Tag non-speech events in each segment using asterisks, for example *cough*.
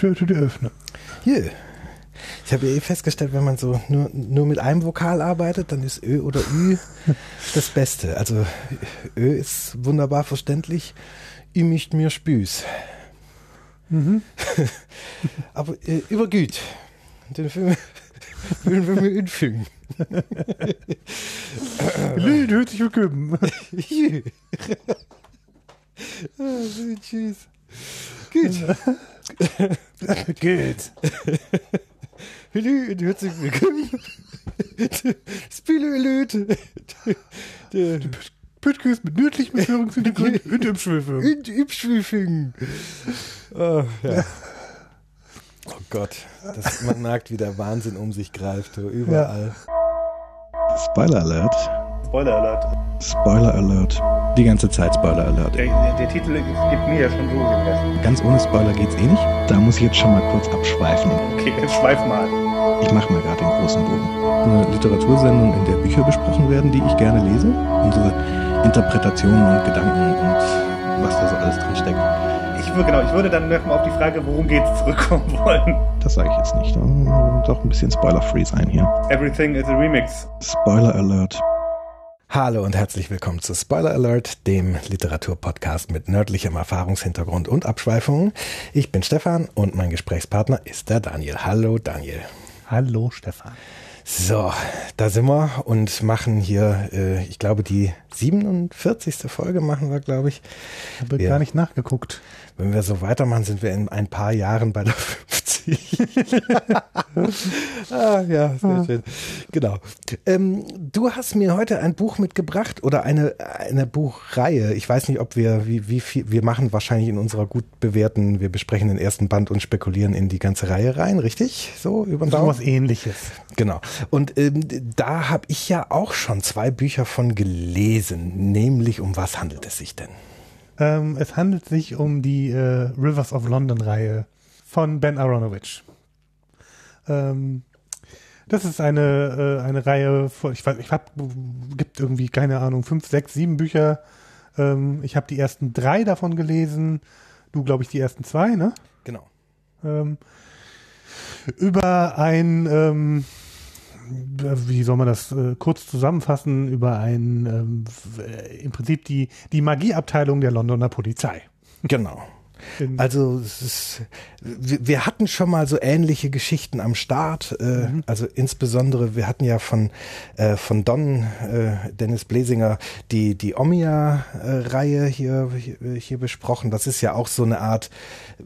Tüte öffnen. Hier. Ich habe ja eh festgestellt, wenn man so nur, nur mit einem Vokal arbeitet, dann ist Ö oder Ü *laughs* das Beste. Also Ö ist wunderbar verständlich. Ü mischt mir Spüß. Mhm. *laughs* Aber äh, über gut. Den Film *laughs* würden wir mir infügen. Lüd, hört sich willkommen. Tschüss. Gut. Gut. Lüd, herzlich willkommen. Spülelüd. Podcast mit nördlichem Führungshintergrund *laughs* und Übschwülfing. Und Übschwülfing. Oh, ja. oh Gott, das, man merkt, wie der Wahnsinn um sich greift, so überall. Spoiler Alert. Spoiler Alert. Spoiler Alert. Die ganze Zeit Spoiler Alert. Der, der, der Titel gibt mir ja schon so Rest. Ganz ohne Spoiler geht's eh nicht. Da muss ich jetzt schon mal kurz abschweifen. Okay, jetzt schweif mal. Ich mache mal gerade den großen Bogen. Eine Literatursendung, in der Bücher besprochen werden, die ich gerne lese. Unsere Interpretationen und Gedanken und was da so alles drin steckt. Ich würde, genau, ich würde dann nochmal auf die Frage, worum geht's, zurückkommen *laughs* wollen. Das sage ich jetzt nicht. Doch ein bisschen Spoiler-free sein hier. Everything is a Remix. Spoiler Alert. Hallo und herzlich willkommen zu Spoiler Alert, dem Literaturpodcast mit nördlichem Erfahrungshintergrund und Abschweifungen. Ich bin Stefan und mein Gesprächspartner ist der Daniel. Hallo Daniel. Hallo Stefan. So, da sind wir und machen hier, äh, ich glaube, die 47. Folge machen wir, glaube ich. Ich habe gar nicht nachgeguckt. Wenn wir so weitermachen, sind wir in ein paar Jahren bei der *laughs* 50. *laughs* ah, ja, sehr ah. schön. Genau. Ähm, du hast mir heute ein Buch mitgebracht oder eine, eine Buchreihe. Ich weiß nicht, ob wir, wie, wie viel, wir machen wahrscheinlich in unserer gut bewährten, wir besprechen den ersten Band und spekulieren in die ganze Reihe rein, richtig? So über So was ähnliches. Genau. Und ähm, da habe ich ja auch schon zwei Bücher von gelesen, nämlich um was handelt es sich denn? Ähm, es handelt sich um die äh, Rivers of London Reihe von Ben Aronovich. Ähm, das ist eine, äh, eine Reihe, von, ich weiß, ich hab, gibt irgendwie, keine Ahnung, fünf, sechs, sieben Bücher. Ähm, ich habe die ersten drei davon gelesen. Du, glaube ich, die ersten zwei, ne? Genau. Ähm, über ein, ähm, wie soll man das äh, kurz zusammenfassen, über ein, ähm, im Prinzip die, die Magieabteilung der Londoner Polizei. Genau. Also es ist, wir hatten schon mal so ähnliche Geschichten am Start. Äh, mhm. Also insbesondere, wir hatten ja von, äh, von Don äh, Dennis Blesinger die, die Omnia-Reihe hier, hier besprochen. Das ist ja auch so eine Art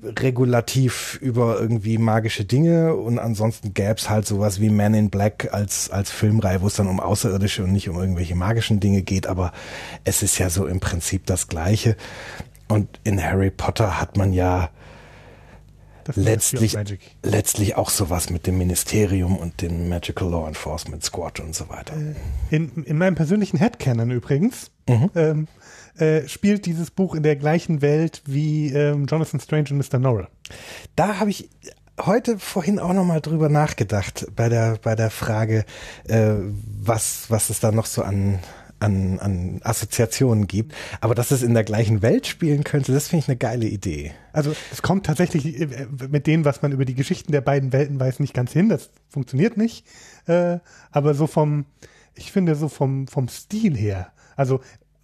Regulativ über irgendwie magische Dinge und ansonsten gäbe es halt sowas wie Man in Black als, als Filmreihe, wo es dann um Außerirdische und nicht um irgendwelche magischen Dinge geht, aber es ist ja so im Prinzip das Gleiche. Und in Harry Potter hat man ja letztlich, letztlich auch sowas mit dem Ministerium und dem Magical Law Enforcement Squad und so weiter. Äh, in, in meinem persönlichen Headcanon übrigens mhm. ähm, äh, spielt dieses Buch in der gleichen Welt wie ähm, Jonathan Strange und Mr. Norrell. Da habe ich heute vorhin auch noch mal drüber nachgedacht bei der bei der Frage, äh, was was es da noch so an an, an Assoziationen gibt. Aber dass es in der gleichen Welt spielen könnte, das finde ich eine geile Idee. Also es kommt tatsächlich äh, mit dem, was man über die Geschichten der beiden Welten weiß, nicht ganz hin. Das funktioniert nicht. Äh, aber so vom, ich finde so vom, vom Stil her, also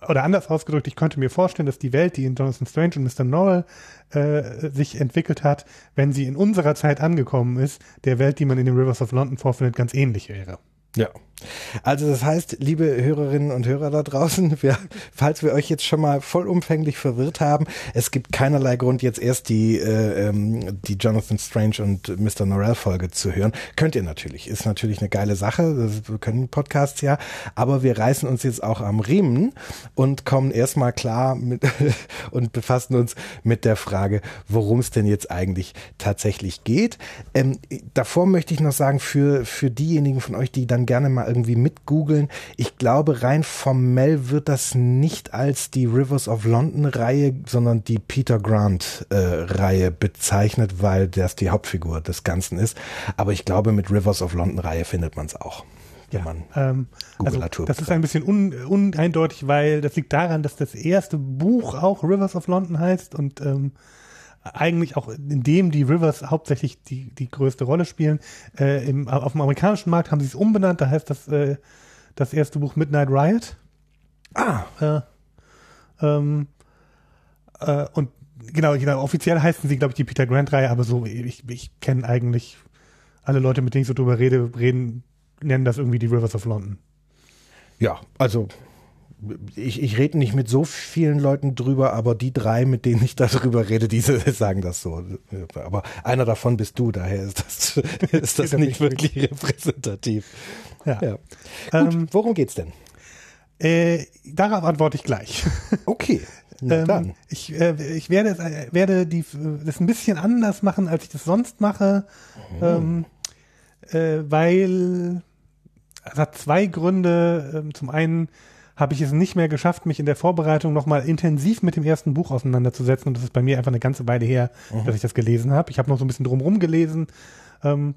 oder anders ausgedrückt, ich könnte mir vorstellen, dass die Welt, die in Jonathan Strange und Mr. Norrell äh, sich entwickelt hat, wenn sie in unserer Zeit angekommen ist, der Welt, die man in den Rivers of London vorfindet, ganz ähnlich wäre. Ja. Also das heißt, liebe Hörerinnen und Hörer da draußen, *laughs* wir, falls wir euch jetzt schon mal vollumfänglich verwirrt haben, es gibt keinerlei Grund, jetzt erst die, äh, ähm, die Jonathan Strange und Mr. Norrell Folge zu hören. Könnt ihr natürlich, ist natürlich eine geile Sache, das können Podcasts ja, aber wir reißen uns jetzt auch am Riemen und kommen erstmal klar mit *laughs* und befassen uns mit der Frage, worum es denn jetzt eigentlich tatsächlich geht. Ähm, davor möchte ich noch sagen, für, für diejenigen von euch, die dann gerne mal irgendwie mitgoogeln. Ich glaube, rein formell wird das nicht als die Rivers of London Reihe, sondern die Peter Grant äh, Reihe bezeichnet, weil das die Hauptfigur des Ganzen ist. Aber ich glaube, mit Rivers of London Reihe findet man es auch. Ja, man ähm, also das ist ein bisschen un, uneindeutig, weil das liegt daran, dass das erste Buch auch Rivers of London heißt und ähm, eigentlich auch in dem die Rivers hauptsächlich die, die größte Rolle spielen. Äh, im, auf dem amerikanischen Markt haben sie es umbenannt, da heißt das äh, das erste Buch Midnight Riot. Ah, Äh, ähm, äh, und genau, genau, offiziell heißen sie, glaube ich, die Peter Grant-Reihe, aber so, ich, ich kenne eigentlich alle Leute, mit denen ich so drüber rede, reden, nennen das irgendwie die Rivers of London. ja, also ich, ich rede nicht mit so vielen Leuten drüber, aber die drei, mit denen ich darüber rede, diese *laughs* sagen das so. Aber einer davon bist du, daher ist das, *laughs* ist das nicht ich wirklich repräsentativ. Ja. Ja. Gut, Ähm, worum geht's denn? Äh, darauf antworte ich gleich. Okay, na Ähm, dann. ich äh, ich werde, es, äh, werde die, das ein bisschen anders machen, als ich das sonst mache, ähm, äh, weil es hat zwei Gründe. Ähm, zum einen habe ich es nicht mehr geschafft, mich in der Vorbereitung nochmal intensiv mit dem ersten Buch auseinanderzusetzen. Und das ist bei mir einfach eine ganze Weile her, dass ich das gelesen habe. Ich habe noch so ein bisschen drumherum gelesen. Ähm,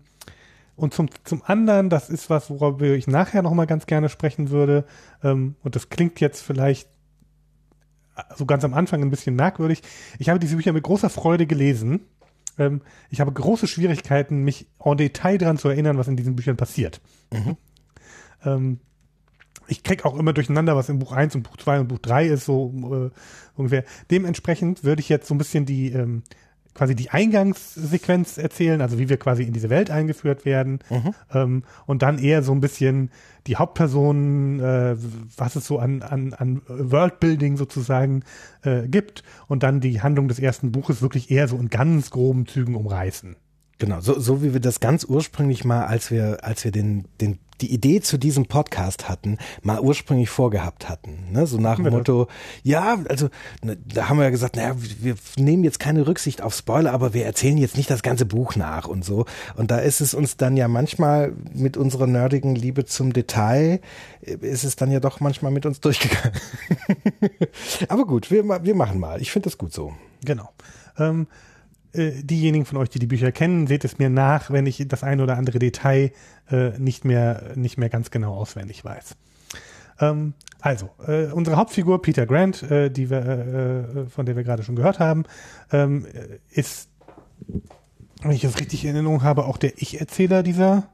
und zum, zum anderen, das ist was, worüber ich nachher nochmal ganz gerne sprechen würde. Ähm, und das klingt jetzt vielleicht so ganz am Anfang ein bisschen merkwürdig. Ich habe diese Bücher mit großer Freude gelesen. Ähm, ich habe große Schwierigkeiten, mich en Detail daran zu erinnern, was in diesen Büchern passiert. Ähm, ich krieg auch immer durcheinander, was in Buch 1 und Buch 2 und Buch 3 ist, so äh, ungefähr. Dementsprechend würde ich jetzt so ein bisschen die ähm, quasi die Eingangssequenz erzählen, also wie wir quasi in diese Welt eingeführt werden ähm, und dann eher so ein bisschen die Hauptpersonen, äh, was es so an, an, an Worldbuilding sozusagen äh, gibt und dann die Handlung des ersten Buches wirklich eher so in ganz groben Zügen umreißen. Genau, so, so wie wir das ganz ursprünglich mal, als wir, als wir den, den, die Idee zu diesem Podcast hatten, mal ursprünglich vorgehabt hatten. Ne? So nach dem? Motto, ja, also ne, da haben wir ja gesagt, naja, wir nehmen jetzt keine Rücksicht auf Spoiler, aber wir erzählen jetzt nicht das ganze Buch nach und so. Und da ist es uns dann ja manchmal mit unserer nerdigen Liebe zum Detail, äh, ist es dann ja doch manchmal mit uns durchgegangen. *laughs* aber gut, wir, wir machen mal. Ich finde das gut so. Genau. Ähm, äh, diejenigen von euch, die die Bücher kennen, seht es mir nach, wenn ich das eine oder andere Detail äh, nicht mehr nicht mehr ganz genau auswendig weiß. Ähm, also äh, unsere Hauptfigur Peter Grant, äh, die wir äh, äh, von der wir gerade schon gehört haben, ähm, äh, ist, wenn ich das richtig in Erinnerung habe, auch der Ich-Erzähler dieser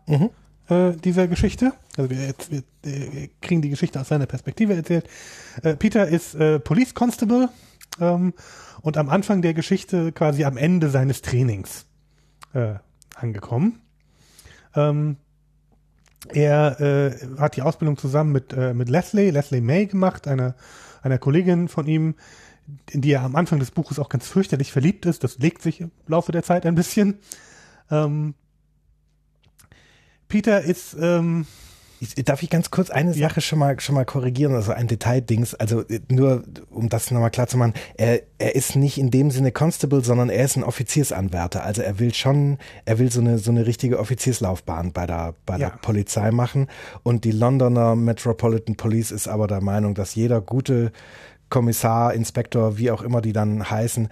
äh, dieser Geschichte. Also wir, wir äh, kriegen die Geschichte aus seiner Perspektive erzählt. Äh, Peter ist äh, Police Constable ähm, und am Anfang der Geschichte quasi am Ende seines Trainings äh, angekommen. Ähm, er äh, hat die Ausbildung zusammen mit, äh, mit Leslie, Leslie May gemacht, einer, einer Kollegin von ihm, in die er am Anfang des Buches auch ganz fürchterlich verliebt ist. Das legt sich im Laufe der Zeit ein bisschen. Ähm, Peter ist, ähm, darf ich ganz kurz eine. Sache schon mal schon mal korrigieren, also ein Detaildings, also äh, nur um das nochmal klar zu machen, er, er ist nicht in dem Sinne Constable, sondern er ist ein Offiziersanwärter, also er will schon, er will so eine so eine richtige Offizierslaufbahn bei der bei Ja. der Polizei machen und die Londoner Metropolitan Police ist aber der Meinung, dass jeder gute Kommissar, Inspektor, wie auch immer die dann heißen,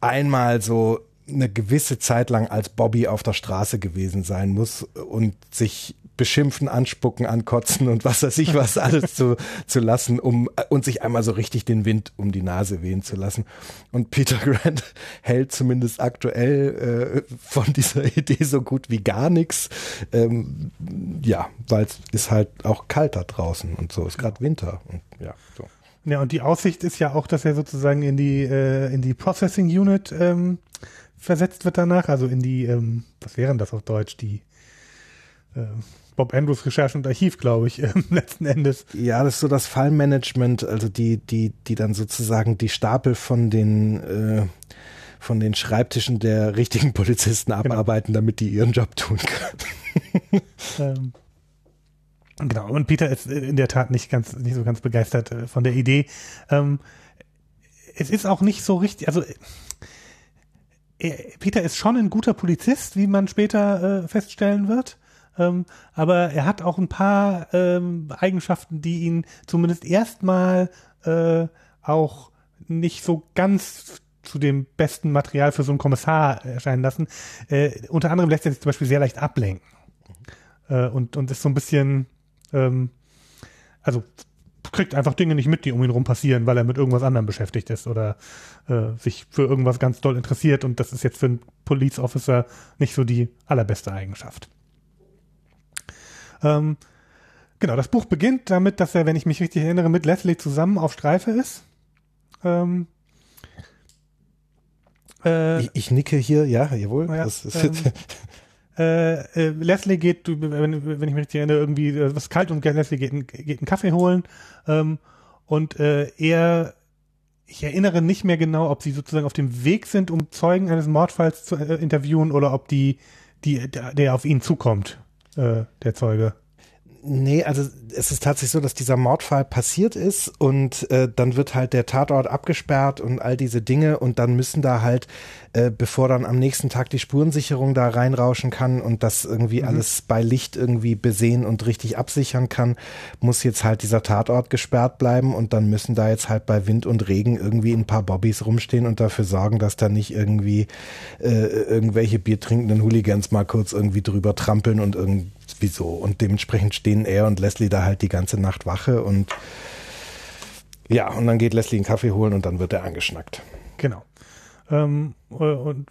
einmal so eine gewisse Zeit lang als Bobby auf der Straße gewesen sein muss und sich beschimpfen, anspucken, ankotzen und was weiß ich *laughs* was alles zu, zu lassen, um und sich einmal so richtig den Wind um die Nase wehen zu lassen. Und Peter Grant *laughs* hält zumindest aktuell äh, von dieser *laughs* Idee so gut wie gar nichts. Ähm, ja, weil es ist halt auch kalt da draußen und so ist gerade Winter und ja, so. Ja, und die Aussicht ist ja auch, dass er sozusagen in die, äh, in die Processing Unit ähm, versetzt wird danach, also in die, ähm, was wären das auf Deutsch, die äh, Bob Andrews Recherche und Archiv, glaube ich, *laughs* ähm, letzten Endes. Ja, das ist so das Fallmanagement, also die, die, die dann sozusagen die Stapel von den, äh, von den Schreibtischen der richtigen Polizisten abarbeiten, damit die ihren Job tun können. Ähm, genau, und Peter ist in der Tat nicht ganz, nicht so ganz begeistert äh, von der Idee. Ähm, es ist auch nicht so richtig, also äh, er, Peter ist schon ein guter Polizist, wie man später äh, feststellen wird. Ähm, aber er hat auch ein paar ähm, Eigenschaften, die ihn zumindest erstmal äh, auch nicht so ganz zu dem besten Material für so einen Kommissar erscheinen lassen. Äh, unter anderem lässt er sich zum Beispiel sehr leicht ablenken. Äh, und, und ist so ein bisschen, ähm, also kriegt einfach Dinge nicht mit, die um ihn rum passieren, weil er mit irgendwas anderem beschäftigt ist oder äh, sich für irgendwas ganz doll interessiert und das ist jetzt für einen Police Officer nicht so die allerbeste Eigenschaft. Ähm, genau, das Buch beginnt damit, dass er, wenn ich mich richtig erinnere, mit Leslie zusammen auf Streife ist. Ähm, äh, ich, ich, nicke hier, ja, jawohl. Ja, das ist, ähm, *laughs* äh, äh, Leslie geht, wenn, wenn ich mich richtig erinnere, irgendwie, äh, es ist kalt und Leslie geht, geht einen Kaffee holen ähm, und äh, er, ich erinnere nicht mehr genau, ob sie sozusagen auf dem Weg sind, um Zeugen eines Mordfalls zu äh, interviewen oder ob die, die, der, der auf ihn zukommt, äh, der Zeuge. Nee, also es ist tatsächlich so, dass dieser Mordfall passiert ist und äh, dann wird halt der Tatort abgesperrt und all diese Dinge und dann müssen da halt, äh, bevor dann am nächsten Tag die Spurensicherung da reinrauschen kann und das irgendwie mhm. alles bei Licht irgendwie besehen und richtig absichern kann, muss jetzt halt dieser Tatort gesperrt bleiben und dann müssen da jetzt halt bei Wind und Regen irgendwie ein paar Bobbys rumstehen und dafür sorgen, dass da nicht irgendwie äh, irgendwelche biertrinkenden Hooligans mal kurz irgendwie drüber trampeln und irgendwie wieso. Und dementsprechend stehen er und Leslie da halt die ganze Nacht Wache und ja, und dann geht Leslie einen Kaffee holen und dann wird er angeschnackt. Genau. Ähm, äh, und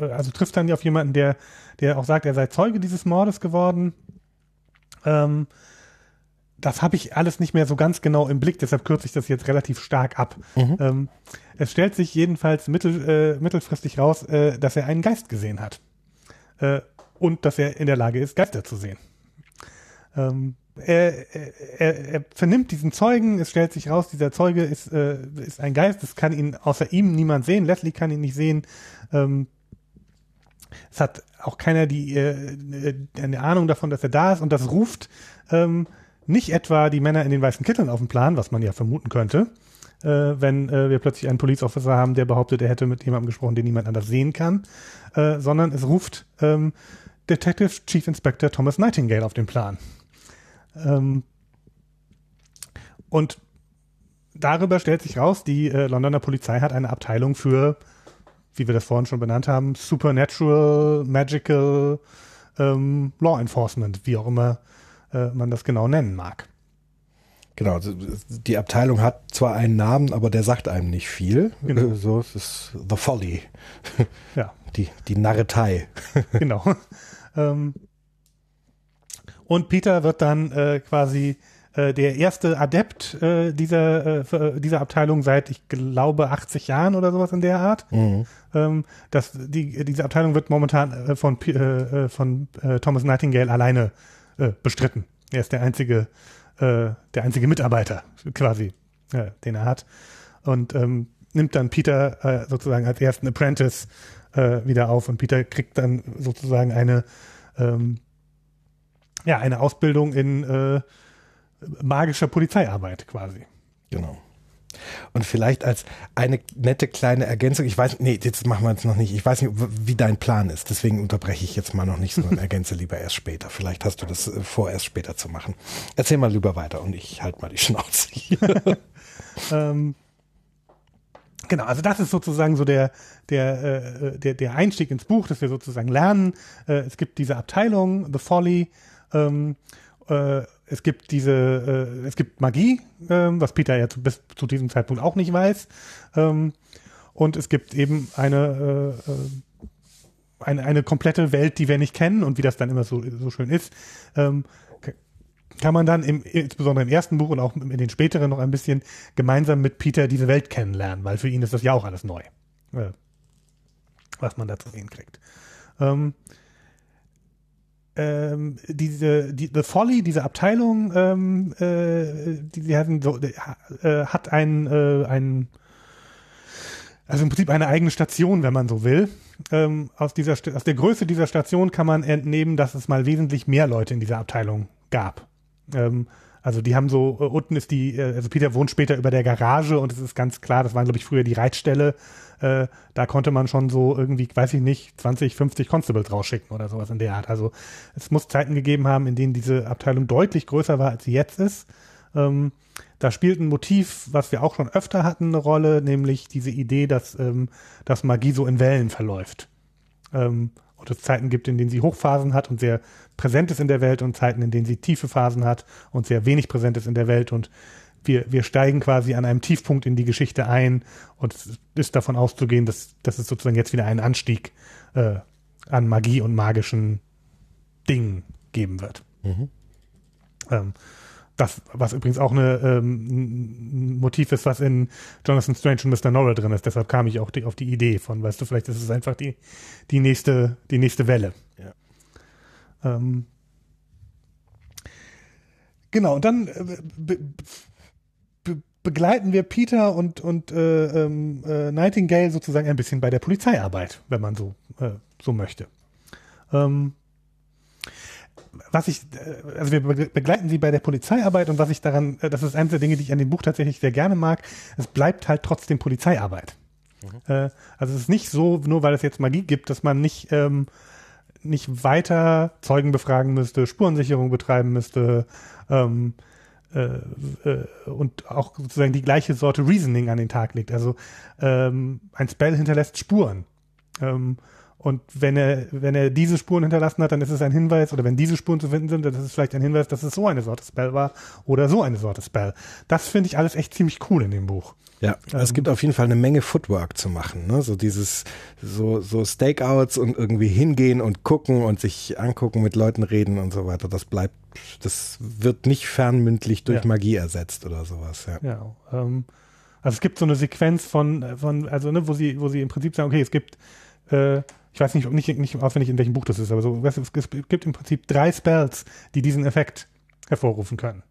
äh, also trifft dann auf jemanden, der, der auch sagt, er sei Zeuge dieses Mordes geworden. Ähm, das habe ich alles nicht mehr so ganz genau im Blick, deshalb kürze ich das jetzt relativ stark ab. Mhm. Ähm, es stellt sich jedenfalls mittel, äh, mittelfristig raus, äh, dass er einen Geist gesehen hat. Äh, und dass er in der Lage ist, Geister zu sehen. Ähm, er, er, er vernimmt diesen Zeugen, es stellt sich raus, dieser Zeuge ist, äh, ist ein Geist, es kann ihn außer ihm niemand sehen, Leslie kann ihn nicht sehen. Ähm, es hat auch keiner die äh, eine Ahnung davon, dass er da ist und das ruft ähm, nicht etwa die Männer in den weißen Kitteln auf den Plan, was man ja vermuten könnte, äh, wenn äh, wir plötzlich einen Police Officer haben, der behauptet, er hätte mit jemandem gesprochen, den niemand anders sehen kann, äh, sondern es ruft ähm, Detective Chief Inspector Thomas Nightingale auf den Plan. Ähm, und darüber stellt sich raus, die äh, Londoner Polizei hat eine Abteilung für, wie wir das vorhin schon benannt haben, Supernatural, Magical, ähm, Law Enforcement, wie auch immer äh, man das genau nennen mag. Genau, also, die Abteilung hat zwar einen Namen, aber der sagt einem nicht viel. Genau. So, es ist The Folly. Ja. Die, die Narretei. Genau. Ähm, und Peter wird dann äh, quasi äh, der erste Adept äh, dieser, äh, äh dieser Abteilung seit, ich glaube, 80 Jahren oder sowas in der Art. Mhm. Ähm, das, die, diese Abteilung wird momentan äh, von, äh, äh, von äh, Thomas Nightingale alleine äh, bestritten. Er ist der einzige, äh, der einzige Mitarbeiter quasi, äh, den er hat. Und ähm, nimmt dann Peter äh, sozusagen als ersten Apprentice äh, wieder auf und Peter kriegt dann sozusagen eine ähm, ja eine Ausbildung in äh, magischer Polizeiarbeit quasi. Genau. Und vielleicht als eine nette kleine Ergänzung, ich weiß, nee, jetzt machen wir es noch nicht, ich weiß nicht, wie dein Plan ist, deswegen unterbreche ich jetzt mal noch nicht, sondern *laughs* ergänze lieber erst später. Vielleicht hast du das äh, vor, erst später zu machen. Erzähl mal lieber weiter und ich halte mal die Schnauze hier. *laughs* ähm, Genau, also das ist sozusagen so der, der, äh, der, der Einstieg ins Buch, dass wir sozusagen lernen. Äh, es gibt diese Abteilung, The Folly, ähm, äh, es gibt diese, äh, es gibt Magie, äh, was Peter ja zu, bis zu diesem Zeitpunkt auch nicht weiß. Ähm, und es gibt eben eine, äh, äh eine, eine komplette Welt, die wir nicht kennen und wie das dann immer so, so schön ist. Ähm, kann man dann im, insbesondere im ersten Buch und auch in den späteren noch ein bisschen gemeinsam mit Peter diese Welt kennenlernen, weil für ihn ist das ja auch alles neu, äh, was man da zu sehen kriegt. Ähm, ähm, diese die The Folly, diese Abteilung, ähm, äh, die, die hatten so, äh, hat ein, äh, ein also im Prinzip eine eigene Station, wenn man so will. Ähm, aus dieser aus der Größe dieser Station kann man entnehmen, dass es mal wesentlich mehr Leute in dieser Abteilung gab. Ähm, also die haben so, äh, unten ist die, äh, also Peter wohnt später über der Garage und es ist ganz klar, das war glaube ich früher die Reitstelle, äh, da konnte man schon so irgendwie, weiß ich nicht, 20, 50 Constables rausschicken oder sowas in der Art. Also es muss Zeiten gegeben haben, in denen diese Abteilung deutlich größer war, als sie jetzt ist. Ähm, da spielt ein Motiv, was wir auch schon öfter hatten, eine Rolle, nämlich diese Idee, dass, ähm, dass Magie so in Wellen verläuft. Ähm, und es Zeiten gibt, in denen sie Hochphasen hat und sehr präsent ist in der Welt und Zeiten, in denen sie tiefe Phasen hat und sehr wenig präsent ist in der Welt und wir, wir steigen quasi an einem Tiefpunkt in die Geschichte ein und es ist davon auszugehen, dass, dass es sozusagen jetzt wieder einen Anstieg äh, an Magie und magischen Dingen geben wird. Ähm, das, was übrigens auch eine, ähm, ein Motiv ist, was in Jonathan Strange und Mr. Norrell drin ist. Deshalb kam ich auch die, auf die Idee von, weißt du, vielleicht ist es einfach die, die nächste, die nächste Welle. Ja. Ähm, genau, und dann äh, be, be, begleiten wir Peter und, und äh, ähm, äh, Nightingale sozusagen ein bisschen bei der Polizeiarbeit, wenn man so, äh, so möchte. Ähm, was ich, äh, also wir be- begleiten sie bei der Polizeiarbeit und was ich daran, äh, das ist eines der Dinge, die ich an dem Buch tatsächlich sehr gerne mag, es bleibt halt trotzdem Polizeiarbeit. Äh, also es ist nicht so, nur weil es jetzt Magie gibt, dass man nicht, ähm, nicht weiter Zeugen befragen müsste, Spurensicherung betreiben müsste ähm, äh, äh, und auch sozusagen die gleiche Sorte Reasoning an den Tag legt. Also ähm, ein Spell hinterlässt Spuren. Ähm, und wenn er, wenn er diese Spuren hinterlassen hat, dann ist es ein Hinweis, oder wenn diese Spuren zu finden sind, dann ist es vielleicht ein Hinweis, dass es so eine Sorte Spell war oder so eine Sorte Spell. Das finde ich alles echt ziemlich cool in dem Buch. Ja, es gibt auf jeden Fall eine Menge Footwork zu machen, ne? So dieses, so, so Stakeouts und irgendwie hingehen und gucken und sich angucken, mit Leuten reden und so weiter. Das bleibt, das wird nicht fernmündlich durch Ja. Magie ersetzt oder sowas, ja. Ja, ähm, also es gibt so eine Sequenz von, von also ne, wo sie, wo sie im Prinzip sagen, okay, es gibt, äh, ich weiß nicht, nicht, nicht auswendig in welchem Buch das ist, aber so, weißt du, es gibt im Prinzip drei Spells, die diesen Effekt hervorrufen können.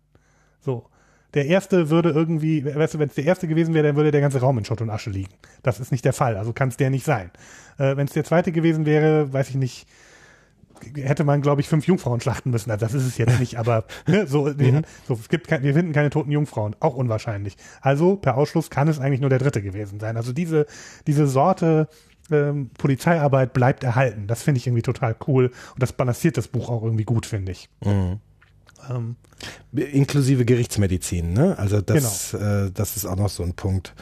So. Der erste würde irgendwie, weißt du, wenn es der erste gewesen wäre, dann würde der ganze Raum in Schutt und Asche liegen. Das ist nicht der Fall, also kann es der nicht sein. Äh, wenn es der zweite gewesen wäre, weiß ich nicht, hätte man, glaube ich, fünf Jungfrauen schlachten müssen. Also das ist es jetzt nicht, aber *laughs* ne, so, nee, so es gibt kein, wir finden keine toten Jungfrauen, auch unwahrscheinlich. Also per Ausschluss kann es eigentlich nur der dritte gewesen sein. Also diese diese Sorte ähm, Polizeiarbeit bleibt erhalten. Das finde ich irgendwie total cool und das balanciert das Buch auch irgendwie gut, finde ich. Ähm, Inklusive Gerichtsmedizin, ne? Also das, äh, das ist auch noch so ein Punkt.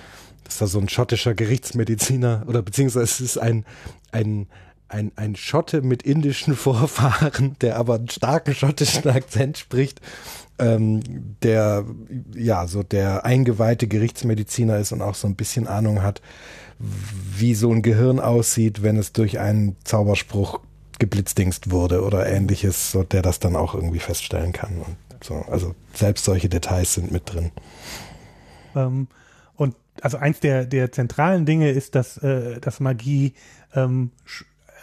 Das ist da so ein schottischer Gerichtsmediziner oder beziehungsweise es ist ein, ein, ein, ein Schotte mit indischen *laughs* Vorfahren, der aber einen starken schottischen Akzent spricht, ähm, der ja so der eingeweihte Gerichtsmediziner ist und auch so ein bisschen Ahnung hat, wie so ein Gehirn aussieht, wenn es durch einen Zauberspruch geblitzdingst wurde oder ähnliches, so der das dann auch irgendwie feststellen kann. Und so, also selbst solche Details sind mit drin. Ähm, und also eins der, der zentralen Dinge ist, dass, äh, dass Magie ähm,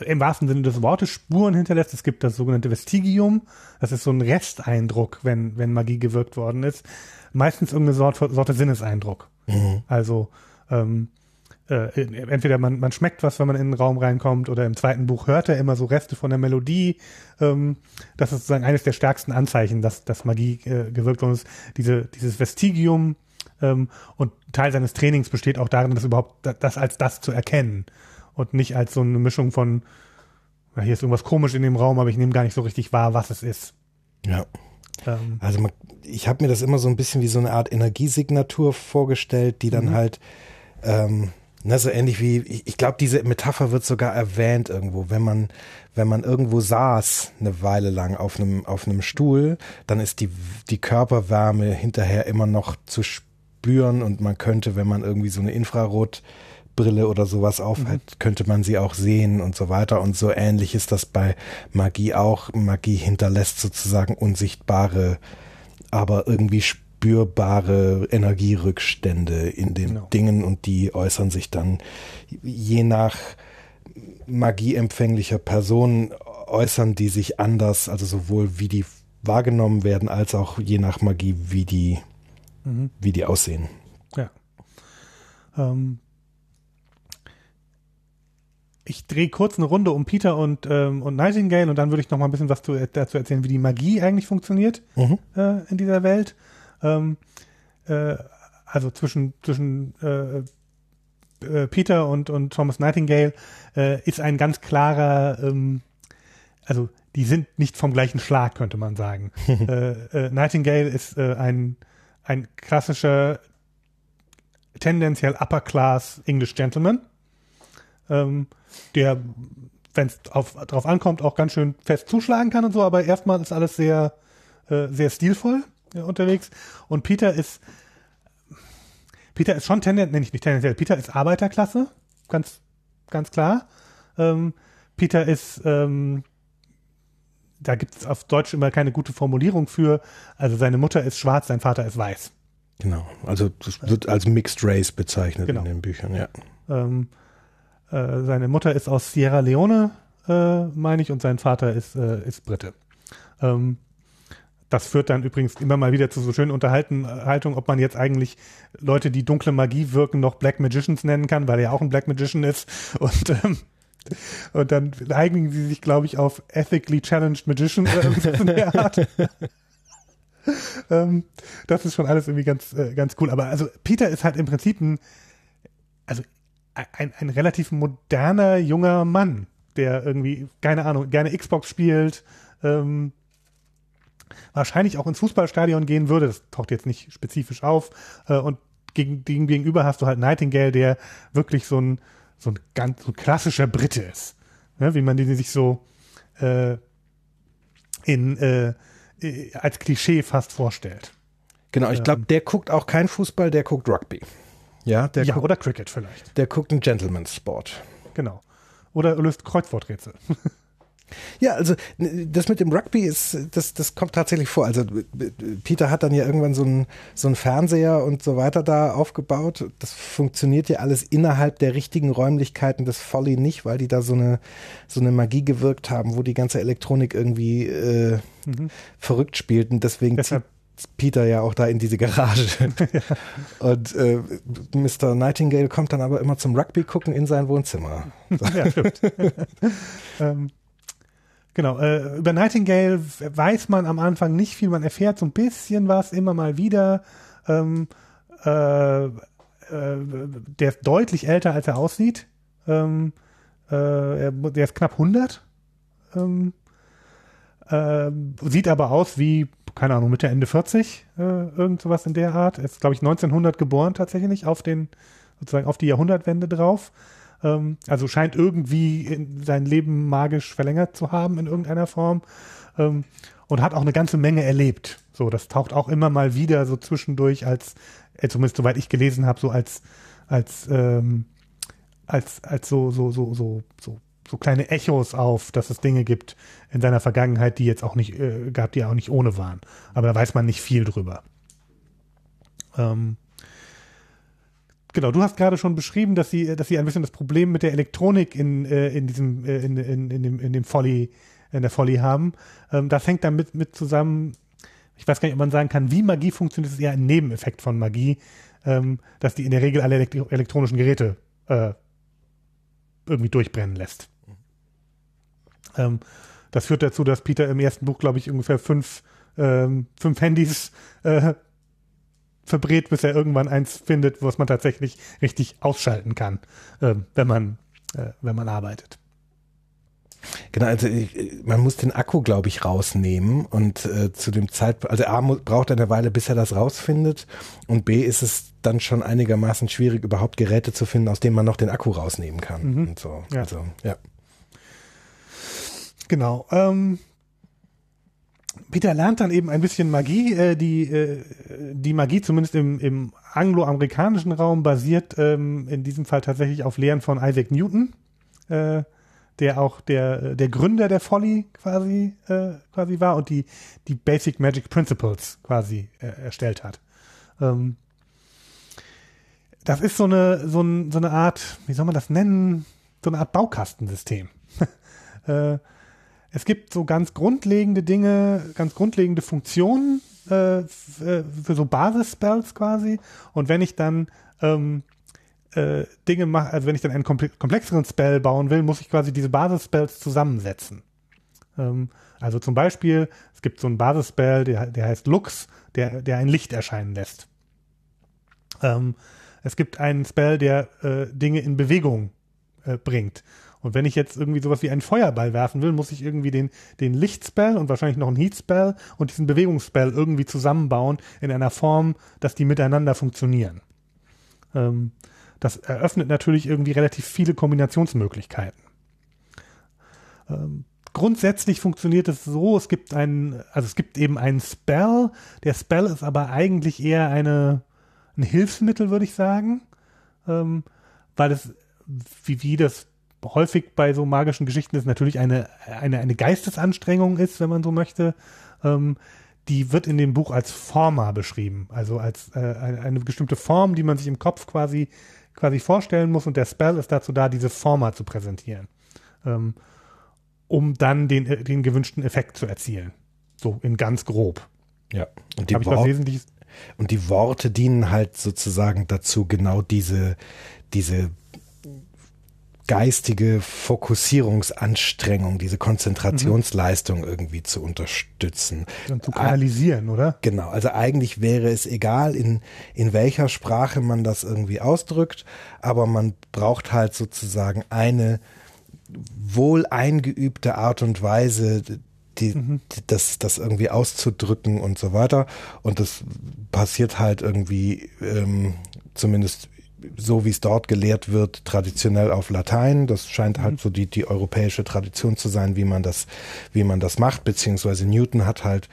im wahrsten Sinne des Wortes Spuren hinterlässt. Es gibt das sogenannte Vestigium. Das ist so ein Resteindruck, wenn, wenn Magie gewirkt worden ist. Meistens irgendeine Sorte, Sorte Sinneseindruck. Also ähm, äh, entweder man, man schmeckt was, wenn man in den Raum reinkommt, oder im zweiten Buch hört er immer so Reste von der Melodie. Ähm, das ist sozusagen eines der stärksten Anzeichen, dass, dass Magie äh, gewirkt worden ist. Diese, dieses Vestigium ähm, und Teil seines Trainings besteht auch darin, das überhaupt da- das als das zu erkennen und nicht als so eine Mischung von, na, hier ist irgendwas komisch in dem Raum, aber ich nehme gar nicht so richtig wahr, was es ist. Ja. Ähm, Also man, ich habe mir das immer so ein bisschen wie so eine Art Energiesignatur vorgestellt, die dann halt, ähm, na, so ähnlich wie, ich, ich glaube, diese Metapher wird sogar erwähnt irgendwo. Wenn man, wenn man irgendwo saß eine Weile lang auf einem, auf einem Stuhl, dann ist die, die Körperwärme hinterher immer noch zu spüren und man könnte, wenn man irgendwie so eine Infrarotbrille oder sowas aufhat, könnte man sie auch sehen und so weiter. Und so ähnlich ist das bei Magie auch. Magie hinterlässt sozusagen unsichtbare, aber irgendwie spürbare Energierückstände in den Genau. Dingen und die äußern sich dann je nach magieempfänglicher Person äußern die sich anders, also sowohl wie die wahrgenommen werden, als auch je nach Magie, wie die, wie die aussehen. Ja. Ähm, ich drehe kurz eine Runde um Peter und, ähm, und Nightingale und dann würde ich noch mal ein bisschen was zu, dazu erzählen, wie die Magie eigentlich funktioniert Mhm. äh, in dieser Welt. Ähm, äh, also zwischen, zwischen äh, äh, Peter und, und Thomas Nightingale äh, ist ein ganz klarer, ähm, also die sind nicht vom gleichen Schlag, könnte man sagen. *laughs* äh, äh, Nightingale ist äh, ein, ein klassischer tendenziell Upper Class English Gentleman, ähm, der, wenn es drauf ankommt, auch ganz schön fest zuschlagen kann und so, aber erstmal ist alles sehr, äh, sehr stilvoll unterwegs. Und Peter ist Peter ist schon tendenziell, nicht, nicht tendenziell, Peter ist Arbeiterklasse, ganz, ganz klar. Ähm, Peter ist, ähm, da gibt es auf Deutsch immer keine gute Formulierung für. Also seine Mutter ist schwarz, sein Vater ist weiß. Genau, also das wird als Mixed Race bezeichnet Genau. in den Büchern, ja. Ähm, äh, seine Mutter ist aus Sierra Leone, äh, meine ich, und sein Vater ist, äh, ist Brite. Ähm, das führt dann übrigens immer mal wieder zu so schönen Unterhaltungen, ob man jetzt eigentlich Leute, die dunkle Magie wirken, noch Black Magicians nennen kann, weil er auch ein Black Magician ist. Und, ähm, und dann einigen sie sich, glaube ich, auf Ethically Challenged Magician oder in der Art. ähm, das ist schon alles irgendwie ganz, äh, ganz cool. Aber also Peter ist halt im Prinzip ein, also ein, ein relativ moderner junger Mann, der irgendwie, keine Ahnung, gerne Xbox spielt, ähm, wahrscheinlich auch ins Fußballstadion gehen würde. Das taucht jetzt nicht spezifisch auf. Äh, und gegen, gegen, gegenüber hast du halt Nightingale, der wirklich so ein, so ein ganz so ein klassischer Brite ist. Ne? Wie man den sich so äh, in, äh, äh, als Klischee fast vorstellt. Genau, ich glaube, der guckt auch kein Fußball, der guckt Rugby. Ja, der, ja, guckt, oder Cricket vielleicht. der guckt einen Gentleman's Sport. Genau. Oder löst Kreuzworträtsel. *laughs* Ja, also das mit dem Rugby ist, das, das kommt tatsächlich vor. Also Peter hat dann ja irgendwann so einen so einen Fernseher und so weiter da aufgebaut. Das funktioniert ja alles innerhalb der richtigen Räumlichkeiten des Folly nicht, weil die da so eine so eine Magie gewirkt haben, wo die ganze Elektronik irgendwie äh, verrückt spielt. Und deswegen Deshalb- zieht Peter ja auch da in diese Garage. *laughs* Und äh, Mr. Nightingale kommt dann aber immer zum Rugby gucken in sein Wohnzimmer. ja, stimmt. *laughs* ähm, genau, äh, über Nightingale weiß man am Anfang nicht viel, man erfährt so ein bisschen was, immer mal wieder. Ähm, äh, äh, der ist deutlich älter, als er aussieht. Ähm, äh, er, der ist knapp 100. Ähm, ähm, sieht aber aus wie, keine Ahnung, Mitte, Ende 40, äh, irgend sowas in der Art. Er ist, glaube ich, 1900 geboren tatsächlich, auf den, sozusagen auf die Jahrhundertwende drauf. Ähm, also scheint irgendwie in sein Leben magisch verlängert zu haben in irgendeiner Form. Ähm, und hat auch eine ganze Menge erlebt. So, das taucht auch immer mal wieder so zwischendurch als, äh, zumindest soweit ich gelesen habe, so als, als, ähm, als, als so, so, so, so, so, so kleine Echos auf, dass es Dinge gibt in seiner Vergangenheit, die jetzt auch nicht, äh, gab, die auch nicht ohne waren. Aber da weiß man nicht viel drüber. Ähm, Genau, du hast gerade schon beschrieben, dass sie, dass sie ein bisschen das Problem mit der Elektronik in, äh, in diesem, äh, in, in, in dem, in dem Folly, in der Folly haben. Ähm, das hängt damit mit zusammen, ich weiß gar nicht, ob man sagen kann, wie Magie funktioniert, ist eher ein Nebeneffekt von Magie, ähm, dass die in der Regel alle elektro elektronischen Geräte äh, irgendwie durchbrennen lässt. Ähm, das führt dazu, dass Peter im ersten Buch, glaube ich, ungefähr fünf, fünf Handys verbrät, bis er irgendwann eins findet, was man tatsächlich richtig ausschalten kann, ähm, wenn man äh, wenn man arbeitet. Genau, also ich, man muss den Akku, glaube ich, rausnehmen und äh, zu dem Zeitpunkt, also A braucht er eine Weile, bis er das rausfindet und B ist es dann schon einigermaßen schwierig, überhaupt Geräte zu finden, aus denen man noch den Akku rausnehmen kann Mhm. und so. Ja. Also, ja. Genau. Ähm, Peter lernt dann eben ein bisschen Magie. Äh, die, äh, die Magie, zumindest im, im angloamerikanischen Raum, basiert ähm, in diesem Fall tatsächlich auf Lehren von Isaac Newton, äh, der auch der, der Gründer der Folly quasi, äh, quasi war und die, die Basic Magic Principles quasi äh, erstellt hat. Ähm, das ist so eine, so, ein, so eine Art, wie soll man das nennen? So eine Art Baukastensystem. *laughs* äh, es gibt so ganz grundlegende Dinge, ganz grundlegende Funktionen äh, äh, für so Basis-Spells quasi. Und wenn ich dann ähm, äh, Dinge mache, also wenn ich dann einen komple komplexeren Spell bauen will, muss ich quasi diese Basis-Spells zusammensetzen. Ähm, also zum Beispiel, es gibt so einen Basis-Spell, der, der heißt Lux, der, der ein Licht erscheinen lässt. Ähm, es gibt einen Spell, der äh, Dinge in Bewegung äh, bringt. Und wenn ich jetzt irgendwie sowas wie einen Feuerball werfen will, muss ich irgendwie den, den Lichtspell und wahrscheinlich noch einen Heatspell und diesen Bewegungsspell irgendwie zusammenbauen in einer Form, dass die miteinander funktionieren. Ähm, das eröffnet natürlich irgendwie relativ viele Kombinationsmöglichkeiten. Ähm, grundsätzlich funktioniert es so, es gibt einen, also es gibt eben einen Spell, der Spell ist aber eigentlich eher eine, ein Hilfsmittel, würde ich sagen, ähm, weil es, wie, wie das häufig bei so magischen Geschichten ist, natürlich eine, eine, eine Geistesanstrengung ist, wenn man so möchte. Ähm, die wird in dem Buch als Forma beschrieben, also als äh, eine, bestimmte Form, die man sich im Kopf quasi quasi vorstellen muss und der Spell ist dazu da, diese Forma zu präsentieren, ähm, um dann den, äh, den gewünschten Effekt zu erzielen. So in ganz grob. Ja. Und die, Wor und die Worte dienen halt sozusagen dazu, genau diese, diese geistige Fokussierungsanstrengung, diese Konzentrationsleistung irgendwie zu unterstützen. Und zu kanalisieren, oder? Genau, also eigentlich wäre es egal, in, in welcher Sprache man das irgendwie ausdrückt, aber man braucht halt sozusagen eine wohl eingeübte Art und Weise, die, die, das, das irgendwie auszudrücken und so weiter. Und das passiert halt irgendwie, ähm, zumindest so wie es dort gelehrt wird, traditionell auf Latein. Das scheint halt so die, die europäische Tradition zu sein, wie man das, wie man das macht, beziehungsweise Newton hat halt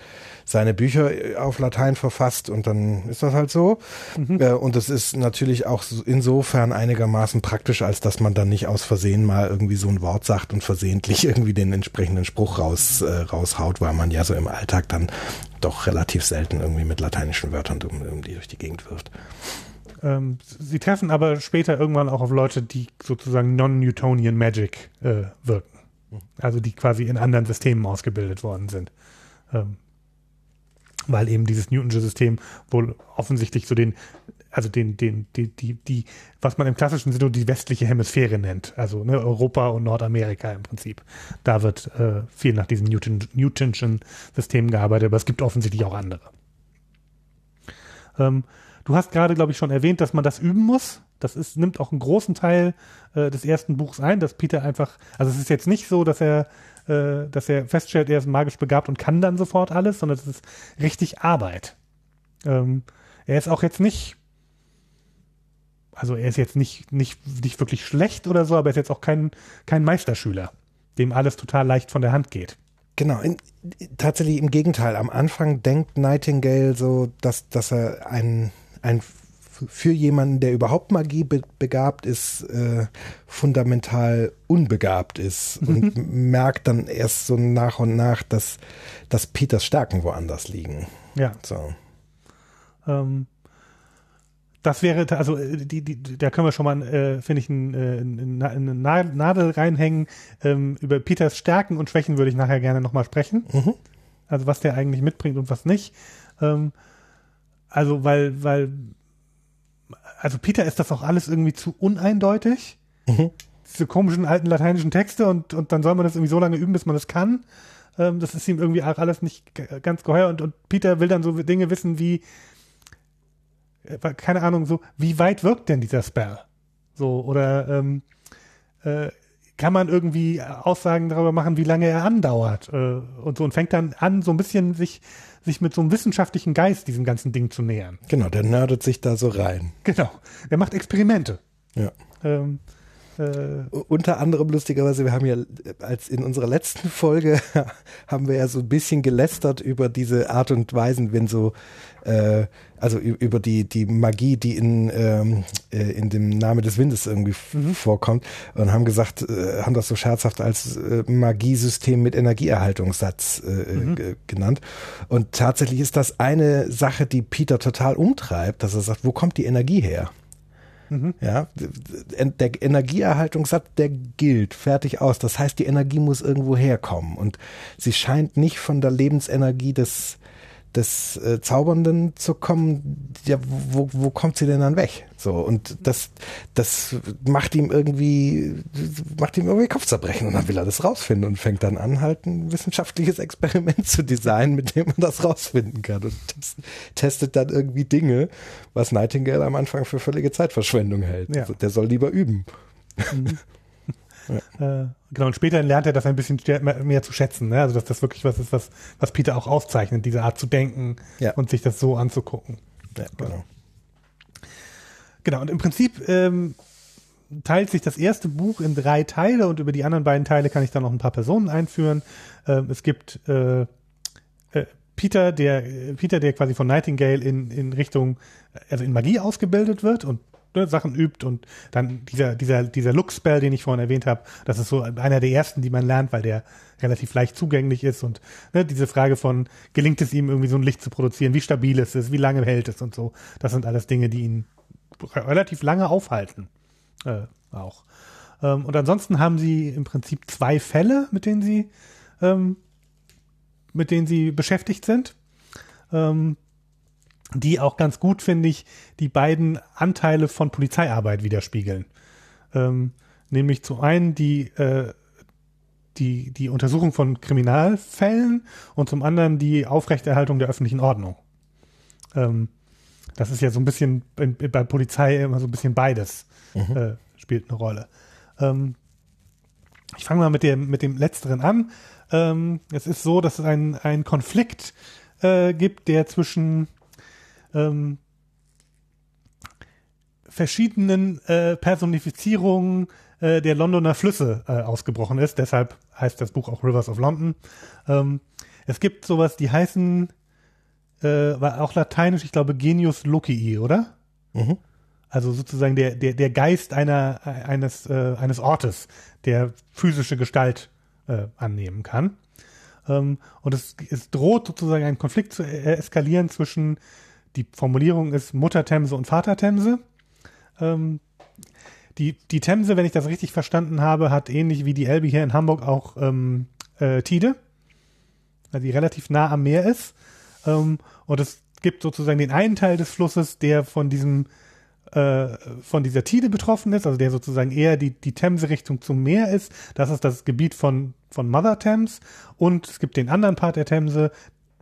seine Bücher auf Latein verfasst und dann ist das halt so. Äh, und es ist natürlich auch so- insofern einigermaßen praktisch, als dass man dann nicht aus Versehen mal irgendwie so ein Wort sagt und versehentlich irgendwie den entsprechenden Spruch raus, äh, raushaut, weil man ja so im Alltag dann doch relativ selten irgendwie mit lateinischen Wörtern um, um die durch die Gegend wirft. Ähm, sie treffen aber später irgendwann auch auf Leute, die sozusagen non-Newtonian Magic äh, wirken. Also die quasi in anderen Systemen ausgebildet worden sind. Ähm, weil eben dieses Newtonsche System wohl offensichtlich so den, also den, den, die, die, die, was man im klassischen Sinne die westliche Hemisphäre nennt, also ne, Europa und Nordamerika im Prinzip. Da wird äh, viel nach diesen Newton, Newtonschen Systemen gearbeitet, aber es gibt offensichtlich auch andere. Ähm, du hast gerade, glaube ich, schon erwähnt, dass man das üben muss. Das ist, nimmt auch einen großen Teil äh, des ersten Buchs ein, dass Peter einfach, also es ist jetzt nicht so, dass er, äh, dass er feststellt, er ist magisch begabt und kann dann sofort alles, sondern es ist richtig Arbeit. Ähm, er ist auch jetzt nicht, also er ist jetzt nicht, nicht, nicht wirklich schlecht oder so, aber er ist jetzt auch kein, kein Meisterschüler, dem alles total leicht von der Hand geht. Genau, in, tatsächlich im Gegenteil. Am Anfang denkt Nightingale so, dass, dass er ein, ein für jemanden, der überhaupt Magie be begabt ist, äh, fundamental unbegabt ist *laughs* und merkt dann erst so nach und nach, dass, dass Peters Stärken woanders liegen. Ja. So. Ähm, das wäre, also äh, die, die, da können wir schon mal, äh, finde ich, ein, äh, ein- eine Na- Nadel reinhängen. Ähm, über Peters Stärken und Schwächen würde ich nachher gerne nochmal sprechen. Mhm. Also was der eigentlich mitbringt und was nicht. Ähm, also weil, weil, also Peter ist das auch alles irgendwie zu uneindeutig. Mhm. Diese komischen alten lateinischen Texte und, und dann soll man das irgendwie so lange üben, bis man das kann. Ähm, das ist ihm irgendwie auch alles nicht g- ganz geheuer und, und Peter will dann so Dinge wissen wie, äh, keine Ahnung, so, wie weit wirkt denn dieser Spell? So, oder ähm, äh, kann man irgendwie Aussagen darüber machen, wie lange er andauert? Äh, und so und fängt dann an, so ein bisschen sich, sich mit so einem wissenschaftlichen Geist diesem ganzen Ding zu nähern. Genau, der nerdet sich da so rein. Genau. Er macht Experimente. Ja. Ähm, äh, Unter anderem lustigerweise, wir haben ja als in unserer letzten Folge *laughs* haben wir ja so ein bisschen gelästert über diese Art und Weisen, wenn so äh, also über die die Magie, die in ähm, äh, in dem Name des Windes irgendwie f- vorkommt und haben gesagt, äh, haben das so scherzhaft als äh, Magiesystem mit Energieerhaltungssatz äh, g- genannt. Und tatsächlich ist das eine Sache, die Peter total umtreibt, dass er sagt, wo kommt die Energie her? Ja, der Energieerhaltungssatz, der gilt, fertig aus. Das heißt, die Energie muss irgendwo herkommen. Und sie scheint nicht von der Lebensenergie des, des äh, Zaubernden zu kommen. Ja, wo, wo kommt sie denn dann weg? So, und das, das macht ihm irgendwie, macht ihm irgendwie Kopfzerbrechen. Und dann will er das rausfinden und fängt dann an, halt ein wissenschaftliches Experiment zu designen, mit dem man das rausfinden kann. Und das testet dann irgendwie Dinge, was Nightingale am Anfang für völlige Zeitverschwendung hält. Ja. Also der soll lieber üben. Äh, genau, und später lernt er das ein bisschen mehr, zu schätzen. Ne? Also, dass das wirklich was ist, was, was Peter auch auszeichnet, diese Art zu denken Ja. und sich das so anzugucken. Ja, genau. Genau, und im Prinzip ähm, teilt sich das erste Buch in drei Teile und über die anderen beiden Teile kann ich dann noch ein paar Personen einführen. Ähm, es gibt äh, äh, Peter, der Peter, der quasi von Nightingale in, in Richtung, also in Magie ausgebildet wird und ne, Sachen übt und dann dieser, dieser, dieser Look-Spell, den ich vorhin erwähnt habe, das ist so einer der ersten, die man lernt, weil der relativ leicht zugänglich ist und ne, diese Frage von, gelingt es ihm irgendwie so ein Licht zu produzieren, wie stabil ist es, wie lange hält es und so, das sind alles Dinge, die ihn relativ lange aufhalten. Äh, auch. Ähm, und ansonsten haben sie im Prinzip zwei Fälle, mit denen sie ähm, mit denen sie beschäftigt sind. Ähm, die auch ganz gut, finde ich, die beiden Anteile von Polizeiarbeit widerspiegeln. Ähm, nämlich zum einen die, äh, die, die Untersuchung von Kriminalfällen und zum anderen die Aufrechterhaltung der öffentlichen Ordnung. Ähm, das ist ja so ein bisschen in, bei Polizei immer so ein bisschen beides mhm. äh, spielt eine Rolle. Ähm, ich fange mal mit dem, mit dem Letzteren an. Ähm, es ist so, dass es einen, einen Konflikt äh, gibt, der zwischen ähm, verschiedenen äh, Personifizierungen äh, der Londoner Flüsse äh, ausgebrochen ist. Deshalb heißt das Buch auch Rivers of London. Ähm, es gibt sowas, die heißen, äh, war auch lateinisch, ich glaube, Genius Locii, oder? Mhm. Also sozusagen der, der, der Geist einer, eines, äh, eines Ortes, der physische Gestalt äh, annehmen kann. Ähm, und es, es droht sozusagen ein Konflikt zu eskalieren zwischen, die Formulierung ist Mutter Themse und Vater Themse. Ähm, die, die Themse, wenn ich das richtig verstanden habe, hat ähnlich wie die Elbe hier in Hamburg auch ähm, äh, Tide, die relativ nah am Meer ist. Ähm, und es gibt sozusagen den einen Teil des Flusses, der von diesem äh, von dieser Tide betroffen ist, also der sozusagen eher die, die Themse-Richtung zum Meer ist. Das ist das Gebiet von, von Mother Thames. Und es gibt den anderen Part der Themse,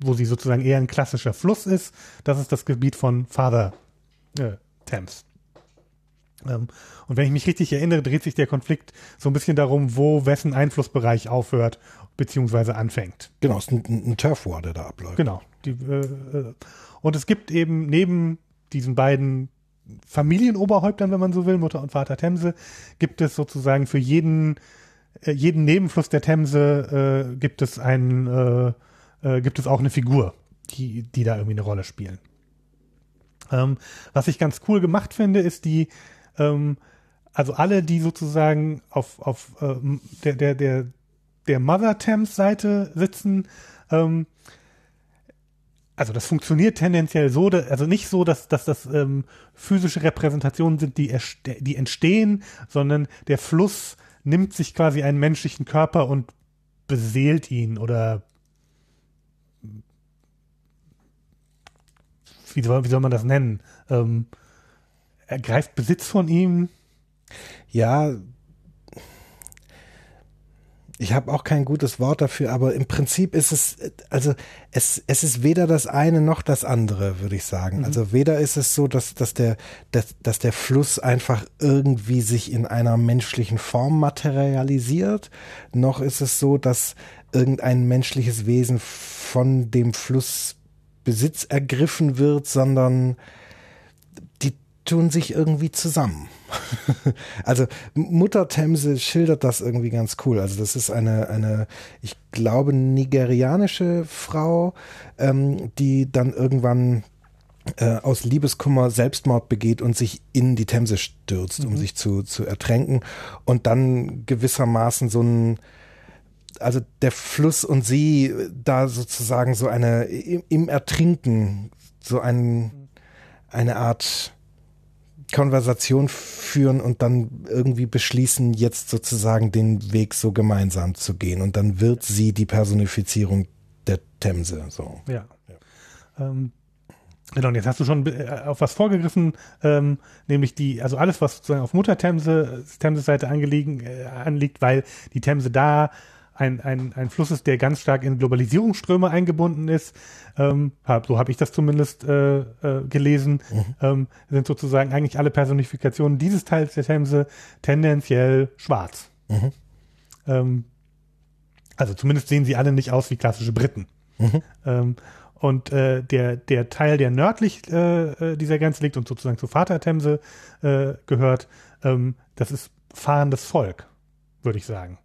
wo sie sozusagen eher ein klassischer Fluss ist. Das ist das Gebiet von Father äh, Thames. Ähm, und wenn ich mich richtig erinnere, dreht sich der Konflikt so ein bisschen darum, wo wessen Einflussbereich aufhört beziehungsweise anfängt. Genau, es ist ein, ein Turf War, der da abläuft. Genau. Die, äh, äh, und es gibt eben neben diesen beiden Familienoberhäuptern, wenn man so will, Mutter und Vater Themse, gibt es sozusagen für jeden, äh, jeden Nebenfluss der Themse äh, gibt es einen, äh, äh, gibt es auch eine Figur, die, die da irgendwie eine Rolle spielen. Ähm, was ich ganz cool gemacht finde, ist die, ähm, also alle, die sozusagen auf, auf äh, der, der, der, der Mother Thames Seite sitzen, ähm, also das funktioniert tendenziell so, also nicht so, dass, dass das ähm, physische Repräsentationen sind, die, die entstehen, sondern der Fluss nimmt sich quasi einen menschlichen Körper und beseelt ihn oder wie soll, wie soll man das nennen? Ähm, ergreift Besitz von ihm. Ja, ich habe auch kein gutes Wort dafür, aber im Prinzip ist es, also es, es ist weder das eine noch das andere, würde ich sagen. Mhm. Also weder ist es so, dass, dass, der, dass, dass der Fluss einfach irgendwie sich in einer menschlichen Form materialisiert, noch ist es so, dass irgendein menschliches Wesen von dem Fluss Besitz ergriffen wird, sondern die tun sich irgendwie zusammen. *laughs* also Mutter Themse schildert das irgendwie ganz cool. Also das ist eine, eine ich glaube, nigerianische Frau, ähm, die dann irgendwann äh, aus Liebeskummer Selbstmord begeht und sich in die Themse stürzt, mhm. um sich zu, zu ertränken und dann gewissermaßen so ein also der Fluss und sie da sozusagen so eine im, Ertrinken so ein eine Art Konversation führen und dann irgendwie beschließen, jetzt sozusagen den Weg so gemeinsam zu gehen. Und dann wird sie die Personifizierung der Themse. So. Ja. ja. Ähm, genau, und jetzt hast du schon äh, auf was vorgegriffen, ähm, nämlich die, also alles, was sozusagen auf Mutter Themse, Themse Seite angelegen, äh, anliegt, weil die Themse da ein, ein, ein Fluss ist, der ganz stark in Globalisierungsströme eingebunden ist. Ähm, hab, so habe ich das zumindest äh, äh, gelesen. Mhm. Ähm, sind sozusagen eigentlich alle Personifikationen dieses Teils der Themse tendenziell schwarz. Mhm. Ähm, also zumindest sehen sie alle nicht aus wie klassische Briten. Mhm. Ähm, und äh, der, der Teil, der nördlich äh, äh dieser Grenze liegt und sozusagen zur Vaterthemse äh, gehört, ähm, das ist fahrendes Volk, würde ich sagen.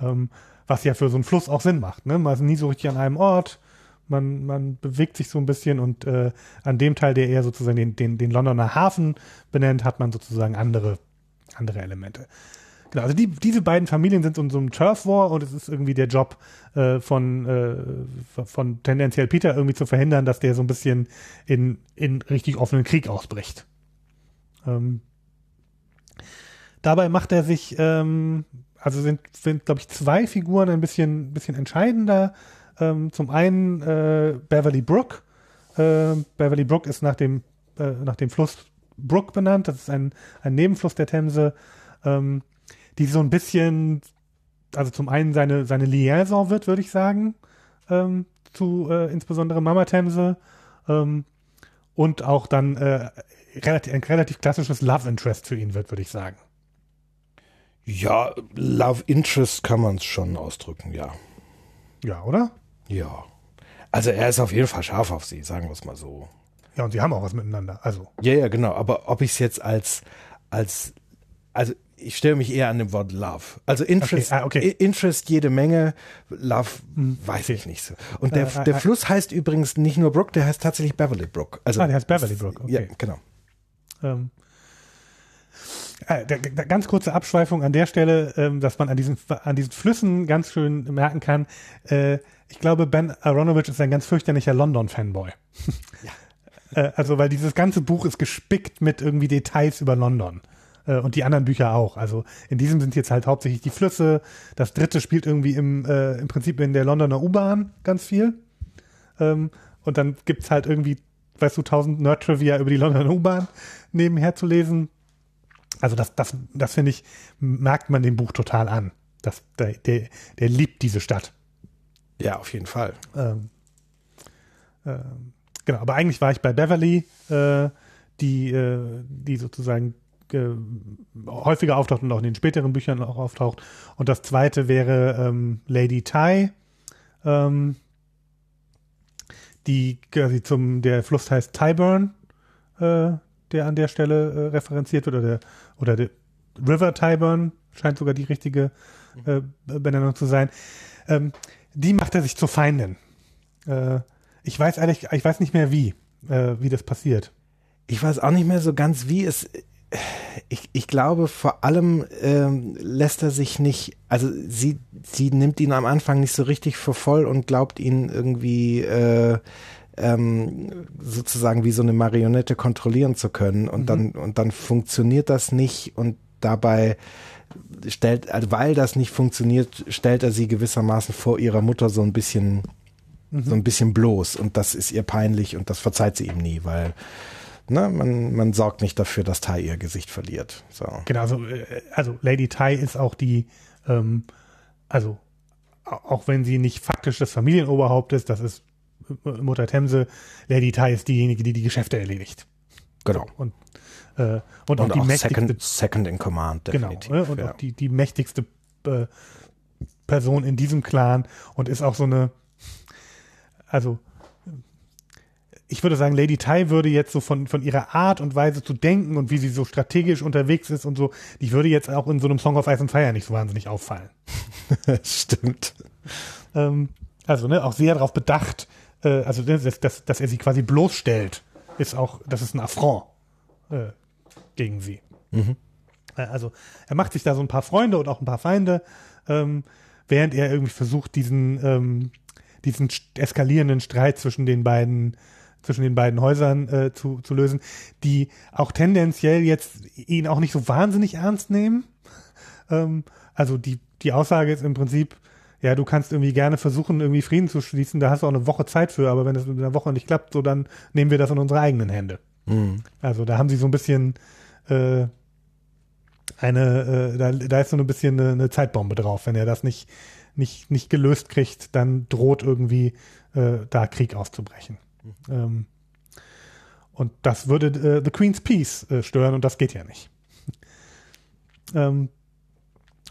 Ähm, was ja für so einen Fluss auch Sinn macht. Ne? Man ist nie so richtig an einem Ort. Man, man bewegt sich so ein bisschen und äh, an dem Teil, der eher sozusagen den, den, den Londoner Hafen benennt, hat man sozusagen andere, andere Elemente. Genau, also die, diese beiden Familien sind in so einem Turf War und es ist irgendwie der Job äh, von, äh, von tendenziell Peter irgendwie zu verhindern, dass der so ein bisschen in, in richtig offenen Krieg ausbricht. Ähm, dabei macht er sich, ähm, also sind, sind glaube ich, zwei Figuren ein bisschen, bisschen entscheidender. Ähm, zum einen äh, Beverly Brook. Äh, Beverly Brook ist nach dem, äh, nach dem Fluss Brook benannt. Das ist ein, ein Nebenfluss der Themse. Ähm, die so ein bisschen, also zum einen seine, seine Liaison wird, würde ich sagen, ähm, zu äh, insbesondere Mama Themse ähm, und auch dann äh, relativ, ein relativ klassisches Love Interest für ihn wird, würde ich sagen. Ja, Love Interest kann man es schon ausdrücken, ja. Ja, oder? Ja. Also er ist auf jeden Fall scharf auf sie, sagen wir es mal so. Ja, und sie haben auch was miteinander. Also. Ja, ja, genau. Aber ob ich es jetzt als, als, also ich stelle mich eher an dem Wort Love. Also Interest, Okay, ah, okay. Interest jede Menge, Love Hm, weiß ich nicht so. Und der, Äh, äh, der äh. Fluss heißt übrigens nicht nur Brook, der heißt tatsächlich Beverly Brook. Also, Ah, der heißt Beverly Brook, okay. Ja, genau. Ähm, äh, ganz kurze Abschweifung an der Stelle, ähm, dass man an diesen, an diesen Flüssen ganz schön merken kann. Äh, ich glaube, Ben Aronovich ist ein ganz fürchterlicher London-Fanboy. *laughs* äh, also, weil dieses ganze Buch ist gespickt mit irgendwie Details über London. Äh, und die anderen Bücher auch. Also in diesem sind jetzt halt hauptsächlich die Flüsse. Das dritte spielt irgendwie im, im Prinzip in der Londoner U-Bahn ganz viel. Ähm, und dann gibt's halt irgendwie, weißt du, tausend Nerd-Trivia über die Londoner U-Bahn nebenher zu lesen. Also das, das, das finde ich, merkt man dem Buch total an. Das, der, der, der liebt diese Stadt. Ja, auf jeden Fall. Ähm, ähm, genau, aber eigentlich war ich bei Beverly, äh, die, äh, die sozusagen äh, häufiger auftaucht und auch in den späteren Büchern auch auftaucht. Und das zweite wäre ähm, Lady Ty, ähm, die quasi zum, der Fluss heißt Tyburn, äh, der an der Stelle äh, referenziert wird, oder der, oder der River Tyburn scheint sogar die richtige äh, Benennung zu sein. Ähm, die macht er sich zur Feindin. Äh, ich weiß ehrlich, ich weiß nicht mehr wie, äh, wie das passiert. Ich weiß auch nicht mehr so ganz, wie es. Ich, ich glaube, vor allem ähm, lässt er sich nicht, also sie, sie nimmt ihn am Anfang nicht so richtig für voll und glaubt ihn irgendwie äh, ähm, sozusagen wie so eine Marionette kontrollieren zu können. Und dann und dann funktioniert das nicht. Und dabei stellt, also weil das nicht funktioniert, stellt er sie gewissermaßen vor ihrer Mutter so ein bisschen so ein bisschen bloß. Und das ist ihr peinlich und das verzeiht sie ihm nie, weil ne, man, man sorgt nicht dafür, dass Tai ihr Gesicht verliert. So. Genau, also, äh, also Lady Ty ist auch die, ähm, also au- auch wenn sie nicht faktisch das Familienoberhaupt ist, das ist Mutter Themse, Lady Ty ist diejenige, die die Geschäfte erledigt. Genau. Und, äh, und, auch Und die auch mächtigste second, second in Command, Genau, definitiv. ne? und ja. auch die, die mächtigste äh, Person in diesem Clan und ist auch so eine, also ich würde sagen, Lady Ty würde jetzt so von, von ihrer Art und Weise zu denken und wie sie so strategisch unterwegs ist und so, die würde jetzt auch in so einem Song of Ice and Fire nicht so wahnsinnig auffallen. *laughs* Stimmt. Ähm, also, ne, auch sehr darauf bedacht, äh, also, ne, dass, dass, dass er sie quasi bloßstellt, ist auch, das ist ein Affront äh, gegen sie. Äh, Also, er macht sich da so ein paar Freunde und auch ein paar Feinde, ähm, während er irgendwie versucht, diesen, ähm, diesen eskalierenden Streit zwischen den beiden zwischen den beiden Häusern äh, zu, zu lösen, die auch tendenziell jetzt ihn auch nicht so wahnsinnig ernst nehmen. Ähm, also die, die Aussage ist im Prinzip, ja, du kannst irgendwie gerne versuchen, irgendwie Frieden zu schließen, da hast du auch eine Woche Zeit für, aber wenn es in einer Woche nicht klappt, so dann nehmen wir das in unsere eigenen Hände. Also da haben sie so ein bisschen äh, eine, äh, da, da ist so ein bisschen eine, eine Zeitbombe drauf. Wenn er das nicht, nicht, nicht gelöst kriegt, dann droht irgendwie äh, da Krieg auszubrechen. Ähm, und das würde äh, The Queen's Peace äh, stören und das geht ja nicht. *laughs* ähm,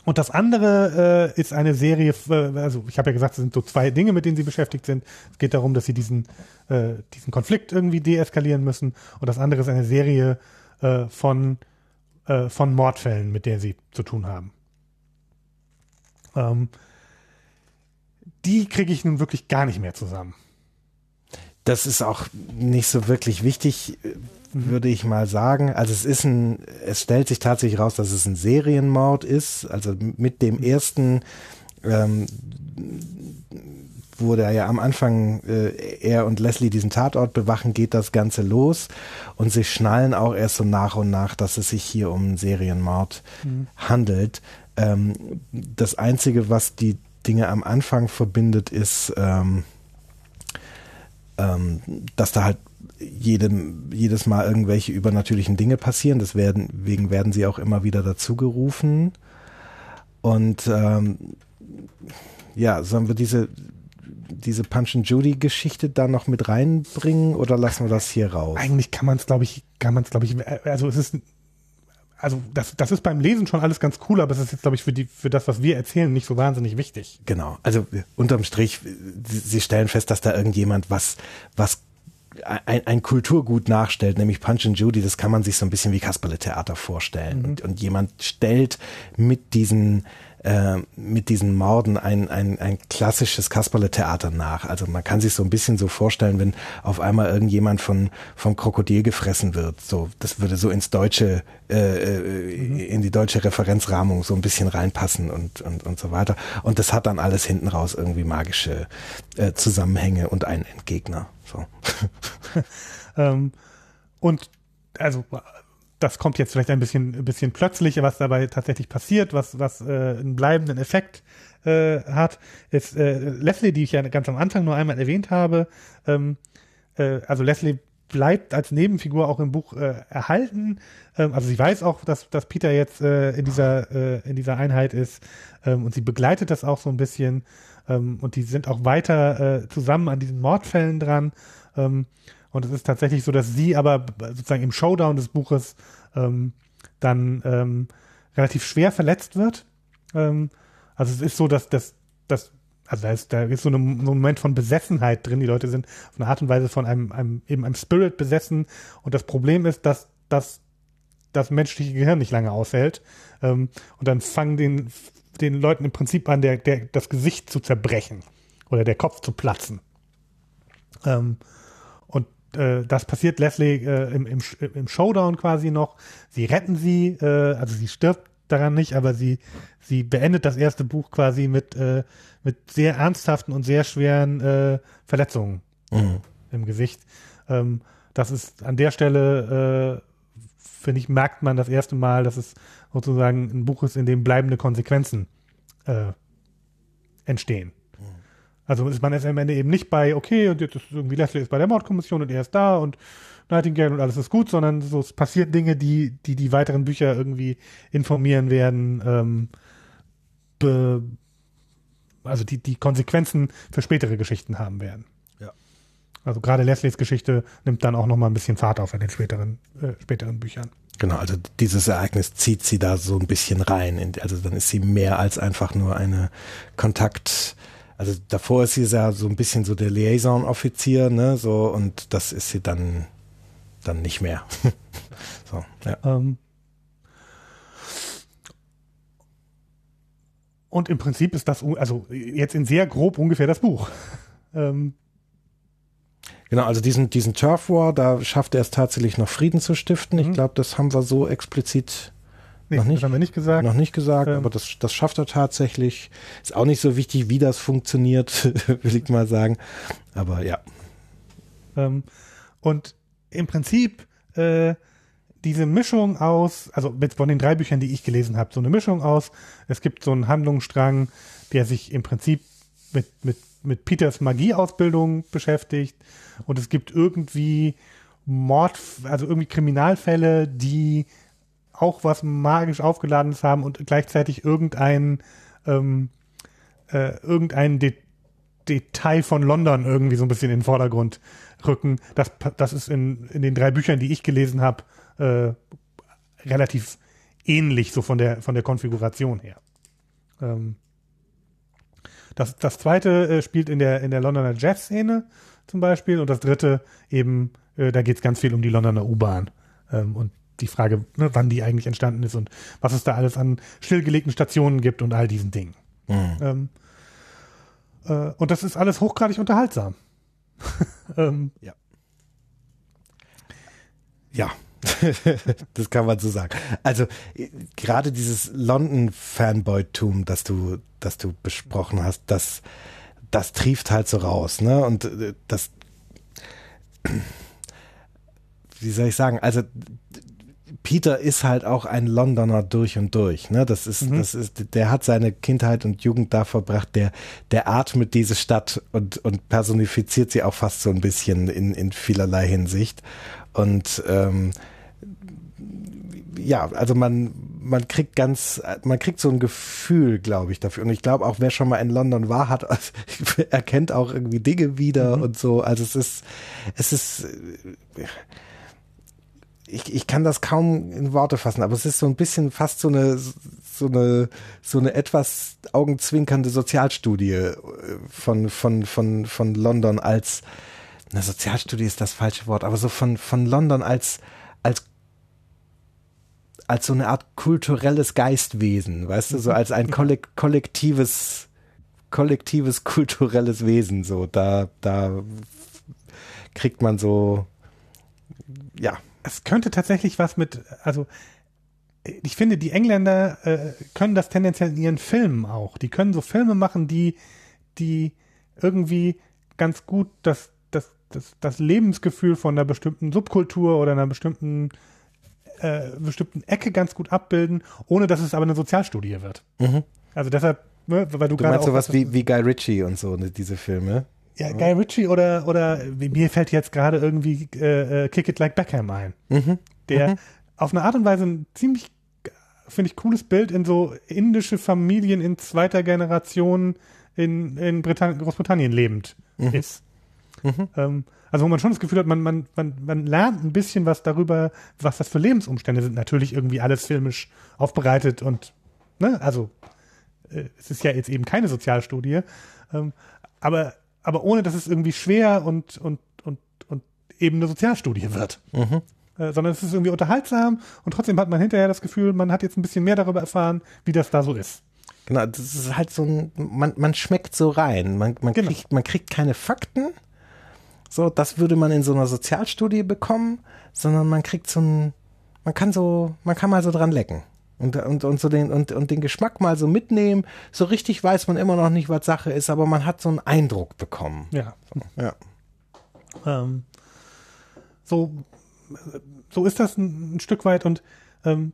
und das andere äh, ist eine Serie, äh, also ich habe ja gesagt, es sind so zwei Dinge, mit denen sie beschäftigt sind. Es geht darum, dass sie diesen, äh, diesen Konflikt irgendwie deeskalieren müssen. Und das andere ist eine Serie äh, von, äh, von Mordfällen, mit der sie zu tun haben. Ähm, die kriege ich nun wirklich gar nicht mehr zusammen. Das ist auch nicht so wirklich wichtig, würde ich mal sagen. Also es ist ein, es stellt sich tatsächlich raus, dass es ein Serienmord ist. Also mit dem ersten ähm, wurde er ja am Anfang äh, er und Leslie diesen Tatort bewachen, geht das Ganze los und sie schnallen auch erst so nach und nach, dass es sich hier um einen Serienmord mhm. handelt. Ähm, das Einzige, was die Dinge am Anfang verbindet, ist, ähm, ähm, dass da halt jedem, jedes Mal irgendwelche übernatürlichen Dinge passieren. Deswegen werden sie auch immer wieder dazu gerufen. Und ähm, ja, sollen wir diese, diese Punch and Judy Geschichte da noch mit reinbringen oder lassen wir das hier raus? Eigentlich kann man es, glaube ich, kann man es, glaube ich, also es ist, also das, das ist beim Lesen schon alles ganz cool, aber es ist jetzt, glaube ich, für die, für das, was wir erzählen, nicht so wahnsinnig wichtig. Genau. Also unterm Strich, sie stellen fest, dass da irgendjemand was, was ein, ein Kulturgut nachstellt, nämlich Punch and Judy, das kann man sich so ein bisschen wie Kasperle-Theater vorstellen. Mhm. Und, und jemand stellt mit diesen äh, mit diesen Morden ein, ein, ein klassisches Kasperle-Theater nach. Also man kann sich so ein bisschen so vorstellen, wenn auf einmal irgendjemand von vom Krokodil gefressen wird. So, das würde so ins deutsche, äh, äh, in die deutsche Referenzrahmung so ein bisschen reinpassen und, und, und so weiter. Und das hat dann alles hinten raus irgendwie magische äh, Zusammenhänge und einen Endgegner. So. *laughs* ähm, und also das kommt jetzt vielleicht ein bisschen, ein bisschen plötzlich, was dabei tatsächlich passiert, was, was äh, einen bleibenden Effekt äh, hat, ist äh, Leslie, die ich ja ganz am Anfang nur einmal erwähnt habe. Ähm, äh, also Leslie bleibt als Nebenfigur auch im Buch äh, erhalten. Ähm, also sie weiß auch, dass, dass Peter jetzt äh, in dieser äh, in dieser Einheit ist ähm, und sie begleitet das auch so ein bisschen ähm, und die sind auch weiter äh, zusammen an diesen Mordfällen dran. Ähm, und es ist tatsächlich so, dass sie aber sozusagen im Showdown des Buches ähm, dann ähm, relativ schwer verletzt wird. Ähm, also es ist so, dass das, das also da ist, da ist so ein Moment von Besessenheit drin. Die Leute sind auf eine Art und Weise von einem, einem eben einem Spirit besessen. Und das Problem ist, dass, dass das menschliche Gehirn nicht lange aushält. Ähm, und dann fangen den, den Leuten im Prinzip an, der, der, das Gesicht zu zerbrechen oder der Kopf zu platzen. Ähm, äh, das passiert Leslie äh, im, im, im Showdown quasi noch. Sie retten sie, äh, also sie stirbt daran nicht, aber sie, sie beendet das erste Buch quasi mit, äh, mit sehr ernsthaften und sehr schweren äh, Verletzungen mhm. im Gesicht. Ähm, das ist an der Stelle, äh, finde ich, merkt man das erste Mal, dass es sozusagen ein Buch ist, in dem bleibende Konsequenzen äh, entstehen. Also ist man jetzt am Ende eben nicht bei, okay, und jetzt ist irgendwie Leslie ist bei der Mordkommission und er ist da und Nightingale und alles ist gut, sondern so es passiert Dinge, die die die weiteren Bücher irgendwie informieren werden, ähm, be, also die die Konsequenzen für spätere Geschichten haben werden. Ja. Also gerade Leslies Geschichte nimmt dann auch noch mal ein bisschen Fahrt auf in den späteren äh, späteren Büchern. Genau, also dieses Ereignis zieht sie da so ein bisschen rein. also dann ist sie mehr als einfach nur eine Kontakt also davor ist sie ja so ein bisschen so der Liaison-Offizier, ne, so, und das ist sie dann, dann nicht mehr. *laughs* so, ja. Ähm. Und im Prinzip ist das, also jetzt in sehr grob ungefähr das Buch. *laughs* Ähm. Genau, also diesen, diesen Turf War, da schafft er es tatsächlich noch Frieden zu stiften. Ich mhm. glaube, das haben wir so explizit Nee, noch nicht, das haben wir nicht gesagt. Noch nicht gesagt, ähm, aber das, das schafft er tatsächlich. Ist auch nicht so wichtig, wie das funktioniert, *laughs* will ich mal sagen. Aber ja. Ähm, und im Prinzip äh, diese Mischung aus, also mit von den drei Büchern, die ich gelesen habe, so eine Mischung aus, es gibt so einen Handlungsstrang, der sich im Prinzip mit, mit, mit Peters Magieausbildung beschäftigt und es gibt irgendwie Mord, also irgendwie Kriminalfälle, die auch was magisch aufgeladenes haben und gleichzeitig irgendein ähm, äh, irgendein De Detail von London irgendwie so ein bisschen in den Vordergrund rücken. Das, das ist in, in den drei Büchern, die ich gelesen habe, äh, relativ ähnlich so von der von der Konfiguration her. Ähm, das, das zweite äh, spielt in der in der Londoner Jazz-Szene zum Beispiel und das dritte eben, äh, da geht es ganz viel um die Londoner U-Bahn ähm, und die Frage, ne, wann die eigentlich entstanden ist und was es da alles an stillgelegten Stationen gibt und all diesen Dingen. Mhm. Ähm, äh, und das ist alles hochgradig unterhaltsam. *laughs* ähm, Ja, *laughs* das kann man so sagen. Also äh, gerade dieses London-Fanboy-Tum, das du, das du besprochen hast, das, das trieft halt so raus, ne? Und äh, das, *clears throat* wie soll ich sagen? Also Peter ist halt auch ein Londoner durch und durch. Ne? Das ist, das ist, der hat seine Kindheit und Jugend da verbracht. Der, der atmet diese Stadt und, und personifiziert sie auch fast so ein bisschen in, in vielerlei Hinsicht. Und ähm, ja, also man, man kriegt ganz, man kriegt so ein Gefühl, glaube ich, dafür. Und ich glaube auch, wer schon mal in London war, hat, *laughs* erkennt auch irgendwie Dinge wieder und so. Also es ist, es ist, äh, ich, ich kann das kaum in Worte fassen, aber es ist so ein bisschen fast so eine, so eine, so eine etwas augenzwinkernde Sozialstudie äh, von, von, von, von London als, eine Sozialstudie ist das falsche Wort, aber so von, von London als, als als so eine Art kulturelles Geistwesen, weißt du, so als ein kollek kollektives, kollektives kulturelles Wesen, so da, da kriegt man so, ja, es könnte tatsächlich was mit, also ich finde, die Engländer äh, können das tendenziell in ihren Filmen auch. Die können so Filme machen, die, die irgendwie ganz gut das, das, das, das Lebensgefühl von einer bestimmten Subkultur oder einer bestimmten äh, bestimmten Ecke ganz gut abbilden, ohne dass es aber eine Sozialstudie wird. Mhm. Also deshalb, ne, weil du, du gerade meinst auch sowas was- wie, wie Guy Ritchie und so, ne, diese Filme. Ja, Guy Ritchie oder oder mir fällt jetzt gerade irgendwie äh, äh, Kick It Like Beckham ein, Mhm. der auf eine Art und Weise ein ziemlich finde ich cooles Bild in so indische Familien in zweiter Generation in in Britann Großbritannien lebend ist. Ähm, also wo man schon das Gefühl hat, man, man, man, man lernt ein bisschen was darüber, was das für Lebensumstände sind. Natürlich irgendwie alles filmisch aufbereitet und, ne, also äh, es ist ja jetzt eben keine Sozialstudie, ähm, aber, aber ohne, dass es irgendwie schwer und, und, und, und eben eine Sozialstudie wird. Äh, sondern es ist irgendwie unterhaltsam und trotzdem hat man hinterher das Gefühl, man hat jetzt ein bisschen mehr darüber erfahren, wie das da so ist. Genau, das ist halt so ein, man, man schmeckt so rein. Man, man, Genau. kriegt, man kriegt keine Fakten. So, das würde man in so einer Sozialstudie bekommen, sondern man kriegt so ein, man kann so, man kann mal so dran lecken. Und, und, und so den, und, und den Geschmack mal so mitnehmen. So richtig weiß man immer noch nicht, was Sache ist, aber man hat so einen Eindruck bekommen. Ja. Ja. Ähm, so, so ist das ein, ein Stück weit und ähm,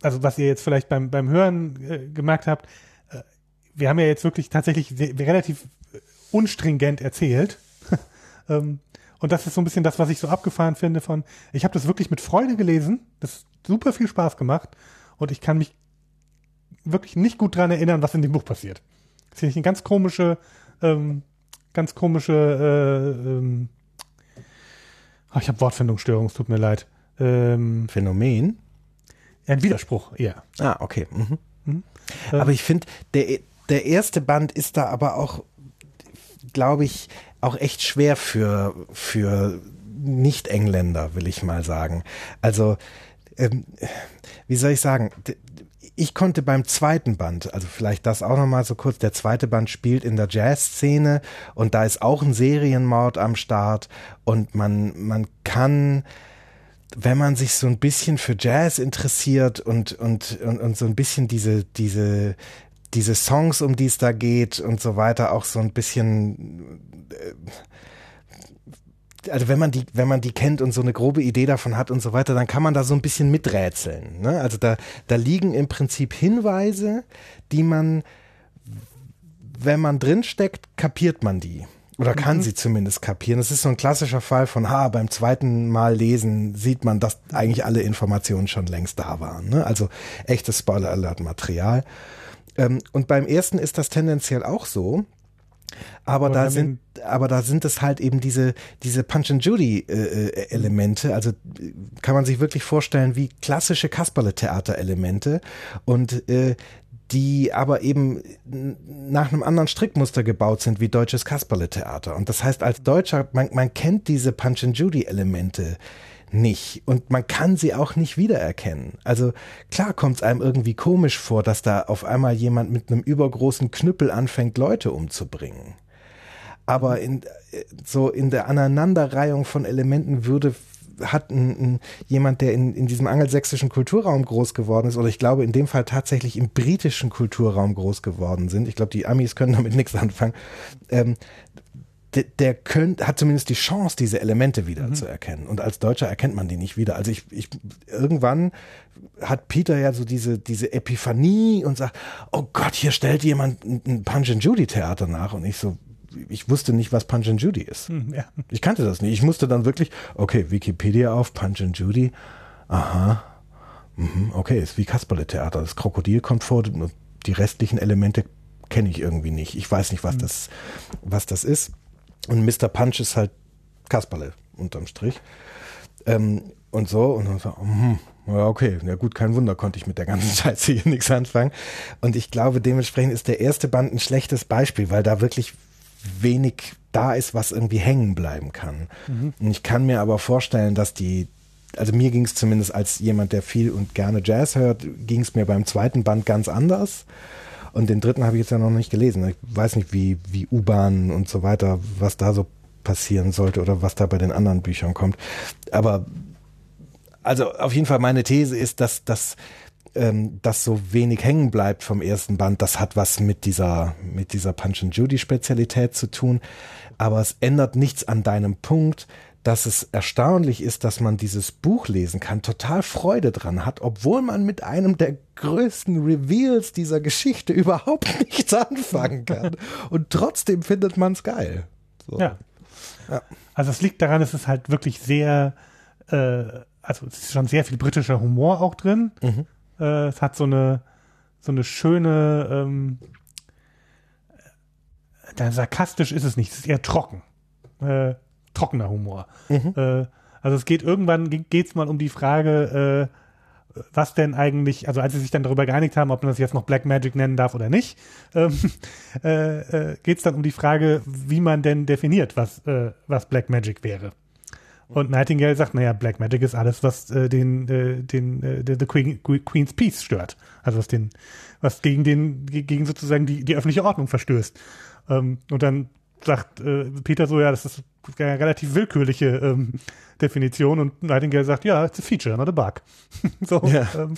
also was ihr jetzt vielleicht beim, beim Hören äh, gemerkt habt, äh, wir haben ja jetzt wirklich tatsächlich sehr, relativ unstringent erzählt. *laughs* ähm, und das ist so ein bisschen das, was ich so abgefahren finde von, ich habe das wirklich mit Freude gelesen, das hat super viel Spaß gemacht und ich kann mich wirklich nicht gut dran erinnern, was in dem Buch passiert. Das finde ich eine ganz komische, ähm, ganz komische äh, ähm, ich habe Wortfindungsstörung, es tut mir leid. Ähm, Phänomen. ein Widerspruch, ja. Ah, okay. Mhm. Mhm. Aber ich finde, der, der erste Band ist da aber auch, glaube ich, auch echt schwer für, für Nicht-Engländer, will ich mal sagen. Also, ähm, wie soll ich sagen? Ich konnte beim zweiten Band, also vielleicht das auch nochmal so kurz, der zweite Band spielt in der Jazzszene und da ist auch ein Serienmord am Start und man, man kann wenn man sich so ein bisschen für Jazz interessiert und, und, und, und so ein bisschen diese, diese, diese Songs, um die es da geht und so weiter, auch so ein bisschen, äh, also wenn man die, wenn man die kennt und so eine grobe Idee davon hat und so weiter, dann kann man da so ein bisschen miträtseln. Ne? Also da, da liegen im Prinzip Hinweise, die man, wenn man drinsteckt, kapiert man die. Oder kann sie zumindest kapieren. Es ist so ein klassischer Fall von, ha, beim zweiten Mal lesen sieht man, dass eigentlich alle Informationen schon längst da waren. Ne? Also echtes Spoiler-Alert-Material. Ähm, und beim ersten ist das tendenziell auch so. Aber, da sind, aber da sind es halt eben diese, diese Punch and Judy äh, äh, Elemente. Also äh, kann man sich wirklich vorstellen wie klassische Kasperle-Theater-Elemente und äh, die aber eben nach einem anderen Strickmuster gebaut sind wie deutsches Kasperle-Theater. Und das heißt, als Deutscher, man, man kennt diese Punch and Judy-Elemente nicht und man kann sie auch nicht wiedererkennen. Also klar kommt es einem irgendwie komisch vor, dass da auf einmal jemand mit einem übergroßen Knüppel anfängt, Leute umzubringen. aber in, äh, so in der Aneinanderreihung von Elementen würde hat ein, ein, jemand, der in, in diesem angelsächsischen Kulturraum groß geworden ist, oder ich glaube in dem Fall tatsächlich im britischen Kulturraum groß geworden sind, ich glaube, die Amis können damit *laughs* nichts anfangen, ähm, der, der könnt, hat zumindest die Chance, diese Elemente wieder mhm. zu erkennen. Und als Deutscher erkennt man die nicht wieder. Also ich, ich irgendwann hat Peter ja so diese, diese Epiphanie und sagt, oh Gott, hier stellt jemand ein, Punch and Judy Theater nach. Und ich so, ich wusste nicht, was Punch and Judy ist. Hm, ja. Ich kannte das nicht. Ich musste dann wirklich, okay, Wikipedia auf, Punch and Judy, aha, mhm, okay, ist wie Kasperle-Theater. Das Krokodil kommt vor, die restlichen Elemente kenne ich irgendwie nicht. Ich weiß nicht, was, mhm. das, was das ist. Und Mr. Punch ist halt Kasperle, unterm Strich. Ähm, und so, und dann so, hm, ja, okay, ja gut, kein Wunder, konnte ich mit der ganzen *laughs* Scheiße hier nichts anfangen. Und ich glaube, dementsprechend ist der erste Band ein schlechtes Beispiel, weil da wirklich wenig da ist, was irgendwie hängen bleiben kann. Mhm. Und ich kann mir aber vorstellen, dass die, also mir ging es zumindest als jemand, der viel und gerne Jazz hört, ging es mir beim zweiten Band ganz anders. Und den dritten habe ich jetzt ja noch nicht gelesen. Ich weiß nicht, wie, wie U-Bahn und so weiter, was da so passieren sollte oder was da bei den anderen Büchern kommt. Aber also auf jeden Fall meine These ist, dass, dass ähm, dass so wenig hängen bleibt vom ersten Band, das hat was mit dieser, mit dieser Punch and Judy Spezialität zu tun. Aber es ändert nichts an deinem Punkt, dass es erstaunlich ist, dass man dieses Buch lesen kann, total Freude dran hat, obwohl man mit einem der größten Reveals dieser Geschichte *laughs* überhaupt nichts anfangen kann. Und trotzdem findet man es geil. So. Ja. ja. Also es liegt daran, es ist halt wirklich sehr, äh, also es ist schon sehr viel britischer Humor auch drin. Mhm. Äh, es hat so eine, so eine schöne, ähm, äh, sarkastisch ist es nicht, es ist eher trocken. Äh, trockener Humor. Mhm. Äh, also es geht irgendwann, geht es mal um die Frage, äh, was denn eigentlich, also als sie sich dann darüber geeinigt haben, ob man das jetzt noch Black Magic nennen darf oder nicht, ähm, *laughs* äh, äh, geht es dann um die Frage, wie man denn definiert, was, äh, was Black Magic wäre. Und Nightingale sagt, naja, Black Magic ist alles, was äh, den, äh, den äh, the Queen, Queen's Peace stört. Also was den, was gegen den, gegen sozusagen die, die öffentliche Ordnung verstößt. Ähm, und dann sagt äh, Peter so, ja, das ist eine relativ willkürliche ähm, Definition und Nightingale sagt, ja, it's a feature, not a bug. *laughs* so, ja. ähm,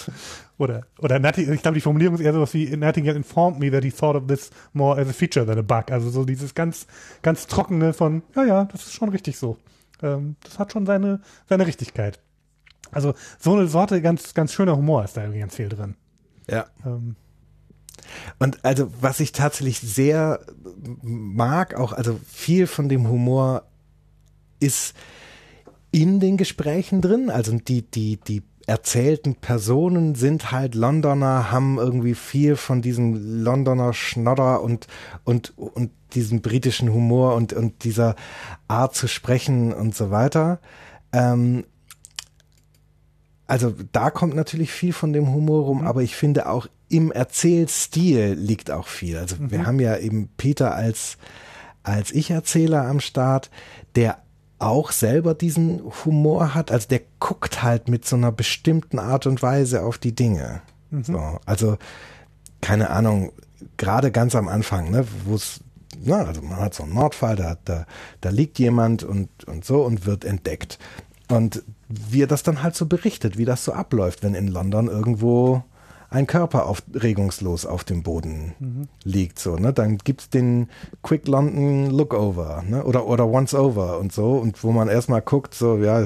oder, oder ich glaube, die Formulierung ist eher sowas wie, Nightingale informed me that he thought of this more as a feature than a bug. Also so dieses ganz, ganz trockene von, ja, ja, das ist schon richtig so. Ähm, das hat schon seine, seine Richtigkeit. Also so eine Sorte ganz, ganz schöner Humor ist da irgendwie ganz viel drin. Ja. Ähm. Und also, was ich tatsächlich sehr mag, auch, also viel von dem Humor ist in den Gesprächen drin. Also die, die, die erzählten Personen sind halt Londoner, haben irgendwie viel von diesem Londoner Schnodder und, und, und diesem britischen Humor und, und dieser Art zu sprechen und so weiter. Ähm, also da kommt natürlich viel von dem Humor rum, mhm. aber ich finde auch im Erzählstil liegt auch viel. Also mhm. wir haben ja eben Peter als, als Ich-Erzähler am Start, der auch selber diesen Humor hat. Also der guckt halt mit so einer bestimmten Art und Weise auf die Dinge. Mhm. So, also keine Ahnung, gerade ganz am Anfang, ne, wo es na, also man hat so einen Mordfall, da, da, da liegt jemand und, und so und wird entdeckt. Und wie er das dann halt so berichtet, wie das so abläuft, wenn in London irgendwo ein Körper auf, regungslos auf dem Boden mhm. liegt, so, ne? Dann gibt's den Quick London Lookover, ne? Oder, oder Once Over und so, und wo man erstmal guckt, so, ja,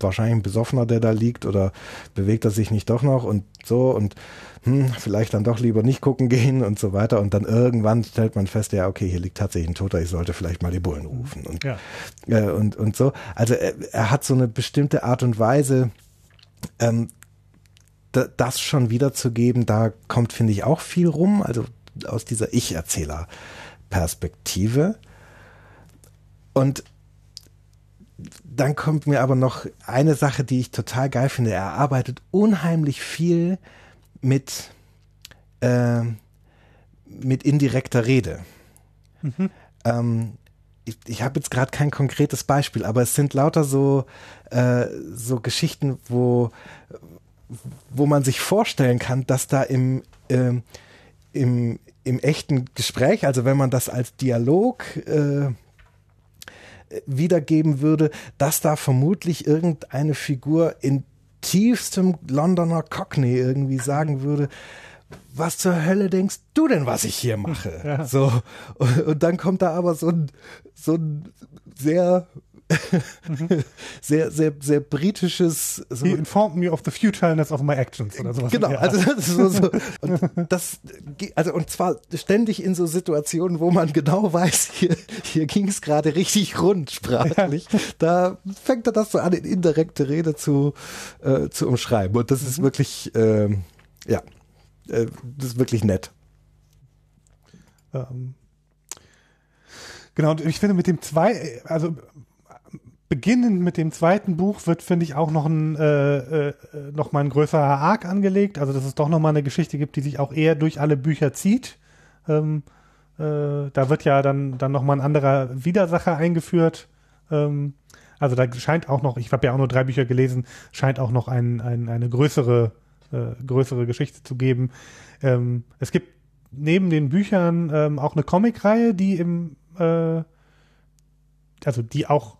wahrscheinlich ein Besoffener, der da liegt, oder bewegt er sich nicht doch noch und so, und hm, vielleicht dann doch lieber nicht gucken gehen und so weiter. Und dann irgendwann stellt man fest, ja, okay, hier liegt tatsächlich ein Toter, ich sollte vielleicht mal die Bullen rufen und, ja. äh, und, und so. Also er, er, hat so eine bestimmte Art und Weise, ähm, das schon wiederzugeben, da kommt, finde ich, auch viel rum, also aus dieser Ich-Erzähler-Perspektive. Und dann kommt mir aber noch eine Sache, die ich total geil finde. Er arbeitet unheimlich viel mit, äh, mit indirekter Rede. Mhm. Ähm, ich, ich habe jetzt gerade kein konkretes Beispiel, aber es sind lauter so, äh, so Geschichten, wo, wo man sich vorstellen kann, dass da im, äh, im, im echten Gespräch, also wenn man das als Dialog äh, wiedergeben würde, dass da vermutlich irgendeine Figur in tiefstem Londoner Cockney irgendwie sagen würde, was zur Hölle denkst du denn, was ich hier mache? Ja. So. Und, und, dann kommt da aber so ein, so ein sehr *laughs* sehr, sehr, sehr britisches. So He informed me of the futileness of my actions oder sowas. Genau, also das ist so, so *laughs* und das, also und zwar ständig in so Situationen, wo man genau weiß, hier, hier ging es gerade richtig rund sprachlich. Ja. Da fängt er das so an, in indirekte Rede zu, äh, zu umschreiben. Und das ist mhm. wirklich, äh, ja, äh, das ist wirklich nett. Ähm. Genau, und ich finde mit dem zwei, also beginnend mit dem zweiten Buch wird, finde ich, auch noch ein äh, äh, noch mal ein größerer Arc angelegt. Also dass es doch noch mal eine Geschichte gibt, die sich auch eher durch alle Bücher zieht. Ähm, äh, da wird ja dann dann noch mal ein anderer Widersacher eingeführt. Ähm, also da scheint auch noch, ich habe ja auch nur drei Bücher gelesen, scheint auch noch ein, ein, eine größere äh, größere Geschichte zu geben. Ähm, es gibt neben den Büchern ähm, auch eine Comicreihe, die im äh, also die auch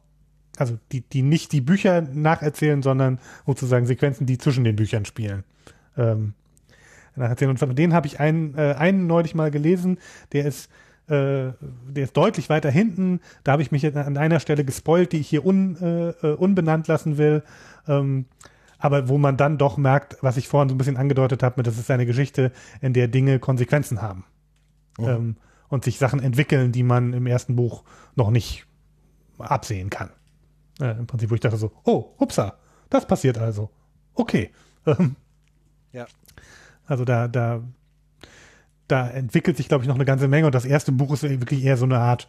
also die, die nicht die Bücher nacherzählen, sondern sozusagen Sequenzen, die zwischen den Büchern spielen. Ähm, nacherzählen. Und von denen habe ich einen, äh, einen neulich mal gelesen, der ist, äh, der ist deutlich weiter hinten. Da habe ich mich an einer Stelle gespoilt, die ich hier un, äh, äh, unbenannt lassen will. Ähm, aber wo man dann doch merkt, was ich vorhin so ein bisschen angedeutet habe, das ist eine Geschichte, in der Dinge Konsequenzen haben. Oh. Ähm, und sich Sachen entwickeln, die man im ersten Buch noch nicht absehen kann. Äh, Im Prinzip, wo ich dachte so, oh, hupsa, das passiert also. Okay. Ähm, ja. Also da, da, da entwickelt sich, glaube ich, noch eine ganze Menge und das erste Buch ist wirklich eher so eine Art,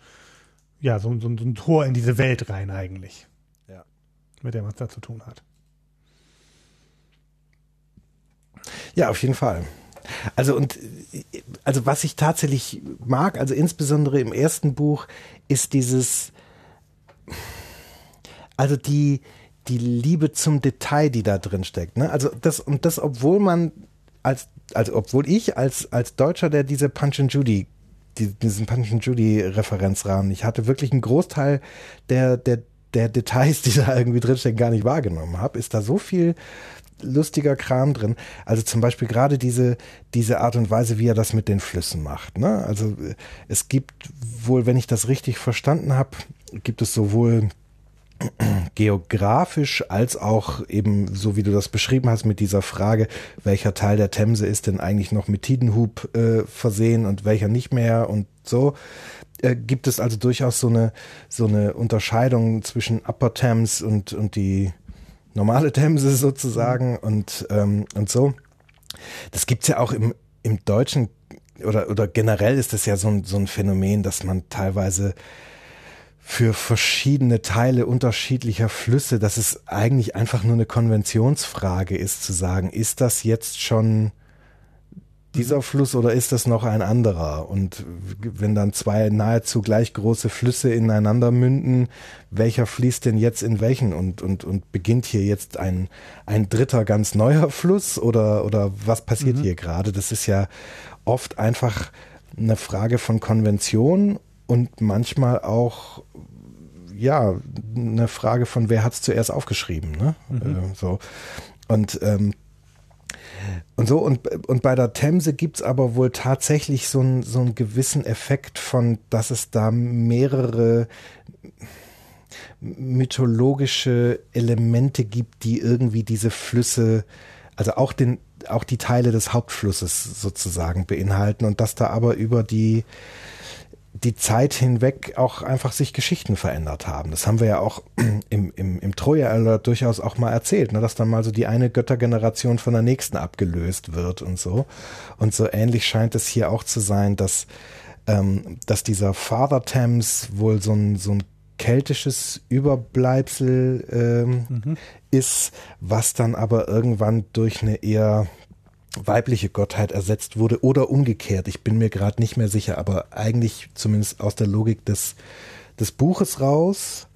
ja, so, so, so ein Tor in diese Welt rein eigentlich. Ja. Mit der man es da zu tun hat. Ja, auf jeden Fall. Also und also was ich tatsächlich mag, also insbesondere im ersten Buch, ist dieses also die, die Liebe zum Detail, die da drin steckt. Ne? Also das, und das, obwohl man als, also obwohl ich als, als Deutscher, der diese Punch and Judy, die, diesen Punch and Judy Referenzrahmen, ich hatte wirklich einen Großteil der, der, der Details, die da irgendwie drinstecken, gar nicht wahrgenommen habe, ist da so viel lustiger Kram drin. Also zum Beispiel gerade diese, diese Art und Weise, wie er das mit den Flüssen macht. Ne? Also es gibt wohl, wenn ich das richtig verstanden habe, gibt es sowohl geografisch als auch eben, so wie du das beschrieben hast, mit dieser Frage, welcher Teil der Themse ist denn eigentlich noch mit Tidenhub äh, versehen und welcher nicht mehr und so, äh, gibt es also durchaus so eine, so eine Unterscheidung zwischen Upper Thames und, und die normale Themse sozusagen und, ähm, und so. Das gibt's ja auch im, im Deutschen oder, oder generell ist das ja so ein, so ein Phänomen, dass man teilweise für verschiedene Teile unterschiedlicher Flüsse, dass es eigentlich einfach nur eine Konventionsfrage ist zu sagen, ist das jetzt schon dieser Fluss oder ist das noch ein anderer? Und wenn dann zwei nahezu gleich große Flüsse ineinander münden, welcher fließt denn jetzt in welchen? Und, und, und beginnt hier jetzt ein, ein dritter ganz neuer Fluss oder, oder was passiert mhm. hier gerade? Das ist ja oft einfach eine Frage von Konvention und manchmal auch ja eine Frage von wer hat es zuerst aufgeschrieben ne? Mhm. äh, so. Und ähm, und so und und bei der Themse gibt's aber wohl tatsächlich so einen so einen gewissen Effekt von dass es da mehrere mythologische Elemente gibt die irgendwie diese Flüsse also auch den auch die Teile des Hauptflusses sozusagen beinhalten. Und dass da aber über die die Zeit hinweg auch einfach sich Geschichten verändert haben. Das haben wir ja auch *clears throat* im, im, im Troja Alert durchaus auch mal erzählt, ne, dass dann mal so die eine Göttergeneration von der nächsten abgelöst wird und so. Und so ähnlich scheint es hier auch zu sein, dass, ähm, dass dieser Father Thames wohl so ein, so ein keltisches Überbleibsel ähm, mhm. ist, was dann aber irgendwann durch eine eher weibliche Gottheit ersetzt wurde oder umgekehrt. Ich bin mir gerade nicht mehr sicher, aber eigentlich zumindest aus der Logik des, des Buches raus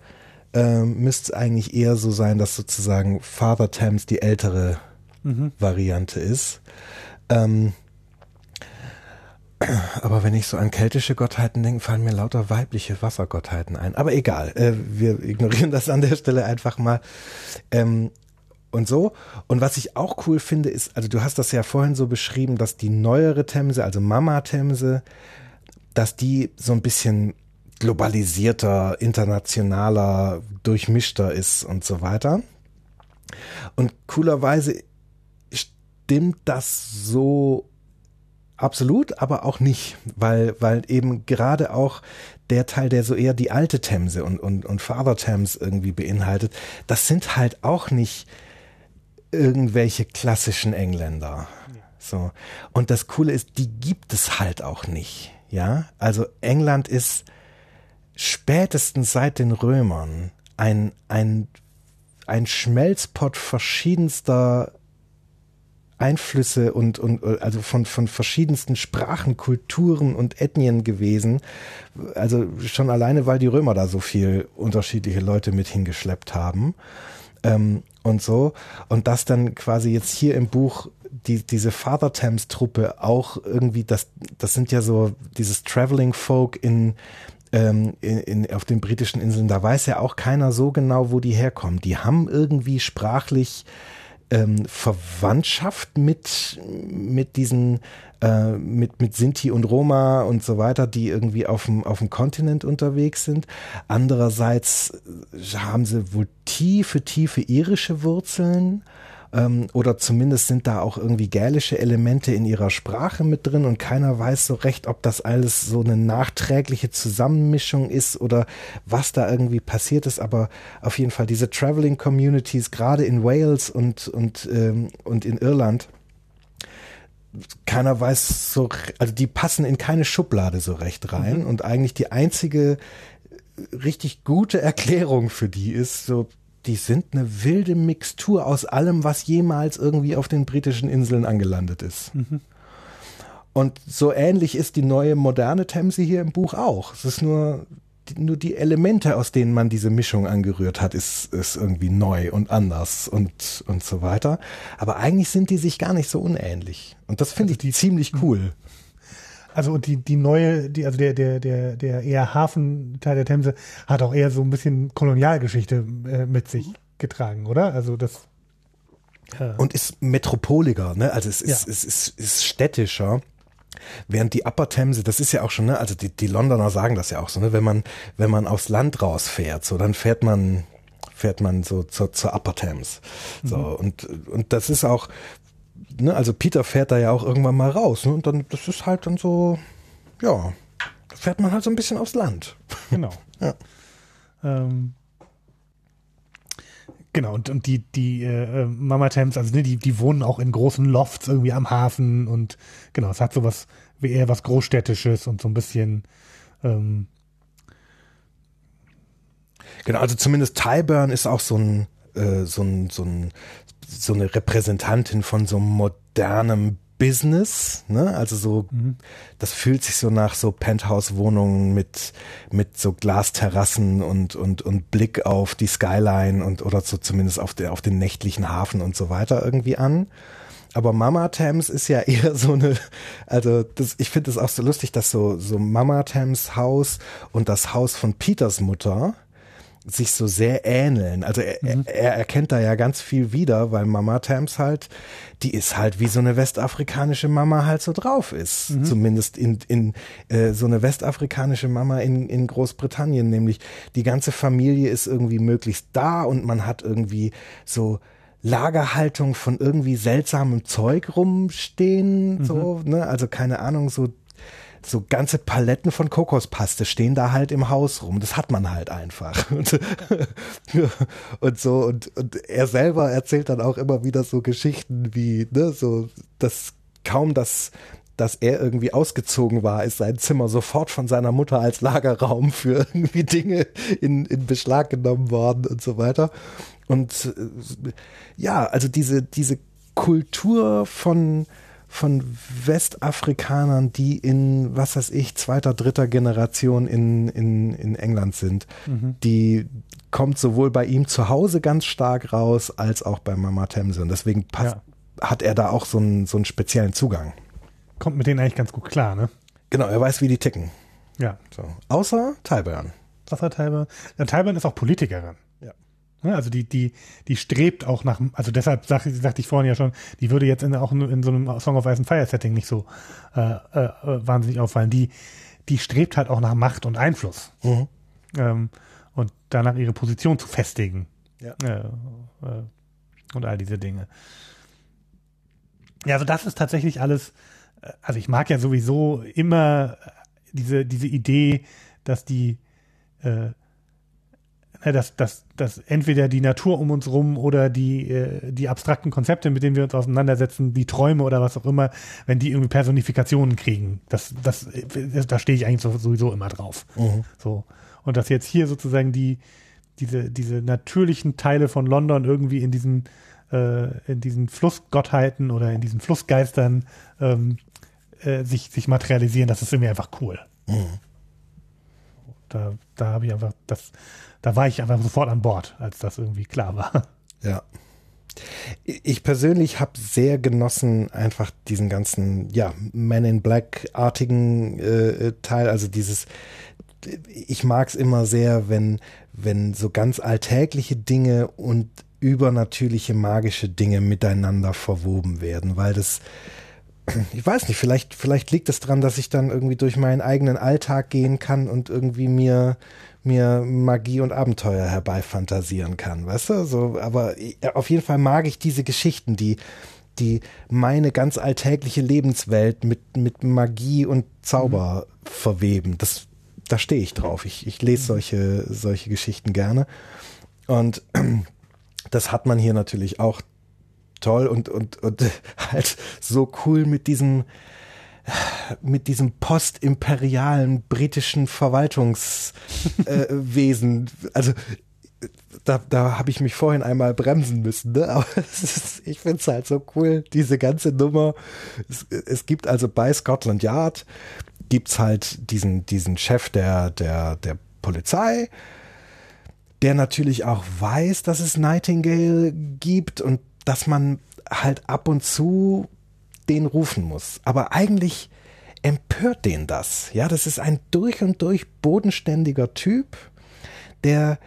ähm, müsste es eigentlich eher so sein, dass sozusagen Father Thames die ältere mhm. Variante ist. Ähm, Aber wenn ich so an keltische Gottheiten denke, fallen mir lauter weibliche Wassergottheiten ein. Aber egal, äh, wir ignorieren das an der Stelle einfach mal. Ähm, und so. Und was ich auch cool finde, ist, also du hast das ja vorhin so beschrieben, dass die neuere Themse, also Mama Themse, dass die so ein bisschen globalisierter, internationaler, durchmischter ist und so weiter. Und coolerweise stimmt das so absolut, aber auch nicht, weil, weil eben gerade auch der Teil, der so eher die alte Themse und, und, und Father Thames irgendwie beinhaltet, das sind halt auch nicht irgendwelche klassischen Engländer. So. Und das Coole ist, die gibt es halt auch nicht. Ja, also England ist spätestens seit den Römern ein, ein, ein Schmelzpott verschiedenster Einflüsse und, und also von, von verschiedensten Sprachen, Kulturen und Ethnien gewesen. Also schon alleine, weil die Römer da so viel unterschiedliche Leute mit hingeschleppt haben. Ähm, und so. Und das dann quasi jetzt hier im Buch die, diese Father Thames Truppe auch irgendwie, das, das sind ja so dieses Traveling Folk in, ähm, in, in, auf den britischen Inseln, da weiß ja auch keiner so genau, wo die herkommen. Die haben irgendwie sprachlich ähm, Verwandtschaft mit, mit diesen, äh, mit, mit Sinti und Roma und so weiter, die irgendwie auf dem, auf dem Kontinent unterwegs sind. Andererseits haben sie wohl tiefe, tiefe irische Wurzeln ähm, oder zumindest sind da auch irgendwie gälische Elemente in ihrer Sprache mit drin und keiner weiß so recht, ob das alles so eine nachträgliche Zusammenmischung ist oder was da irgendwie passiert ist. Aber auf jeden Fall diese Traveling Communities, gerade in Wales und, und, ähm, und in Irland, keiner weiß so, also die passen in keine Schublade so recht rein mhm. und eigentlich die einzige richtig gute Erklärung für die ist so, die sind eine wilde Mixtur aus allem, was jemals irgendwie auf den britischen Inseln angelandet ist. Mhm. Und so ähnlich ist die neue moderne Themse hier im Buch auch. Es ist nur, nur die Elemente, aus denen man diese Mischung angerührt hat, ist, ist irgendwie neu und anders und, und so weiter. Aber eigentlich sind die sich gar nicht so unähnlich. Und das finde also ich ziemlich cool. Also die, die neue, die, also der, der, der, der eher Hafenteil der Themse hat auch eher so ein bisschen Kolonialgeschichte äh, mit sich getragen, oder? Also das. Äh und ist metropoliger, ne? Also es ist, ja. es ist, ist städtischer. Während die Upper Themse, das ist ja auch schon, ne, also die, die Londoner sagen das ja auch so, ne, wenn man, wenn man aufs Land rausfährt, so, dann fährt man, fährt man so zur, zur Upper Thames. So, mhm. und, und das ist auch, ne, also Peter fährt da ja auch irgendwann mal raus, ne, und dann, das ist halt dann so, ja, fährt man halt so ein bisschen aufs Land. *laughs* Genau. ja. Ähm, genau, und, und die, die äh, Mama Thames, also ne, die, die wohnen auch in großen Lofts irgendwie am Hafen und genau, es hat sowas wie eher was Großstädtisches und so ein bisschen ähm, Genau, also zumindest Tyburn ist auch so ein, äh, so ein, so ein, so eine Repräsentantin von so modernem Business, ne? Also so, mhm. das fühlt sich so nach so Penthouse-Wohnungen mit mit so Glasterrassen und und und Blick auf die Skyline und oder so zumindest auf der auf den nächtlichen Hafen und so weiter irgendwie an. Aber Mama Thames ist ja *laughs* eher so eine, also das, ich finde es auch so lustig, dass so so Mama Thames Haus und das Haus von Peters Mutter sich so sehr ähneln. Also er, mhm. er erkennt da ja ganz viel wieder, weil Mama Tams halt, die ist halt wie so eine westafrikanische Mama halt so drauf ist. Mhm. Zumindest in, in äh, so eine westafrikanische Mama in, in Großbritannien, nämlich die ganze Familie ist irgendwie möglichst da und man hat irgendwie so Lagerhaltung von irgendwie seltsamem Zeug rumstehen, mhm. so, ne? Also keine Ahnung, so so ganze Paletten von Kokospaste stehen da halt im Haus rum. Das hat man halt einfach. *laughs* Und, und so, und, und er selber erzählt dann auch immer wieder so Geschichten wie, ne, so, dass kaum das dass er irgendwie ausgezogen war, ist sein Zimmer sofort von seiner Mutter als Lagerraum für irgendwie Dinge in, in Beschlag genommen worden und so weiter. Und äh, ja, also diese, diese Kultur von, von Westafrikanern, die in, was weiß ich, zweiter, dritter Generation in, in, in England sind. Mhm. Die kommt sowohl bei ihm zu Hause ganz stark raus, als auch bei Mama Themse. Und deswegen passt, ja. hat er da auch so einen, so einen speziellen Zugang. Kommt mit denen eigentlich ganz gut klar, ne? Genau, er weiß, wie die ticken. Ja. So. Außer Tyburn. Wasser Tyburn. Ja, Tyburn ist auch Politikerin. Ne, Also die, die, die strebt auch nach, also deshalb sag, sagte ich vorhin ja schon, die würde jetzt in, auch in, in so einem Song of Ice and Fire Setting nicht so äh, äh, wahnsinnig auffallen. Die, die strebt halt auch nach Macht und Einfluss Mhm. ähm, und danach ihre Position zu festigen. Ja. Äh, äh, und all diese Dinge. Ja, also das ist tatsächlich alles, äh, also ich mag ja sowieso immer diese, diese Idee, dass die, äh, dass, dass, dass entweder die Natur um uns rum oder die, äh, die abstrakten Konzepte, mit denen wir uns auseinandersetzen, die Träume oder was auch immer, wenn die irgendwie Personifikationen kriegen, das, das, äh, da stehe ich eigentlich so- sowieso immer drauf. Mhm. So. Und dass jetzt hier sozusagen die, diese, diese natürlichen Teile von London irgendwie in diesen, äh, in diesen Flussgottheiten oder in diesen Flussgeistern ähm, äh, sich, sich materialisieren, das ist irgendwie einfach cool. Mhm. Da, da habe ich einfach, das, da war ich einfach sofort an Bord, als das irgendwie klar war. Ja. Ich persönlich habe sehr genossen, einfach diesen ganzen, ja, Men in Black-artigen äh, Teil, also dieses, ich mag es immer sehr, wenn, wenn so ganz alltägliche Dinge und übernatürliche magische Dinge miteinander verwoben werden, weil das, ich weiß nicht, vielleicht, vielleicht liegt es daran, dass ich dann irgendwie durch meinen eigenen Alltag gehen kann und irgendwie mir, mir Magie und Abenteuer herbeifantasieren kann, weißt du? So, aber ich- auf jeden Fall mag ich diese Geschichten, die, die meine ganz alltägliche Lebenswelt mit, mit Magie und Zauber verweben. Das, da stehe ich drauf. Ich, ich lese solche, solche Geschichten gerne. Und *clears throat* das hat man hier natürlich auch toll und, und, und *laughs* halt so cool mit diesem, mit diesem postimperialen britischen Verwaltungswesen. Äh, also da, da habe ich mich vorhin einmal bremsen müssen, ne? aber *laughs* es ist, ich finde es halt so cool, diese ganze Nummer. Es, es gibt also bei Scotland Yard gibt's halt diesen, diesen Chef der, der, der Polizei, der natürlich auch weiß, dass es Nightingale gibt und dass man halt ab und zu den rufen muss. Aber eigentlich empört den das. Ja, das ist ein durch und durch bodenständiger Typ, der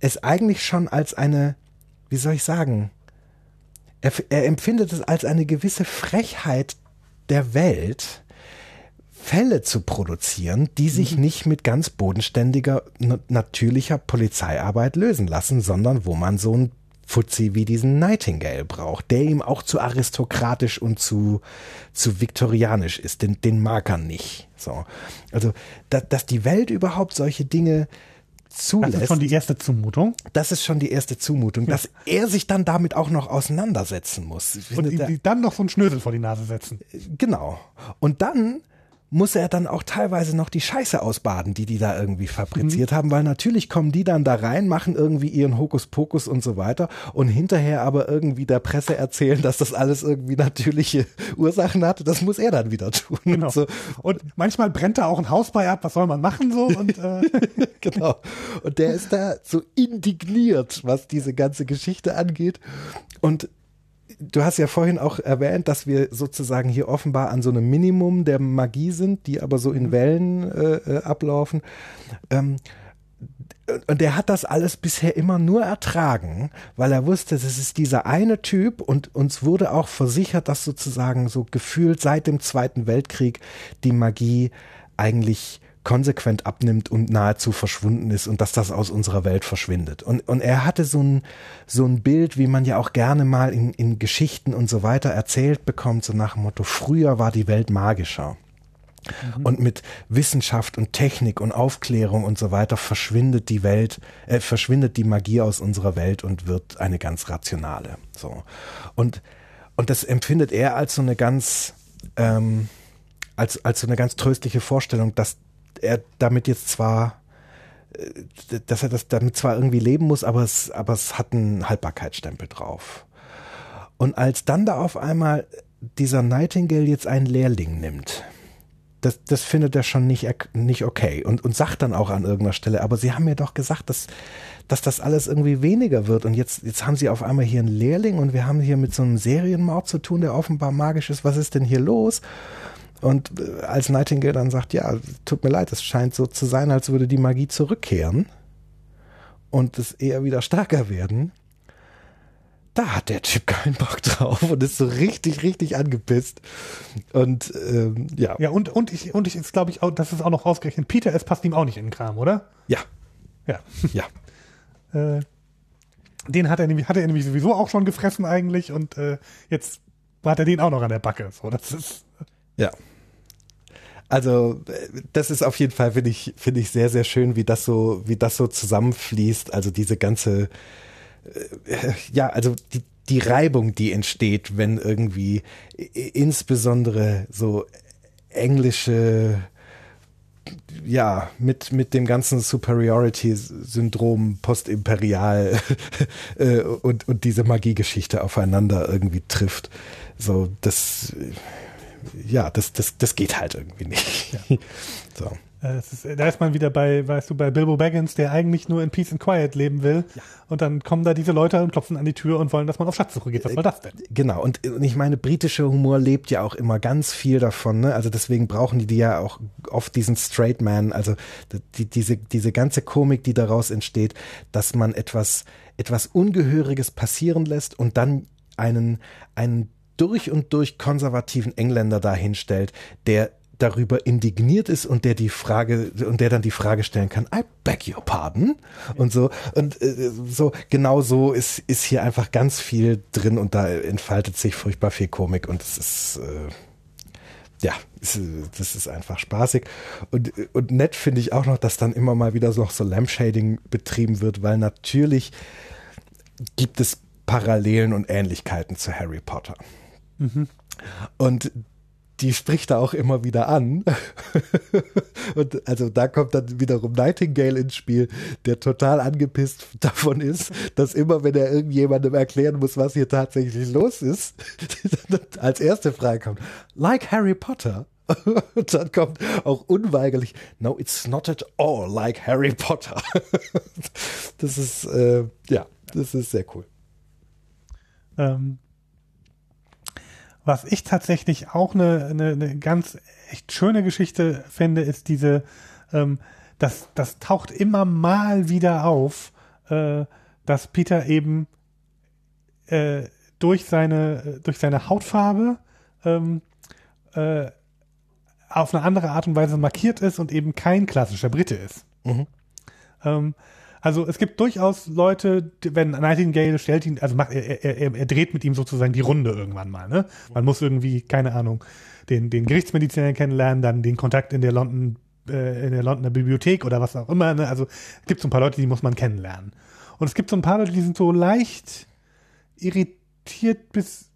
es eigentlich schon als eine, wie soll ich sagen, er, er empfindet es als eine gewisse Frechheit der Welt, Fälle zu produzieren, die sich nicht mit ganz bodenständiger, na- natürlicher Polizeiarbeit lösen lassen, sondern wo man so ein Fuzzi wie diesen Nightingale braucht, der ihm auch zu aristokratisch und zu, zu viktorianisch ist. Den, den mag er nicht. So. Also, da, dass die Welt überhaupt solche Dinge Das zulässt, ist schon die erste Zumutung. das ist schon die erste Zumutung, dass er sich dann damit auch noch auseinandersetzen muss. Und da- die dann noch so einen Schnösel vor die Nase setzen. Genau. Und dann muss er dann auch teilweise noch die Scheiße ausbaden, die die da irgendwie fabriziert haben, weil natürlich kommen die dann da rein, machen irgendwie ihren Hokuspokus und so weiter und hinterher aber irgendwie der Presse erzählen, dass das alles irgendwie natürliche *laughs* Ursachen hatte. Das muss er dann wieder tun. Genau. So, Und manchmal brennt da auch ein Haus bei ab, was soll man machen so? Und äh, *laughs* genau. Und der ist da so indigniert, was diese ganze Geschichte angeht. Und du hast ja vorhin auch erwähnt, dass wir sozusagen hier offenbar an so einem Minimum der Magie sind, die aber so in Wellen äh, äh, ablaufen. Ähm, und der hat das alles bisher immer nur ertragen, weil er wusste, das ist dieser eine Typ und uns wurde auch versichert, dass sozusagen so gefühlt seit dem Zweiten Weltkrieg die Magie eigentlich konsequent abnimmt und nahezu verschwunden ist und dass das aus unserer Welt verschwindet. Und, und er hatte so ein, so ein Bild, wie man ja auch gerne mal in, in Geschichten und so weiter erzählt bekommt, so nach dem Motto, früher war die Welt magischer. Und mit Wissenschaft und Technik und Aufklärung und so weiter verschwindet die Welt, äh, verschwindet die Magie aus unserer Welt und wird eine ganz rationale. So. Und, und das empfindet er als so eine ganz, ähm, als, als so eine ganz tröstliche Vorstellung, dass er damit jetzt zwar, äh, dass er das damit zwar irgendwie leben muss, aber es, aber es hat einen Haltbarkeitsstempel drauf. Und als dann da auf einmal dieser Nightingale jetzt einen Lehrling nimmt, das, das findet er schon nicht, nicht okay und, und sagt dann auch an irgendeiner Stelle, aber sie haben mir doch gesagt, dass, dass das alles irgendwie weniger wird und jetzt, jetzt haben sie auf einmal hier einen Lehrling und wir haben hier mit so einem Serienmord zu tun, der offenbar magisch ist. Was ist denn hier los? Und äh, als Nightingale dann sagt, ja, tut mir leid, es scheint so zu sein, als würde die Magie zurückkehren und es eher wieder stärker werden, da hat der Typ keinen Bock drauf und ist so richtig, richtig angepisst. Und ähm, ja. Ja, und, und ich, und ich ist, glaube ich, auch, das ist auch noch ausgerechnet. Peter, es passt ihm auch nicht in den Kram, oder? Ja. Ja. Ja. *laughs* Äh, den hat er nämlich, hat er nämlich sowieso auch schon gefressen eigentlich und äh, jetzt hat er den auch noch an der Backe. So, das ist. Ja. Also das ist auf jeden Fall finde ich finde ich sehr sehr schön, wie das so wie das so zusammenfließt. Also diese ganze äh, ja also die die Reibung, die entsteht, wenn irgendwie insbesondere so englische ja, mit, mit dem ganzen Superiority-Syndrom postimperial *laughs* äh, und, und diese Magiegeschichte aufeinander irgendwie trifft. So, das, ja, das, das, das geht halt irgendwie nicht. Ja. *laughs* So. Äh, ist, da ist man wieder bei, weißt du, bei Bilbo Baggins, der eigentlich nur in Peace and Quiet leben will. Ja. Und dann kommen da diese Leute und klopfen an die Tür und wollen, dass man auf Schatzsuche geht. Was soll das denn? Genau. Und, und ich meine, britischer Humor lebt ja auch immer ganz viel davon. Ne? Also deswegen brauchen die, die ja auch oft diesen Straight Man. Also die, diese, diese ganze Komik, die daraus entsteht, dass man etwas, etwas Ungehöriges passieren lässt und dann einen, einen durch und durch konservativen Engländer dahinstellt, der darüber indigniert ist und der die Frage und der dann die Frage stellen kann, I beg your pardon und so und äh, so genau so ist ist hier einfach ganz viel drin und da entfaltet sich furchtbar viel Komik und es ist äh, ja, das ist einfach spaßig. Und, und nett finde ich auch noch, dass dann immer mal wieder so, so Lampshading betrieben wird, weil natürlich gibt es Parallelen und Ähnlichkeiten zu Harry Potter. Mhm. Und die spricht da auch immer wieder an. *laughs* und also da kommt dann wiederum Nightingale ins Spiel, der total angepisst davon ist, dass immer, wenn er irgendjemandem erklären muss, was hier tatsächlich los ist, *laughs* als erste Frage kommt, like Harry Potter. *laughs* Und dann kommt auch unweigerlich, no, it's not at all like Harry Potter. das ist, äh, ja, das ist sehr cool. Ähm, was ich tatsächlich auch eine, eine, eine ganz echt schöne Geschichte finde, ist diese, ähm, das, das taucht immer mal wieder auf, äh, dass Peter eben äh, durch seine durch seine Hautfarbe ähm, äh, auf eine andere Art und Weise markiert ist und eben kein klassischer Brite ist. Mhm. Ähm, also es gibt durchaus Leute, wenn Nightingale stellt ihn, also macht, er, er, er dreht mit ihm sozusagen die Runde irgendwann mal. Ne? Man muss irgendwie, keine Ahnung, den, den Gerichtsmediziner kennenlernen, dann den Kontakt in der London, äh, in der Londoner Bibliothek oder was auch immer. Ne? Also es gibt so ein paar Leute, die muss man kennenlernen. Und es gibt so ein paar Leute, die sind so leicht irritiert bis,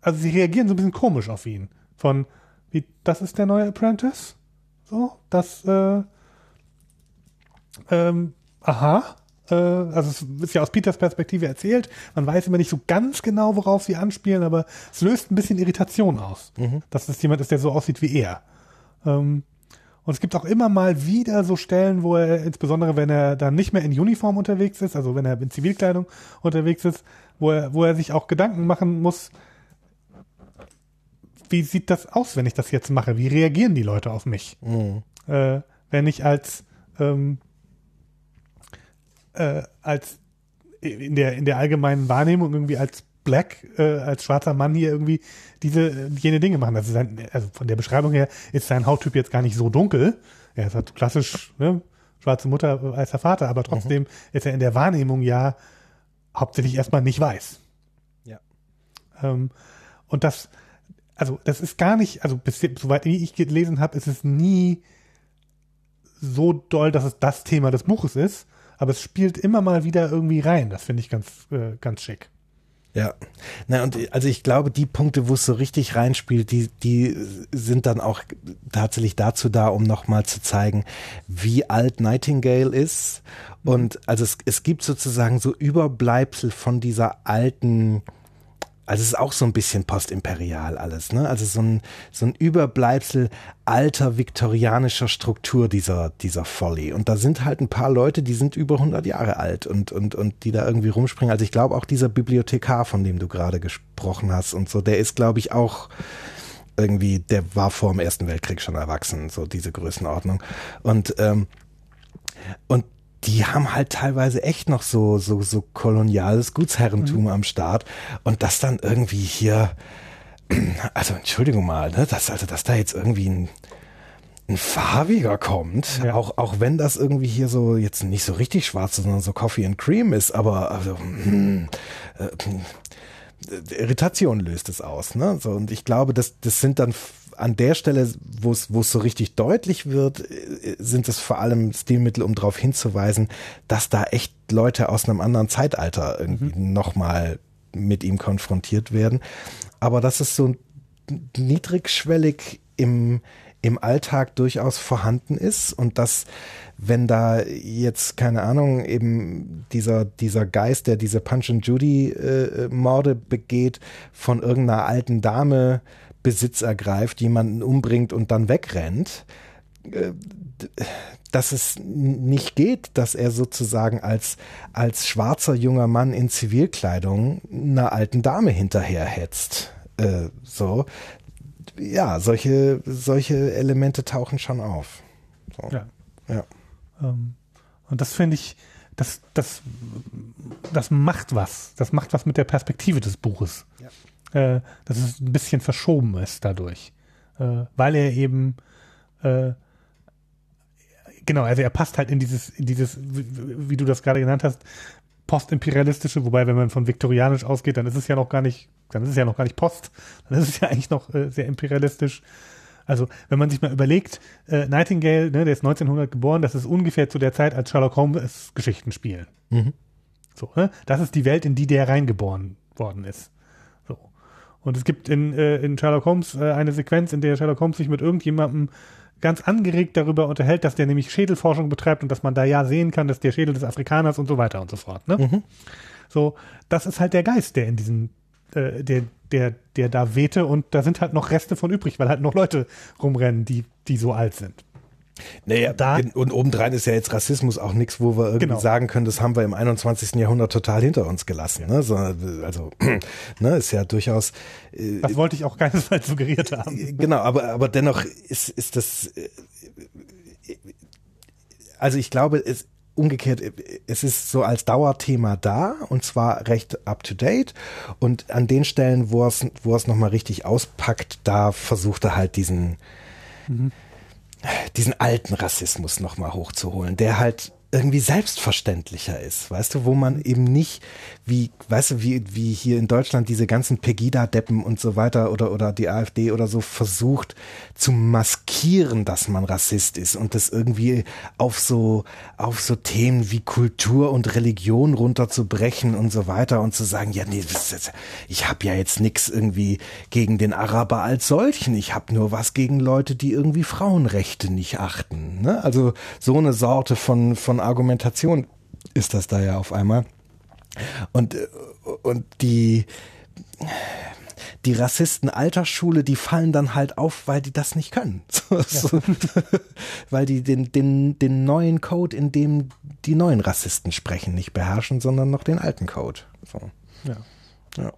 also sie reagieren so ein bisschen komisch auf ihn. Von, wie, das ist der neue Apprentice? So, das, äh, ähm, aha, äh, also es ist ja aus Peters Perspektive erzählt, man weiß immer nicht so ganz genau, worauf sie anspielen, aber es löst ein bisschen Irritation aus, mhm. dass es jemand ist, der so aussieht wie er. Ähm, und es gibt auch immer mal wieder so Stellen, wo er, insbesondere wenn er dann nicht mehr in Uniform unterwegs ist, also wenn er in Zivilkleidung unterwegs ist, wo er, wo er sich auch Gedanken machen muss, wie sieht das aus, wenn ich das jetzt mache? Wie reagieren die Leute auf mich? Mhm. Äh, wenn ich als ähm, äh, als in der in der allgemeinen Wahrnehmung irgendwie als Black, äh, als schwarzer Mann hier irgendwie diese jene Dinge machen. Also, sein, also von der Beschreibung her ist sein Hauttyp jetzt gar nicht so dunkel. Er ist halt klassisch ne, schwarze Mutter, weißer Vater, aber trotzdem mhm. ist er in der Wahrnehmung ja hauptsächlich erstmal nicht weiß. Ja. Ähm, und das, also das ist gar nicht, also bis, soweit ich gelesen habe, ist es nie so doll, dass es das Thema des Buches ist, aber es spielt immer mal wieder irgendwie rein. Das finde ich ganz, äh, ganz schick. Ja, na und also ich glaube, die Punkte, wo es so richtig reinspielt, die die sind dann auch tatsächlich dazu da, um nochmal zu zeigen, wie alt Nightingale ist. Und also es, es gibt sozusagen so Überbleibsel von dieser alten also es ist auch so ein bisschen postimperial alles, ne? Also so ein, so ein Überbleibsel alter viktorianischer Struktur dieser, dieser Folly. Und da sind halt ein paar Leute, die sind über 100 Jahre alt und, und, und die da irgendwie rumspringen. Also ich glaube auch dieser Bibliothekar, von dem du gerade gesprochen hast und so, der ist glaube ich auch, irgendwie, der war vor dem Ersten Weltkrieg schon erwachsen, so diese Größenordnung. Und, ähm, und die haben halt teilweise echt noch so, so, so koloniales Gutsherrentum mhm. am Start. Und das dann irgendwie hier, *clears throat* also Entschuldigung mal, ne, dass, also, dass da jetzt irgendwie ein, ein farbiger kommt, ja. auch, auch wenn das irgendwie hier so jetzt nicht so richtig schwarz, sondern so Coffee and Cream ist, aber also, hm, äh, Irritation löst es aus. Ne? So, und ich glaube, das, das sind dann an der Stelle, wo es so richtig deutlich wird, äh, sind es vor allem Stilmittel, um darauf hinzuweisen, dass da echt Leute aus einem anderen Zeitalter irgendwie mhm. nochmal mit ihm konfrontiert werden. Aber das ist so niedrigschwellig im, im Alltag durchaus vorhanden ist und dass wenn da jetzt, keine Ahnung, eben dieser, dieser Geist, der diese Punch and Judy äh, Morde begeht, von irgendeiner alten Dame Besitz ergreift, jemanden umbringt und dann wegrennt, äh, dass es nicht geht, dass er sozusagen als, als schwarzer junger Mann in Zivilkleidung einer alten Dame hinterherhetzt. Äh, so. Ja, solche, solche Elemente tauchen schon auf. So. Ja. ja. Ähm, und das finde ich, das, das, das macht was. Das macht was mit der Perspektive des Buches. Ja. Äh, dass es ein bisschen verschoben ist dadurch. Äh, weil er eben äh, genau, also er passt halt in dieses, in dieses, wie, wie du das gerade genannt hast, postimperialistische, wobei, wenn man von viktorianisch ausgeht, dann ist es ja noch gar nicht, dann ist es ja noch gar nicht Post, *laughs* dann ist es ja eigentlich noch äh, sehr imperialistisch. Also, wenn man sich mal überlegt, äh, Nightingale, ne, der ist 1900 geboren, das ist ungefähr zu der Zeit, als Sherlock Holmes Geschichten spielen. Mhm. So, ne? Das ist die Welt, in die der reingeboren worden ist. Und es gibt in, äh, in Sherlock Holmes äh, eine Sequenz, in der Sherlock Holmes sich mit irgendjemandem ganz angeregt darüber unterhält, dass der nämlich Schädelforschung betreibt und dass man da ja sehen kann, dass der Schädel des Afrikaners und so weiter und so fort. Ne? Mhm. So, das ist halt der Geist, der in diesen, äh, der, der, der da wehte und da sind halt noch Reste von übrig, weil halt noch Leute rumrennen, die, die so alt sind. Naja, da, und obendrein ist ja jetzt Rassismus auch nichts, wo wir irgendwie genau. sagen können, das haben wir im 21. Jahrhundert total hinter uns gelassen. Ne? So, also, *clears throat* ne, ist ja durchaus. Äh, das wollte ich auch keinesfalls *laughs* suggeriert haben. Äh, genau, aber, aber dennoch ist, ist das. Äh, also ich glaube, es, umgekehrt, es ist so als Dauerthema da und zwar recht up to date und an den Stellen, wo es, wo es nochmal richtig auspackt, da versucht er halt diesen, mhm diesen alten Rassismus nochmal hochzuholen, der halt irgendwie selbstverständlicher ist, weißt du, wo man eben nicht, wie, weißt du, wie, wie hier in Deutschland diese ganzen Pegida-Deppen und so weiter oder, oder die AfD oder so versucht zu maskieren, dass man Rassist ist und das irgendwie auf so, auf so Themen wie Kultur und Religion runterzubrechen und so weiter und zu sagen, ja, nee, ich habe ja jetzt nichts irgendwie gegen den Araber als solchen, ich habe nur was gegen Leute, die irgendwie Frauenrechte nicht achten, ne? Also so eine Sorte von, von Argumentation ist das da ja auf einmal. Und, und die, die Rassisten Altersschule, die fallen dann halt auf, weil die das nicht können. *laughs* So, ja. weil die den, den, den neuen Code, in dem die neuen Rassisten sprechen, nicht beherrschen, sondern noch den alten Code. So. Ja. ja.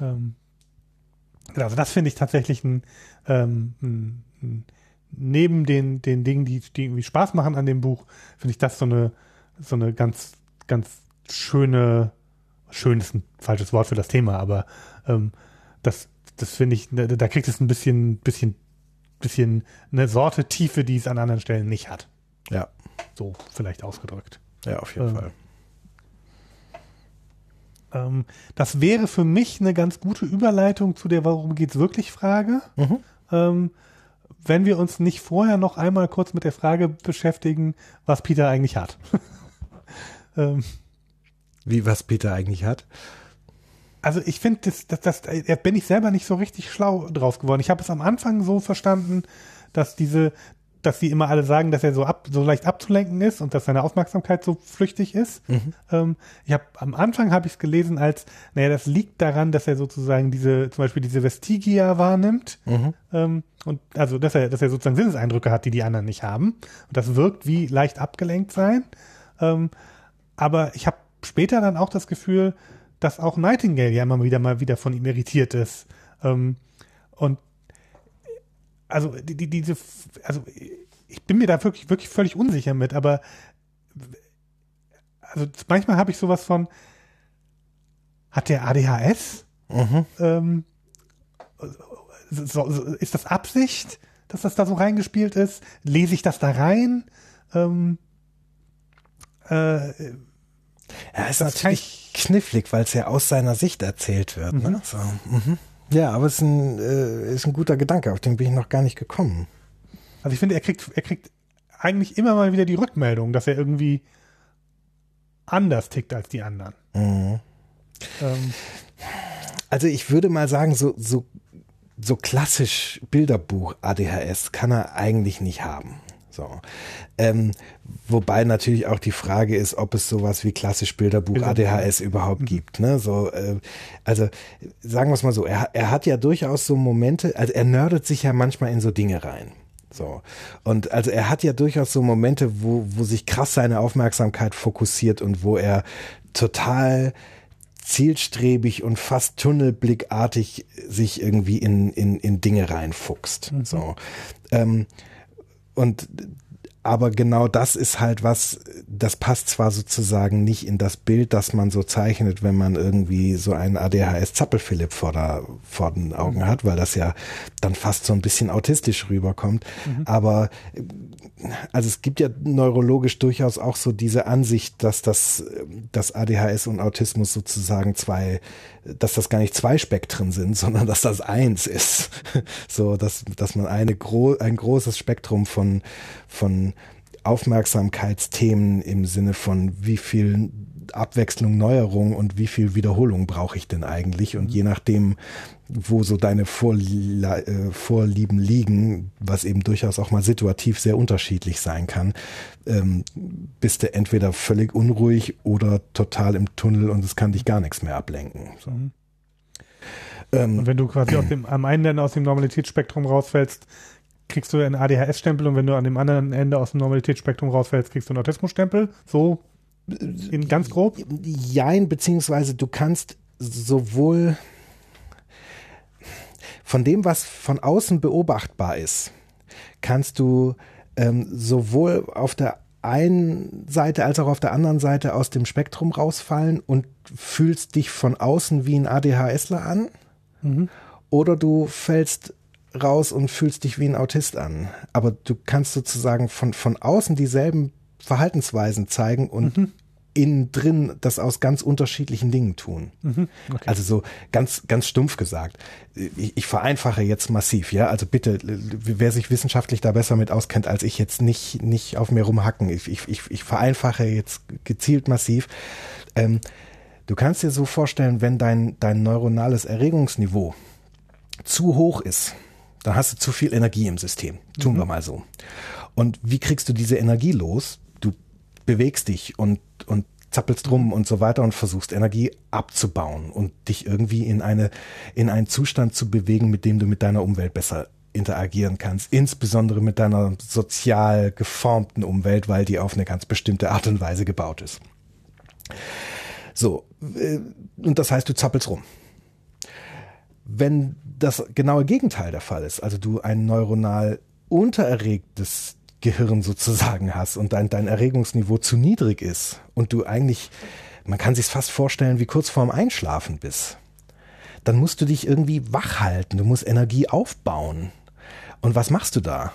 Ähm, also das finde ich tatsächlich ein, ähm, ein, ein neben den, den Dingen, die, die irgendwie Spaß machen an dem Buch, finde ich das so eine, so eine ganz, ganz schöne, schön ist ein falsches Wort für das Thema, aber ähm, das, das finde ich, da, da kriegt es ein bisschen, bisschen, bisschen eine Sorte Tiefe, die es an anderen Stellen nicht hat. Ja. So vielleicht ausgedrückt. Ja, auf jeden ähm, Fall. Ähm, das wäre für mich eine ganz gute Überleitung zu der Warum geht's wirklich Frage. Mhm. Wenn wir uns nicht vorher noch einmal kurz mit der Frage beschäftigen, was Peter eigentlich hat. *laughs* ähm, Wie was Peter eigentlich hat? Also ich finde, das, das, das, da bin ich selber nicht so richtig schlau drauf geworden. Ich habe es am Anfang so verstanden, dass diese, dass sie immer alle sagen, dass er so ab, so leicht abzulenken ist und dass seine Aufmerksamkeit so flüchtig ist. Mhm. Ähm, ich habe am Anfang habe ich es gelesen als, naja, das liegt daran, dass er sozusagen diese, zum Beispiel diese Vestigia wahrnimmt mhm. ähm, und also, dass er, dass er sozusagen Sinneseindrücke hat, die die anderen nicht haben. Und das wirkt wie leicht abgelenkt sein. Ähm, aber ich habe später dann auch das Gefühl, dass auch Nightingale ja immer wieder mal wieder von ihm irritiert ist. Ähm, und also die, die, diese, also ich bin mir da wirklich, wirklich völlig unsicher mit, aber also manchmal habe ich sowas von, hat der ADHS? Mhm. Ähm, so, so, ist das Absicht, dass das da so reingespielt ist? Lese ich das da rein? Ähm, äh, Ja, ist natürlich knifflig, weil es ja aus seiner Sicht erzählt wird. Ne? So, mhm. Ja, aber es ist ein, äh, ist ein guter Gedanke, auf den bin ich noch gar nicht gekommen. also ich finde, er kriegt, er kriegt eigentlich immer mal wieder die Rückmeldung, dass er irgendwie anders tickt als die anderen. Mhm. Ähm, Also ich würde mal sagen, so, so, so klassisch Bilderbuch ADHS kann er eigentlich nicht haben. So. Ähm, wobei natürlich auch die Frage ist, ob es sowas wie klassisch Bilderbuch, Bilderbuch. ADHS überhaupt gibt. Ne? So, äh, also sagen wir es mal so, er, er hat ja durchaus so Momente, also er nerdet sich ja manchmal in so Dinge rein. So. Und also er hat ja durchaus so Momente, wo, wo sich krass seine Aufmerksamkeit fokussiert und wo er total zielstrebig und fast tunnelblickartig sich irgendwie in, in, in Dinge reinfuchst. So. Ähm, und aber genau das ist halt was, das passt zwar sozusagen nicht in das Bild, das man so zeichnet, wenn man irgendwie so einen ADHS-Zappelphilipp vor, der, vor den Augen hat, weil das ja dann fast so ein bisschen autistisch rüberkommt. Aber äh, also es gibt ja neurologisch durchaus auch so diese Ansicht, dass das, dass ADHS und Autismus sozusagen zwei, dass das gar nicht zwei Spektren sind, *laughs* sondern dass das eins ist. *laughs* So, dass, dass man eine gro ein großes Spektrum von, von Aufmerksamkeitsthemen im Sinne von wie viel Abwechslung, Neuerung und wie viel Wiederholung brauche ich denn eigentlich? Und je nachdem, wo so deine Vorlie äh, Vorlieben liegen, was eben durchaus auch mal situativ sehr unterschiedlich sein kann, ähm, bist du entweder völlig unruhig oder total im Tunnel und es kann dich gar nichts mehr ablenken. So. Ähm, und wenn du quasi aus dem, *clears throat* am einen Ende aus dem Normalitätsspektrum rausfällst, kriegst du einen ADHS-Stempel und wenn du an dem anderen Ende aus dem Normalitätsspektrum rausfällst, kriegst du einen Autismus-Stempel. So in ganz grob. Jein, beziehungsweise du kannst sowohl von dem, was von außen beobachtbar ist, kannst du ähm, sowohl auf der einen Seite als auch auf der anderen Seite aus dem Spektrum rausfallen und fühlst dich von außen wie ein ADHSler an oder du fällst raus und fühlst dich wie ein Autist an. Aber du kannst sozusagen von, von außen dieselben Verhaltensweisen zeigen und innen drin das aus ganz unterschiedlichen Dingen tun. Also so ganz, ganz stumpf gesagt. Ich, ich vereinfache jetzt massiv, ja. Also bitte, wer sich wissenschaftlich da besser mit auskennt als ich jetzt nicht, nicht auf mir rumhacken. Ich, ich, ich, vereinfache jetzt gezielt massiv. Ähm, du kannst dir so vorstellen, wenn dein, dein neuronales Erregungsniveau zu hoch ist, dann hast du zu viel Energie im System. Tun wir mal so. Und wie kriegst du diese Energie los? Bewegst dich und, und zappelst rum und so weiter und versuchst Energie abzubauen und dich irgendwie in eine, in einen Zustand zu bewegen, mit dem du mit deiner Umwelt besser interagieren kannst, insbesondere mit deiner sozial geformten Umwelt, weil die auf eine ganz bestimmte Art und Weise gebaut ist. So, äh, und das heißt, du zappelst rum. Wenn das genaue Gegenteil der Fall ist, also du ein neuronal untererregtes Gehirn sozusagen hast und dein, dein Erregungsniveau zu niedrig ist und du eigentlich, man kann sich fast vorstellen, wie kurz vorm Einschlafen bist, dann musst du dich irgendwie wach halten, du musst Energie aufbauen. Und was machst du da?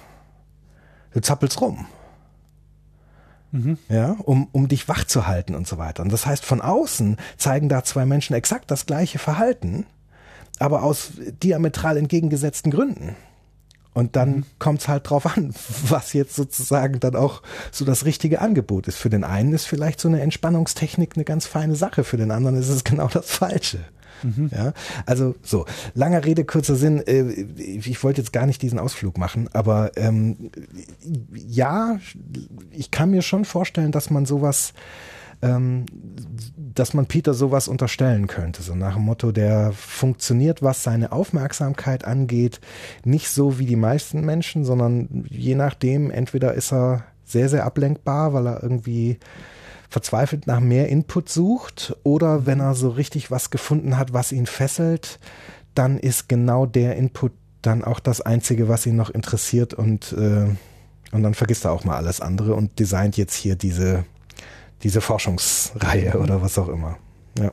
Du zappelst rum. Ja, um, um dich wach zu halten und so weiter. Und das heißt, von außen zeigen da zwei Menschen exakt das gleiche Verhalten, aber aus diametral entgegengesetzten Gründen. Und dann kommt's halt drauf an, was jetzt sozusagen dann auch so das richtige Angebot ist. Für den einen ist vielleicht so eine Entspannungstechnik eine ganz feine Sache, für den anderen ist es *laughs* genau das Falsche. Ja, also so, langer Rede, kurzer Sinn. Äh, ich wollte jetzt gar nicht diesen Ausflug machen, aber ähm, ja, ich kann mir schon vorstellen, dass man sowas ähm, dass man Peter sowas unterstellen könnte. So nach dem Motto, der funktioniert, was seine Aufmerksamkeit angeht, nicht so wie die meisten Menschen, sondern je nachdem, entweder ist er sehr, sehr ablenkbar, weil er irgendwie verzweifelt nach mehr Input sucht oder wenn er so richtig was gefunden hat, was ihn fesselt, dann ist genau der Input dann auch das Einzige, was ihn noch interessiert und, äh, und dann vergisst er auch mal alles andere und designt jetzt hier diese, diese Forschungsreihe oder was auch immer. Ja,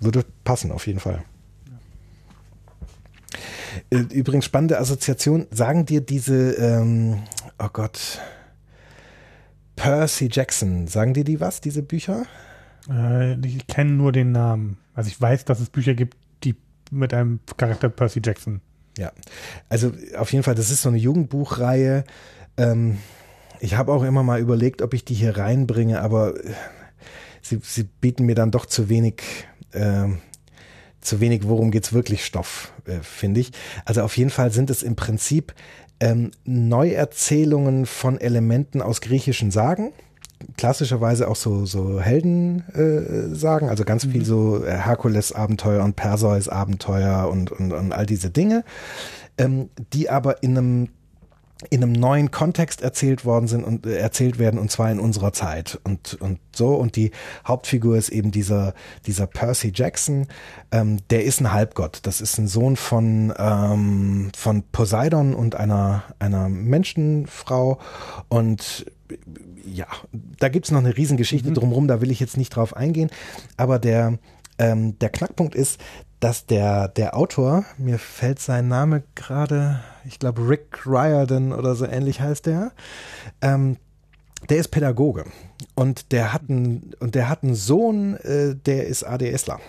würde passen auf jeden Fall. Äh, Übrigens spannende Assoziation. Sagen dir diese, ähm, oh Gott, Percy Jackson, sagen dir die was, diese Bücher? Äh, ich kenne nur den Namen. Also ich weiß, dass es Bücher gibt, die mit einem Charakter Percy Jackson. Ja, also auf jeden Fall, das ist so eine Jugendbuchreihe. Ähm, ich habe auch immer mal überlegt, ob ich die hier reinbringe, aber äh, sie, sie bieten mir dann doch zu wenig, äh, zu wenig, worum geht's wirklich Stoff, äh, finde ich. Also auf jeden Fall sind es im Prinzip ähm, Neuerzählungen von Elementen aus griechischen Sagen klassischerweise auch so so Helden äh, also ganz viel so äh, Herkules Abenteuer und Perseus Abenteuer und und, und all diese Dinge, ähm, die aber in einem in einem neuen Kontext erzählt worden sind und äh, erzählt werden und zwar in unserer Zeit. Und und so und die Hauptfigur ist eben dieser dieser Percy Jackson. Ähm, der ist ein Halbgott. Das ist ein Sohn von ähm, von Poseidon und einer einer Menschenfrau. Und ja da gibt's noch eine Riesengeschichte drumherum da will ich jetzt nicht drauf eingehen. Aber der ähm, der Knackpunkt ist dass der, der Autor, mir fällt sein Name gerade, ich glaube Rick Riordan oder so ähnlich heißt der, ähm, der ist Pädagoge und der hat einen, und der hat einen Sohn, äh, der ist ADSler.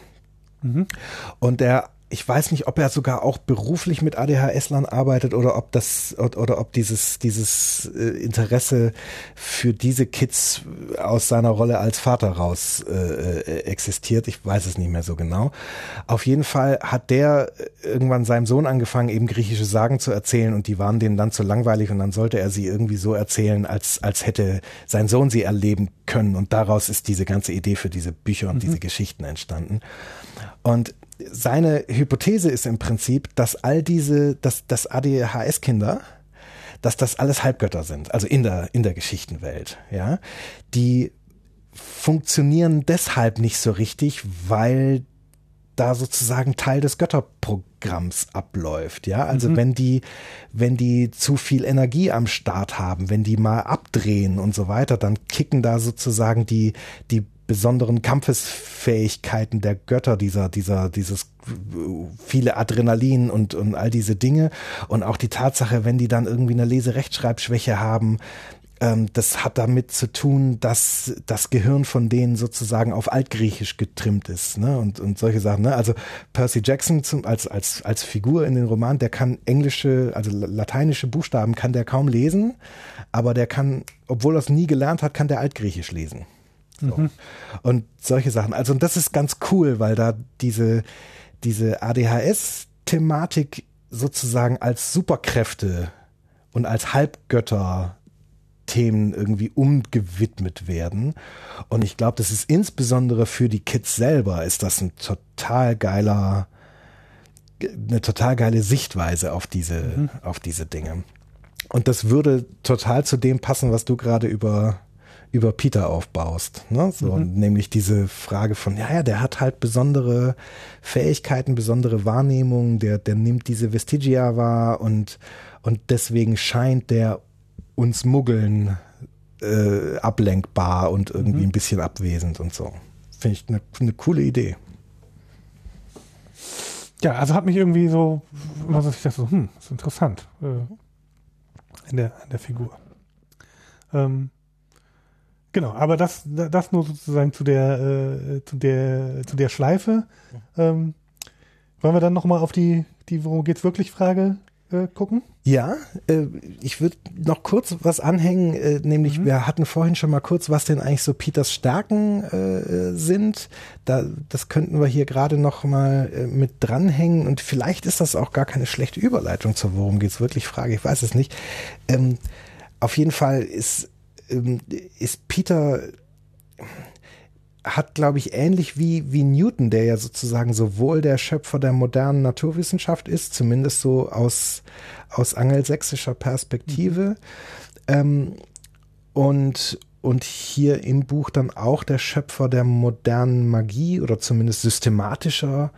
Und der ich weiß nicht, ob er sogar auch beruflich mit ADHS-Lern arbeitet oder ob das oder ob dieses dieses äh, Interesse für diese Kids aus seiner Rolle als Vater raus äh, äh, existiert. Ich weiß es nicht mehr so genau. Auf jeden Fall hat der irgendwann seinem Sohn angefangen, eben griechische Sagen zu erzählen und die waren denen dann zu langweilig und dann sollte er sie irgendwie so erzählen, als als hätte sein Sohn sie erleben können und daraus ist diese ganze Idee für diese Bücher und diese Geschichten entstanden. Und seine Hypothese ist im Prinzip, dass all diese, dass, dass ADHS-Kinder, dass das alles Halbgötter sind, also in der, in der Geschichtenwelt, ja. Die funktionieren deshalb nicht so richtig, weil da sozusagen Teil des Götterprogramms abläuft, ja. Also wenn die, wenn die zu viel Energie am Start haben, wenn die mal abdrehen und so weiter, dann kicken da sozusagen die, die besonderen Kampfesfähigkeiten der Götter, dieser, dieser, dieses viele Adrenalin und, und all diese Dinge. Und auch die Tatsache, wenn die dann irgendwie eine Leserechtschreibschwäche haben, ähm, das hat damit zu tun, dass das Gehirn von denen sozusagen auf Altgriechisch getrimmt ist, ne? Und, und solche Sachen, ne? Also Percy Jackson zum, als, als, als Figur in den Roman, der kann englische, also lateinische Buchstaben kann der kaum lesen, aber der kann, obwohl er es nie gelernt hat, kann der Altgriechisch lesen. So. Und solche Sachen. Also, und das ist ganz cool, weil da diese, diese ADHS-Thematik sozusagen als Superkräfte und als Halbgötter Themen irgendwie umgewidmet werden. Und ich glaube, das ist insbesondere für die Kids selber ist das ein total geiler, eine total geile Sichtweise auf diese, auf diese Dinge. Und das würde total zu dem passen, was du gerade über über Peter aufbaust. Ne? So, Nämlich diese Frage von, ja, ja, der hat halt besondere Fähigkeiten, besondere Wahrnehmungen, der, der nimmt diese Vestigia wahr und, und deswegen scheint der uns Muggeln äh, ablenkbar und irgendwie ein bisschen abwesend und so. Finde ich eine eine coole Idee. Ja, also hat mich irgendwie so, immer so, ich dachte so, hm, ist interessant. Äh, in der, in der Figur. Ähm, genau, aber das, das nur sozusagen zu der, äh, zu der, zu der Schleife. Ähm, wollen wir dann nochmal auf die, die, worum geht's wirklich Frage äh, gucken? Ja, äh, ich würde noch kurz was anhängen, äh, nämlich wir hatten vorhin schon mal kurz, was denn eigentlich so Peters Stärken äh, sind. Da, das könnten wir hier gerade noch mal äh, mit dranhängen und vielleicht ist das auch gar keine schlechte Überleitung zur Worum geht's wirklich Frage, ich weiß es nicht. Ähm, auf jeden Fall ist, ist Peter hat, glaube ich, ähnlich wie, wie Newton, der ja sozusagen sowohl der Schöpfer der modernen Naturwissenschaft ist, zumindest so aus, aus angelsächsischer Perspektive, ähm, und, und hier im Buch dann auch der Schöpfer der modernen Magie oder zumindest systematischer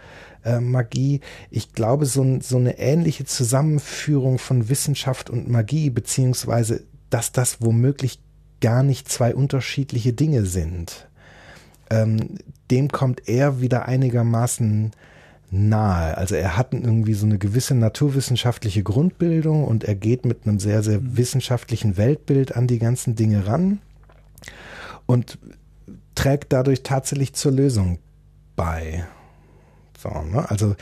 äh, Magie. Ich glaube, so, so eine ähnliche Zusammenführung von Wissenschaft und Magie, beziehungsweise dass das womöglich gar nicht zwei unterschiedliche Dinge sind. Ähm, dem kommt er wieder einigermaßen nahe. Also er hat irgendwie so eine gewisse naturwissenschaftliche Grundbildung und er geht mit einem sehr, sehr mhm. wissenschaftlichen Weltbild an die ganzen Dinge ran und trägt dadurch tatsächlich zur Lösung bei. So, ne? Also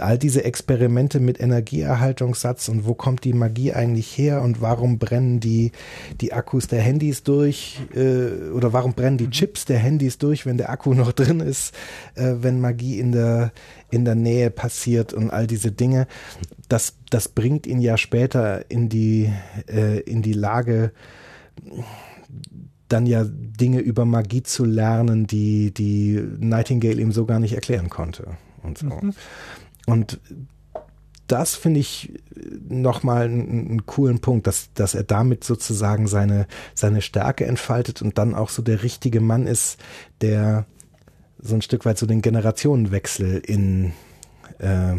all diese Experimente mit Energieerhaltungssatz und wo kommt die Magie eigentlich her und warum brennen die, die Akkus der Handys durch äh, oder warum brennen die Chips der Handys durch, wenn der Akku *laughs* noch drin ist, äh, wenn Magie in der, in der Nähe passiert und all diese Dinge. Das, das bringt ihn ja später in die, äh, in die Lage, dann ja Dinge über Magie zu lernen, die, die Nightingale ihm so gar nicht erklären konnte. Und so. Mhm. Und das finde ich nochmal einen, einen coolen Punkt, dass, dass er damit sozusagen seine, seine Stärke entfaltet und dann auch so der richtige Mann ist, der so ein Stück weit so den Generationenwechsel in, äh,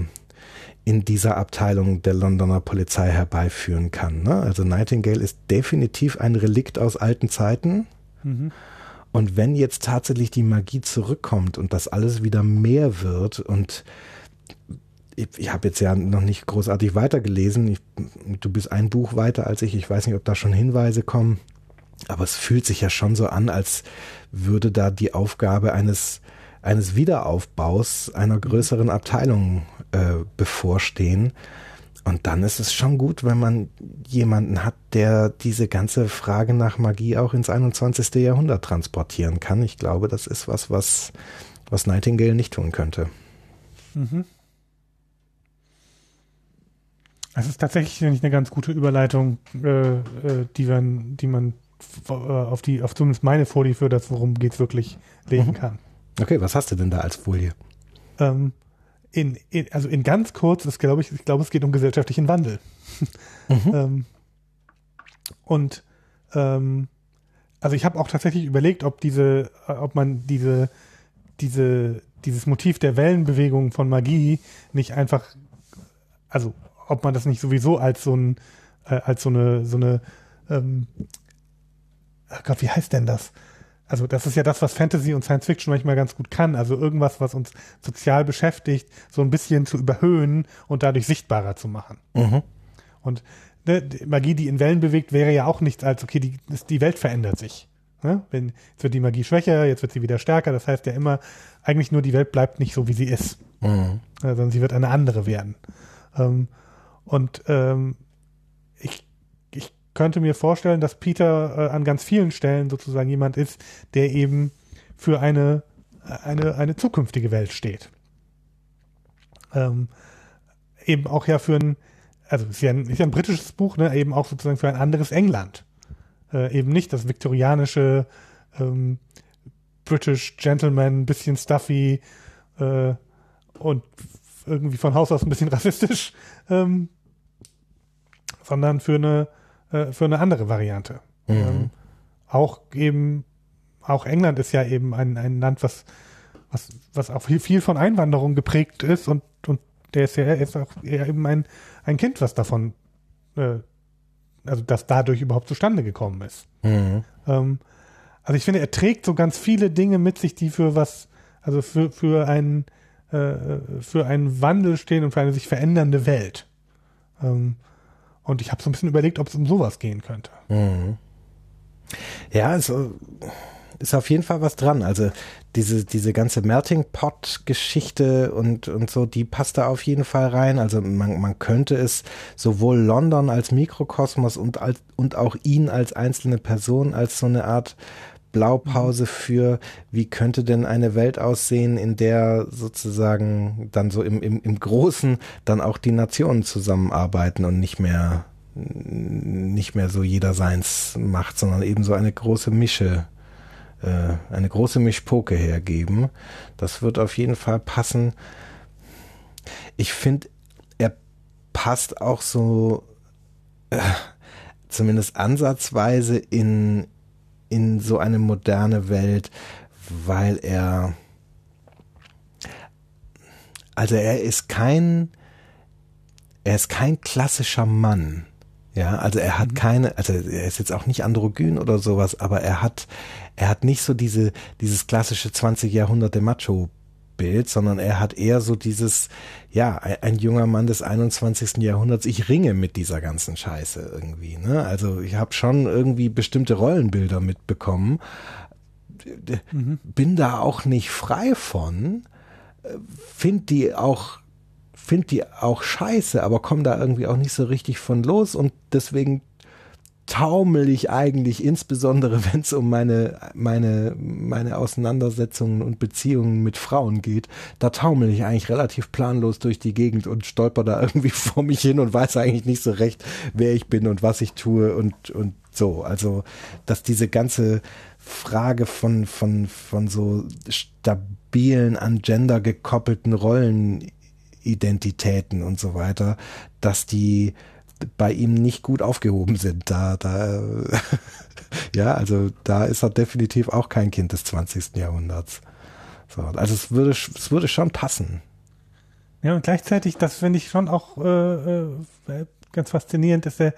in dieser Abteilung der Londoner Polizei herbeiführen kann. Ne? Also Nightingale ist definitiv ein Relikt aus alten Zeiten. Mhm. Und wenn jetzt tatsächlich die Magie zurückkommt und das alles wieder mehr wird und ich, ich habe jetzt ja noch nicht großartig weitergelesen. Ich, du bist ein Buch weiter als ich. Ich weiß nicht, ob da schon Hinweise kommen. Aber es fühlt sich ja schon so an, als würde da die Aufgabe eines, eines Wiederaufbaus einer größeren Abteilung äh, bevorstehen. Und dann ist es schon gut, wenn man jemanden hat, der diese ganze Frage nach Magie auch ins 21. Jahrhundert transportieren kann. Ich glaube, das ist was, was, was Nightingale nicht tun könnte. Mhm. Es ist tatsächlich nicht eine ganz gute Überleitung, äh, äh, die man, die man äh, auf die, auf zumindest meine Folie für das, worum geht es wirklich, legen mhm. kann. Okay, was hast du denn da als Folie? Ähm, in, in, also in ganz kurz ist, glaube ich, ich glaube, es geht um gesellschaftlichen Wandel. Mhm. *laughs* ähm, und ähm, also ich habe auch tatsächlich überlegt, ob diese, ob man diese, diese, dieses Motiv der Wellenbewegung von Magie nicht einfach, also ob man das nicht sowieso als so ein, äh, als so eine, so eine, ähm, oh Gott, wie heißt denn das? Also das ist ja das, was Fantasy und Science Fiction manchmal ganz gut kann. Also irgendwas, was uns sozial beschäftigt, so ein bisschen zu überhöhen und dadurch sichtbarer zu machen. Mhm. Und ne, die Magie, die in Wellen bewegt, wäre ja auch nichts als, okay, die, die Welt verändert sich. Ne? Wenn, jetzt wird die Magie schwächer, jetzt wird sie wieder stärker. Das heißt ja immer, eigentlich nur die Welt bleibt nicht so, wie sie ist. Mhm. sondern sie wird eine andere werden. Ähm, und ähm, ich, ich könnte mir vorstellen, dass Peter äh, an ganz vielen Stellen sozusagen jemand ist, der eben für eine, eine, eine zukünftige Welt steht. Ähm, eben auch ja für ein, also ist ja ein, ist ja ein britisches Buch, ne, eben auch sozusagen für ein anderes England. Äh, eben nicht das viktorianische ähm, British Gentleman, bisschen stuffy äh, und irgendwie von Haus aus ein bisschen rassistisch, ähm, sondern für eine, äh, für eine andere Variante. Mhm. Ähm, auch eben, auch England ist ja eben ein, ein Land, was, was, was auch viel, viel von Einwanderung geprägt ist und, und der ist ja ist auch eher eben ein, ein Kind, was davon, äh, also das dadurch überhaupt zustande gekommen ist. Mhm. Ähm, also ich finde, er trägt so ganz viele Dinge mit sich, die für was, also für, für einen, äh, für einen Wandel stehen und für eine sich verändernde Welt. Ähm, und ich habe so ein bisschen überlegt, ob es um sowas gehen könnte. Mhm. Ja, also ist auf jeden Fall was dran. Also diese, diese ganze Melting Pot Geschichte und, und so, die passt da auf jeden Fall rein. Also man, man könnte es sowohl London als Mikrokosmos und, als, und auch ihn als einzelne Person als so eine Art Blaupause für, wie könnte denn eine Welt aussehen, in der sozusagen dann so im, im, im Großen dann auch die Nationen zusammenarbeiten und nicht mehr nicht mehr so jeder seins macht, sondern eben so eine große Mische, äh, eine große Mischpoke hergeben. Das wird auf jeden Fall passen. Ich finde, er passt auch so äh, zumindest ansatzweise in, in so eine moderne Welt, weil er also er ist kein, er ist kein klassischer Mann. Ja, also er hat mhm. keine, also er ist jetzt auch nicht androgyn oder sowas, aber er hat, er hat nicht so diese, dieses klassische 20 Jahrhunderte Macho Bild, sondern er hat eher so dieses, ja, ein, junger Mann des 21. Jahrhunderts, ich ringe mit dieser ganzen Scheiße irgendwie. Ne? Also ich habe schon irgendwie bestimmte Rollenbilder mitbekommen, mhm. bin da auch nicht frei von, finde die auch finde die auch scheiße, aber komme da irgendwie auch nicht so richtig von los und deswegen taumel ich eigentlich, insbesondere *laughs* wenn es um meine, meine, meine Auseinandersetzungen und Beziehungen mit Frauen geht, da taumel ich eigentlich relativ planlos durch die Gegend und stolper da *laughs* irgendwie vor mich hin und weiß eigentlich nicht so recht, wer ich bin und was ich tue und, und so. Also, dass diese ganze Frage von, von, von so stabilen, an Gender gekoppelten Rollenidentitäten und so weiter, dass die bei ihm nicht gut aufgehoben sind. Da, da, *laughs* ja, also da ist er definitiv auch kein Kind des 20. Jahrhunderts. So, also es würde, es würde schon passen. Ja, und gleichzeitig, das finde ich schon auch äh, äh, ganz faszinierend, dass er,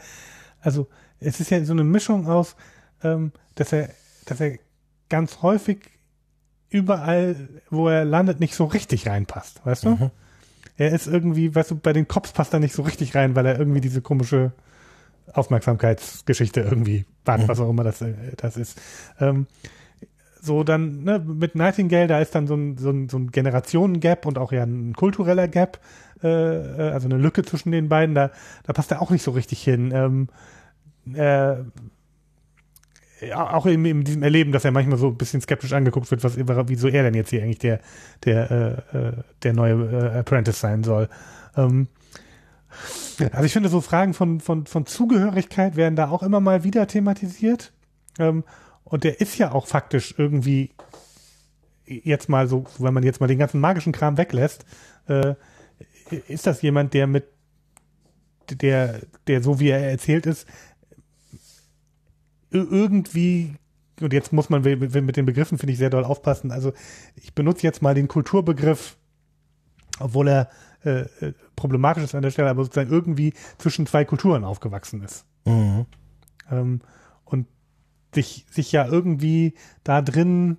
also es ist ja so eine Mischung aus, ähm, dass er, dass er ganz häufig überall, wo er landet, nicht so richtig reinpasst, weißt du? Mhm er ist irgendwie, weißt du, bei den Cops passt er nicht so richtig rein, weil er irgendwie diese komische Aufmerksamkeitsgeschichte irgendwie hat, mhm. was auch immer das, äh, das ist. Ähm, so dann ne, mit Nightingale, da ist dann so ein, so ein, so ein Generationen-Gap und auch ja ein kultureller Gap, äh, äh also eine Lücke zwischen den beiden, da, da passt er auch nicht so richtig hin. Ähm, äh, auch in, in, diesem Erleben, dass er manchmal so ein bisschen skeptisch angeguckt wird, was, wieso er denn jetzt hier eigentlich der, der, äh, äh, der neue äh, Apprentice sein soll. Ähm, also ich finde, so Fragen von, von, von Zugehörigkeit werden da auch immer mal wieder thematisiert. Ähm, und der ist ja auch faktisch irgendwie jetzt mal so, wenn man jetzt mal den ganzen magischen Kram weglässt, äh, ist das jemand, der mit der, der so wie er erzählt ist, irgendwie, und jetzt muss man mit den Begriffen, finde ich, sehr doll aufpassen. Also ich benutze jetzt mal den Kulturbegriff, obwohl er äh, äh, problematisch ist an der Stelle, aber sozusagen irgendwie zwischen zwei Kulturen aufgewachsen ist. Mhm. Ähm, und sich, sich ja irgendwie da drin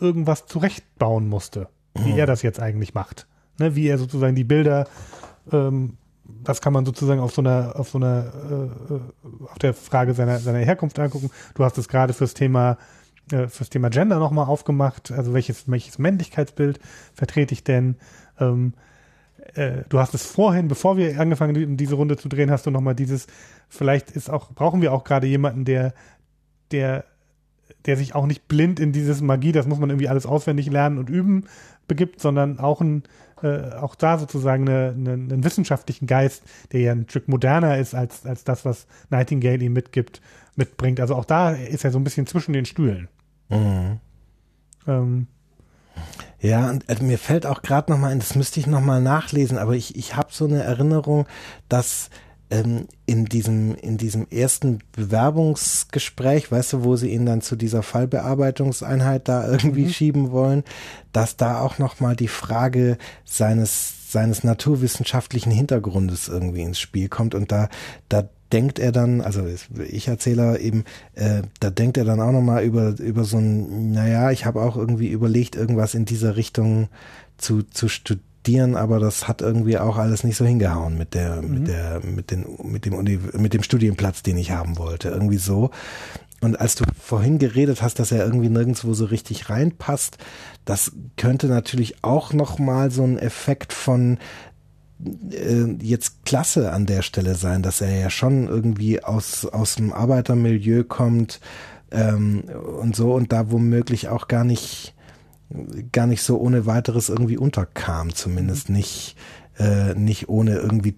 irgendwas zurechtbauen musste, wie mhm. er das jetzt eigentlich macht. Ne, wie er sozusagen die Bilder ähm, das kann man sozusagen auf so einer, auf so einer, äh, äh, auf der Frage seiner, seiner Herkunft angucken. Du hast es gerade fürs Thema, äh, fürs Thema Gender nochmal aufgemacht. Also welches, welches Männlichkeitsbild vertrete ich denn? Ähm, äh, du hast es vorhin, bevor wir angefangen diese Runde zu drehen, hast du nochmal dieses, vielleicht ist auch, brauchen wir auch gerade jemanden, der, der, der sich auch nicht blind in dieses Magie, das muss man irgendwie alles auswendig lernen und üben, begibt, sondern auch ein, äh, auch da sozusagen eine, eine, einen wissenschaftlichen Geist, der ja ein Stück moderner ist als, als das, was Nightingale ihm mitgibt, mitbringt. Also auch da ist er so ein bisschen zwischen den Stühlen. Mhm. Ähm, ja, und also mir fällt auch gerade noch mal ein, das müsste ich noch mal nachlesen, aber ich, ich habe so eine Erinnerung, dass in diesem in diesem ersten Bewerbungsgespräch, weißt du, wo sie ihn dann zu dieser Fallbearbeitungseinheit da irgendwie mhm. schieben wollen, dass da auch noch mal die Frage seines seines naturwissenschaftlichen Hintergrundes irgendwie ins Spiel kommt und da da denkt er dann, also ich Erzähler eben, äh, da denkt er dann auch nochmal über, über so ein, naja, ich habe auch irgendwie überlegt, irgendwas in dieser Richtung zu, zu studieren studieren, aber das hat irgendwie auch alles nicht so hingehauen mit der, mhm. mit der, mit den, mit dem Uni, mit dem Studienplatz, den ich haben wollte. Irgendwie so. Und als du vorhin geredet hast, dass er irgendwie nirgendwo so richtig reinpasst, das könnte natürlich auch nochmal so ein Effekt von äh, jetzt Klasse an der Stelle sein, dass er ja schon irgendwie aus, aus dem Arbeitermilieu kommt ähm, und so und da womöglich auch gar nicht gar nicht so ohne weiteres irgendwie unterkam, zumindest mhm. nicht, äh, nicht ohne irgendwie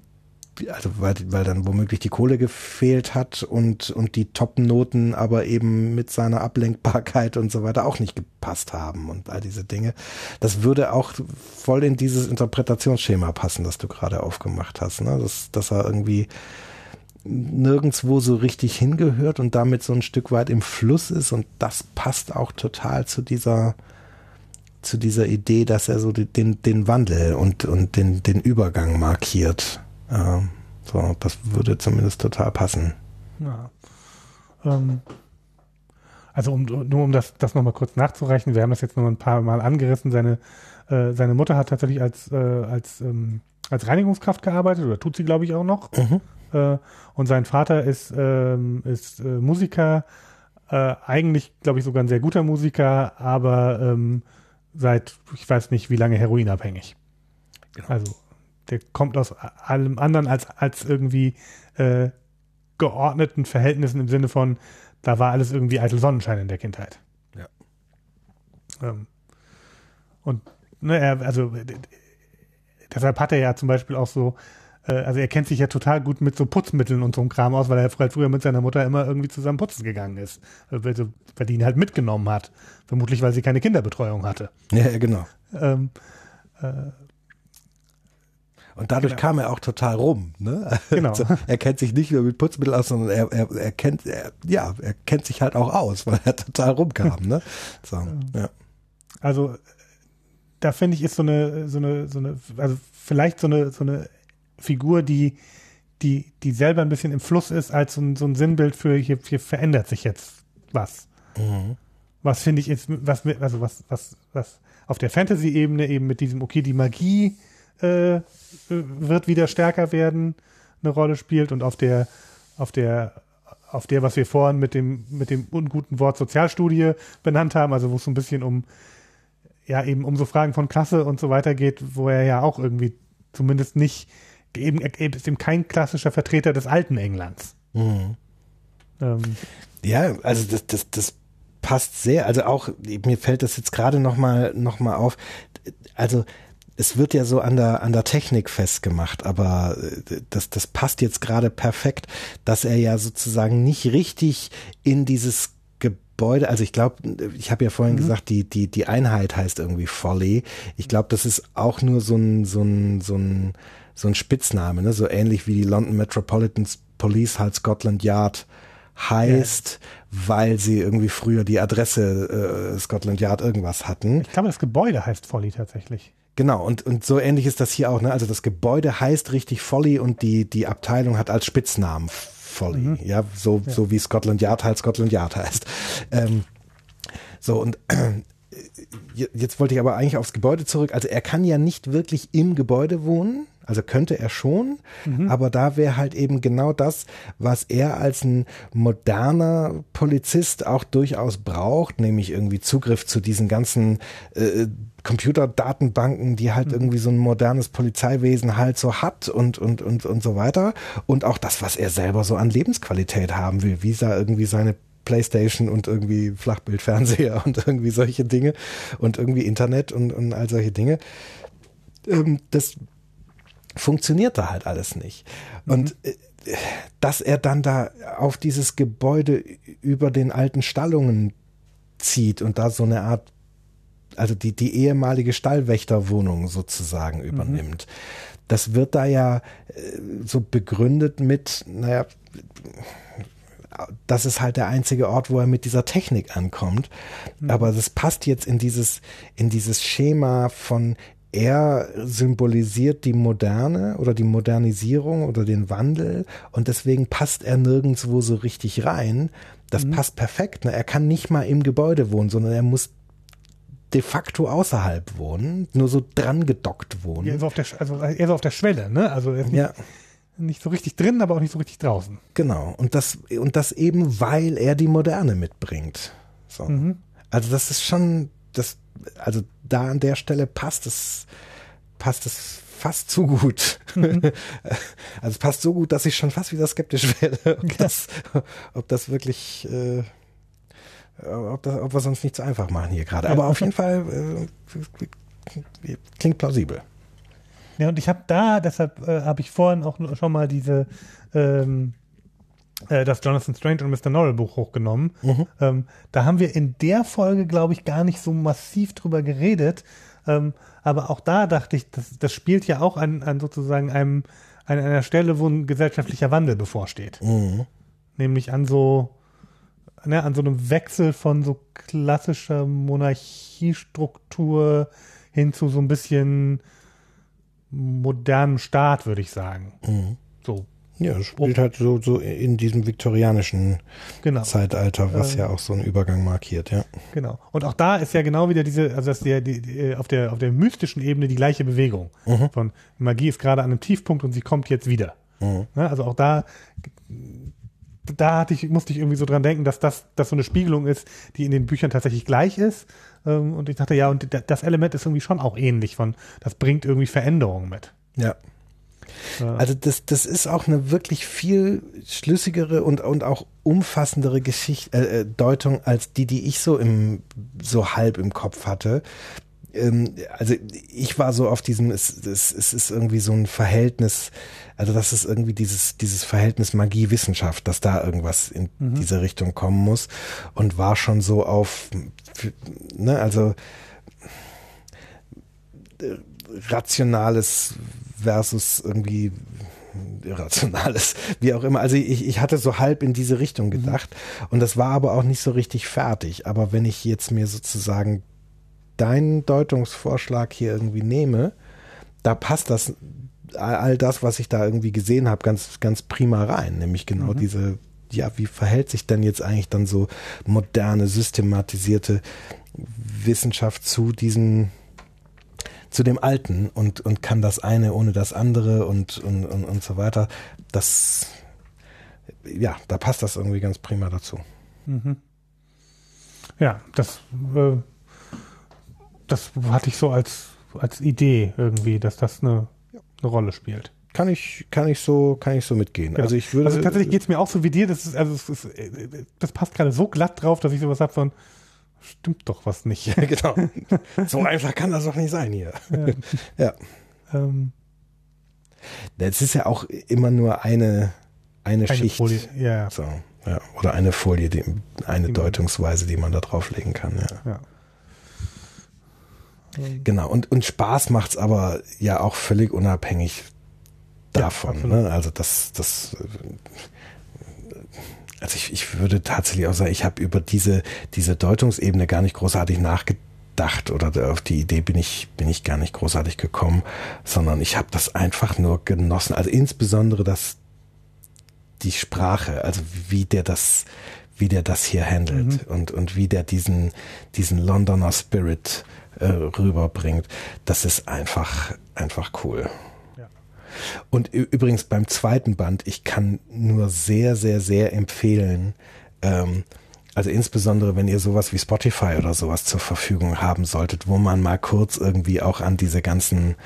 also weil, weil dann womöglich die Kohle gefehlt hat und, und die Top-Noten aber eben mit seiner Ablenkbarkeit und so weiter auch nicht gepasst haben und all diese Dinge. Das würde auch voll in dieses Interpretationsschema passen, das du gerade aufgemacht hast, ne? dass, dass er irgendwie nirgendswo so richtig hingehört und damit so ein Stück weit im Fluss ist und das passt auch total zu dieser zu dieser Idee, dass er so den, den Wandel und, und den, den Übergang markiert. Ähm, so, das würde zumindest total passen. Ja. Ähm, also um, nur um das, das nochmal kurz nachzureichen, wir haben das jetzt noch ein paar Mal angerissen, seine, äh, seine Mutter hat tatsächlich als, äh, als, ähm, als Reinigungskraft gearbeitet, oder tut sie, glaube ich, auch noch. Mhm. Äh, und sein Vater ist, ähm, ist äh, Musiker, äh, eigentlich, glaube ich, sogar ein sehr guter Musiker, aber ähm, seit, ich weiß nicht, wie lange heroinabhängig. Genau. Also der kommt aus allem anderen als, als irgendwie äh, geordneten Verhältnissen im Sinne von, da war alles irgendwie eitel Sonnenschein in der Kindheit. Ja. Ähm, und ne, er, also deshalb hat er ja zum Beispiel auch so, also er kennt sich ja total gut mit so Putzmitteln und so einem Kram aus, weil er halt früher mit seiner Mutter immer irgendwie zusammen putzen gegangen ist. Äh, Weil, so- weil die ihn halt mitgenommen hat. Vermutlich, weil sie keine Kinderbetreuung hatte. Ja, ja, genau. Ähm, Und dadurch Genau. kam er auch total rum. Ne? *laughs* Genau. Also, er kennt sich nicht nur mit Putzmittel aus, sondern er, er, er kennt, er, ja, er kennt sich halt auch aus, *laughs* weil er total rumkam. Ne? So, ja. Also da finde ich ist so eine so eine so eine also vielleicht so eine so eine Figur, die die die selber ein bisschen im Fluss ist als so ein, so ein Sinnbild für hier, hier verändert sich jetzt was. Mhm. Was finde ich ist was also was was was auf der Fantasy Ebene eben mit diesem okay die Magie äh, wird wieder stärker werden eine Rolle spielt und auf der auf der auf der was wir vorhin mit dem mit dem unguten Wort Sozialstudie benannt haben also wo es so ein bisschen um ja eben um so Fragen von Klasse und so weiter geht, wo er ja auch irgendwie zumindest nicht eben er ist eben kein klassischer Vertreter des alten Englands. Mhm. Ähm, Ja, also das, das, das passt sehr. Also auch, mir fällt das jetzt gerade nochmal noch mal auf. Also es wird ja so an der, an der Technik festgemacht, aber äh, das, das passt jetzt gerade perfekt, dass er ja sozusagen nicht richtig in dieses Gebäude, also ich glaube, ich habe ja vorhin gesagt, die, die, die Einheit heißt irgendwie Folly. Ich glaube, das ist auch nur so ein, so ein, so ein, so ein Spitzname, ne? so ähnlich wie die London Metropolitan Police halt Scotland Yard heißt, weil sie irgendwie früher die Adresse äh, Scotland Yard irgendwas hatten. ich glaube, das Gebäude heißt Folly tatsächlich. Genau, und, und so ähnlich ist das hier auch. Ne? Also das Gebäude heißt richtig Folly und die, die Abteilung hat als Spitznamen Folly. Ja, so, so wie Scotland Yard halt Scotland Yard heißt. Ähm, so, und äh, jetzt wollte ich aber eigentlich aufs Gebäude zurück. Also er kann ja nicht wirklich im Gebäude wohnen. Also könnte er schon, aber da wäre halt eben genau das, was er als ein moderner Polizist auch durchaus braucht, nämlich irgendwie Zugriff zu diesen ganzen äh, Computerdatenbanken, die halt irgendwie so ein modernes Polizeiwesen halt so hat und, und, und, und so weiter. Und auch das, was er selber so an Lebensqualität haben will, wie er irgendwie seine Playstation und irgendwie Flachbildfernseher *laughs* und irgendwie solche Dinge und irgendwie Internet und, und all solche Dinge. Ähm, das funktioniert da halt alles nicht. Und äh, dass er dann da auf dieses Gebäude über den alten Stallungen zieht und da so eine Art, also die, die ehemalige Stallwächterwohnung sozusagen übernimmt. Das wird da ja äh, so begründet mit, naja, das ist halt der einzige Ort, wo er mit dieser Technik ankommt. Aber das passt jetzt in dieses, in dieses Schema von er symbolisiert die Moderne oder die Modernisierung oder den Wandel und deswegen passt er nirgendwo so richtig rein. Das passt perfekt. Ne? Er kann nicht mal im Gebäude wohnen, sondern er muss de facto außerhalb wohnen, nur so dran gedockt wohnen. Er ist auf der, also er ist auf der Schwelle, ne? Also er ist nicht, Ja. nicht so richtig drin, aber auch nicht so richtig draußen. Genau. Und das, und das eben, weil er die Moderne mitbringt. So. Also das ist schon, das, also da an der Stelle passt es, passt es fast zu gut. *laughs* also es passt so gut, dass ich schon fast wieder skeptisch werde, ob das, ob das wirklich, äh, ob, das, ob wir es uns nicht so einfach machen hier gerade. Aber auf jeden Fall äh, klingt plausibel. Ja, und ich habe da, deshalb äh, habe ich vorhin auch schon mal diese ähm, äh, das Jonathan Strange und Mr. Norrell Buch hochgenommen. Ähm, da haben wir in der Folge, glaube ich, gar nicht so massiv drüber geredet. Ähm, aber auch da dachte ich, das, das spielt ja auch an, an sozusagen einem, an einer Stelle, wo ein gesellschaftlicher Wandel bevorsteht. Nämlich an so, ne, an so einem Wechsel von so klassischer Monarchiestruktur hin zu so ein bisschen modernen Staat, würde ich sagen. Mhm. So, Ja, es spielt halt so, so in diesem viktorianischen genau. Zeitalter, was Ähm. ja auch so einen Übergang markiert, ja. Genau. Und auch da ist ja genau wieder diese, also dass der, die, die, auf der, auf der mystischen Ebene die gleiche Bewegung. Von Magie ist gerade an einem Tiefpunkt und sie kommt jetzt wieder. Mhm. Ne? Also auch da, da hatte ich, musste ich irgendwie so dran denken, dass das, dass so eine Spiegelung ist, die in den Büchern tatsächlich gleich ist. Ähm, Und ich dachte, ja, und da- das Element ist irgendwie schon auch ähnlich von, das bringt irgendwie Veränderungen mit. Ja. Also das, das ist auch eine wirklich viel schlüssigere und, und auch umfassendere Geschichte, äh, äh, Deutung als die, die ich so im so halb im Kopf hatte. Ähm, also ich war so auf diesem, es, es, es ist irgendwie so ein Verhältnis, also das ist irgendwie dieses, dieses Verhältnis Magie-Wissenschaft, dass da irgendwas in diese Richtung kommen muss und war schon so auf, ne, also rationales versus irgendwie irrationales, wie auch immer. Also ich, ich hatte so halb in diese Richtung gedacht und das war aber auch nicht so richtig fertig. Aber wenn ich jetzt mir sozusagen deinen Deutungsvorschlag hier irgendwie nehme, da passt das all all das, was ich da irgendwie gesehen habe, ganz ganz prima rein, nämlich genau diese ja, wie verhält sich denn jetzt eigentlich dann so moderne, systematisierte Wissenschaft zu diesen zu dem Alten und, und kann das eine ohne das andere und, und, und, und so weiter. Das, ja, da passt das irgendwie ganz prima dazu. Ja, das, äh, das hatte ich so als, als Idee irgendwie, dass das eine, eine Rolle spielt. Kann ich, kann ich so, kann ich so mitgehen. Genau. Also ich würde. Also tatsächlich geht's mir auch so wie dir. Das ist, also es ist, äh, das passt gerade so glatt drauf, dass ich sowas hab von, stimmt doch was nicht. *laughs* genau. So einfach kann das doch nicht sein hier. Ja. ähm, Es ist ja auch immer nur eine, eine, eine Schicht. Folie, ja, So, ja. Oder eine Folie, die, eine Die Deutungsweise, die man da drauflegen kann, ja. ja. Genau, und, und Spaß macht's aber ja auch völlig unabhängig davon. absolut. ne? Also das, das äh, also ich, ich würde tatsächlich auch sagen, ich habe über diese, diese Deutungsebene gar nicht großartig nachgedacht oder auf die Idee bin ich, bin ich gar nicht großartig gekommen, sondern ich habe das einfach nur genossen. Also insbesondere das, die Sprache, also wie der das, wie der das hier handelt und, und wie der diesen, diesen Londoner Spirit äh, rüberbringt. Das ist einfach, einfach cool. Und übrigens beim zweiten Band, ich kann nur sehr, sehr, sehr empfehlen, ähm, also insbesondere wenn ihr sowas wie Spotify oder sowas zur Verfügung haben solltet, wo man mal kurz irgendwie auch an diese ganzen,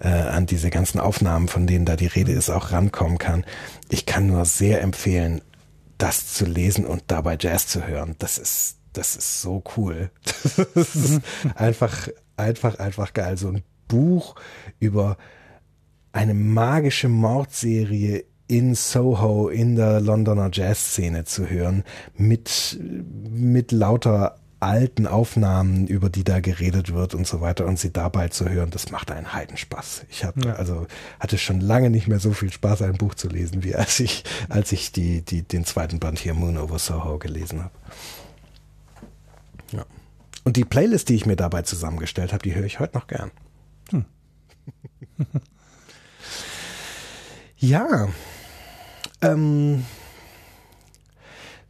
äh, an diese ganzen Aufnahmen, von denen da die Rede ist, auch rankommen kann. Ich kann nur sehr empfehlen, das zu lesen und dabei Jazz zu hören. Das ist, das ist so cool. *laughs* Das ist *laughs* einfach, einfach, einfach geil. So ein Buch über eine magische Mordserie in Soho in der Londoner Jazzszene zu hören mit mit lauter alten Aufnahmen, über die da geredet wird und so weiter und sie dabei zu hören, das macht einen Heidenspaß. Ich habe Ja. also hatte schon lange nicht mehr so viel Spaß, ein Buch zu lesen, wie als ich als ich die die den zweiten Band hier Moon over Soho gelesen habe. Ja. Und die Playlist, die ich mir dabei zusammengestellt habe, die höre ich heute noch gern. *laughs* Ja. Ähm,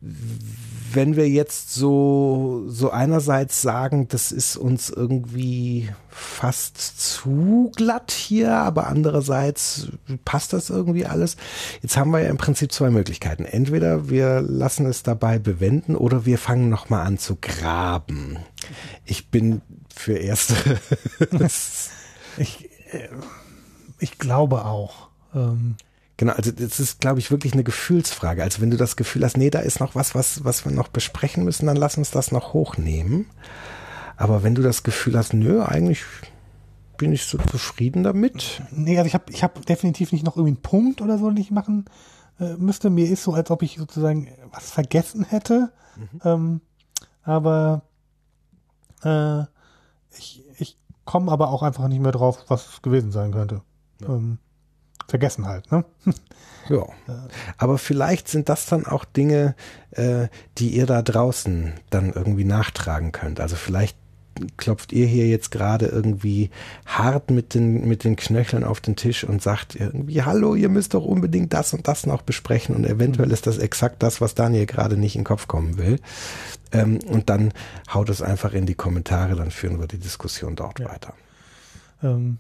wenn wir jetzt so, so einerseits sagen, das ist uns irgendwie fast zu glatt hier, aber andererseits passt das irgendwie alles. Jetzt haben wir ja im Prinzip zwei Möglichkeiten. Entweder wir lassen es dabei bewenden oder wir fangen nochmal an zu graben. Ich bin für erste. *laughs* Ich, äh, ich glaube auch. Ähm, Genau, also das ist, glaube ich, wirklich eine Gefühlsfrage. Also wenn du das Gefühl hast, nee, da ist noch was, was, was wir noch besprechen müssen, dann lass uns das noch hochnehmen. Aber wenn du das Gefühl hast, nö, eigentlich bin ich so zufrieden damit. nee, also ich habe ich hab definitiv nicht noch irgendwie einen Punkt oder so, den ich machen äh, müsste. Mir ist so, als ob ich sozusagen was vergessen hätte. Ähm, aber äh, ich, ich komme aber auch einfach nicht mehr drauf, was es gewesen sein könnte. Ähm, vergessen halt. Ne? *laughs* Ja. Aber vielleicht sind das dann auch Dinge, äh, die ihr da draußen dann irgendwie nachtragen könnt. Also vielleicht klopft ihr hier jetzt gerade irgendwie hart mit den, mit den Knöcheln auf den Tisch und sagt irgendwie, hallo, ihr müsst doch unbedingt das und das noch besprechen und eventuell ist das exakt das, was Daniel gerade nicht in den Kopf kommen will. Ähm, und dann haut es einfach in die Kommentare, dann führen wir die Diskussion dort Ja. weiter. Ähm,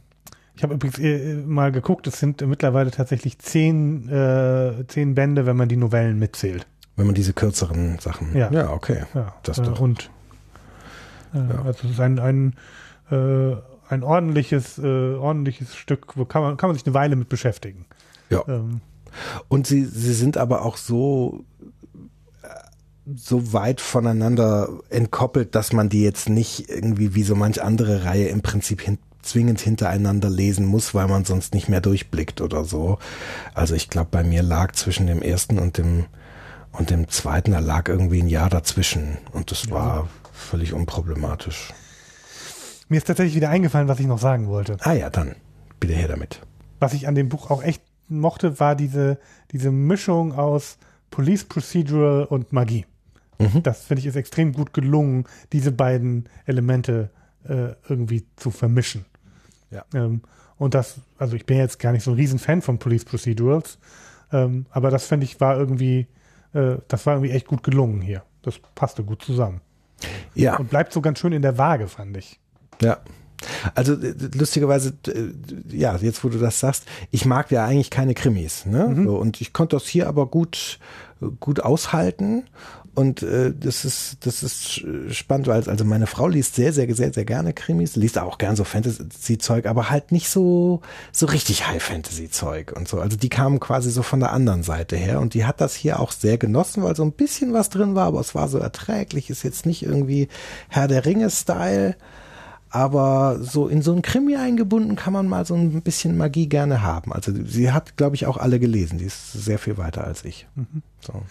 ich habe übrigens äh, mal geguckt, es sind mittlerweile tatsächlich zehn, äh, zehn Bände, wenn man die Novellen mitzählt. Wenn man diese kürzeren Sachen. Ja. ja okay. Ja, Das äh, doch. und äh, also es ist ein, ein, äh, ein ordentliches, äh, ordentliches Stück, wo kann man, kann man sich eine Weile mit beschäftigen. Ja. Ähm, Und sie, sie sind aber auch so, äh, so weit voneinander entkoppelt, dass man die jetzt nicht irgendwie wie so manch andere Reihe im Prinzip hin, zwingend hintereinander lesen muss, weil man sonst nicht mehr durchblickt oder so. Also ich glaube, bei mir lag zwischen dem ersten und dem und dem zweiten, da lag irgendwie ein Jahr dazwischen und das war völlig unproblematisch. mir ist tatsächlich wieder eingefallen, was ich noch sagen wollte. Ah ja, dann bitte her damit. Was ich an dem Buch auch echt mochte, war diese, diese Mischung aus Police Procedural und Magie. Mhm. Das finde ich ist extrem gut gelungen, diese beiden Elemente äh, irgendwie zu vermischen. Ja. Ähm, und das, also ich bin jetzt gar nicht so ein Riesenfan von Police Procedurals, ähm, aber das finde ich war irgendwie, äh, das war irgendwie echt gut gelungen hier. Das passte gut zusammen. Ja. Und bleibt so ganz schön in der Waage, fand ich. Ja. Also äh, lustigerweise, äh, ja, jetzt wo du das sagst, ich mag ja eigentlich keine Krimis, ne? So, und ich konnte das hier aber gut, gut aushalten. Und äh, das ist, das ist spannend, weil also meine Frau liest sehr, sehr, sehr, sehr gerne Krimis, liest auch gern so Fantasy-Zeug, aber halt nicht so, so richtig High-Fantasy-Zeug und so. Also die kamen quasi so von der anderen Seite her und die hat das hier auch sehr genossen, weil so ein bisschen was drin war, aber es war so erträglich, ist jetzt nicht irgendwie Herr der Ringe-Style. Aber so in so ein Krimi eingebunden kann man mal so ein bisschen Magie gerne haben. Also sie hat, glaube ich, auch alle gelesen. Die ist sehr viel weiter als ich. So.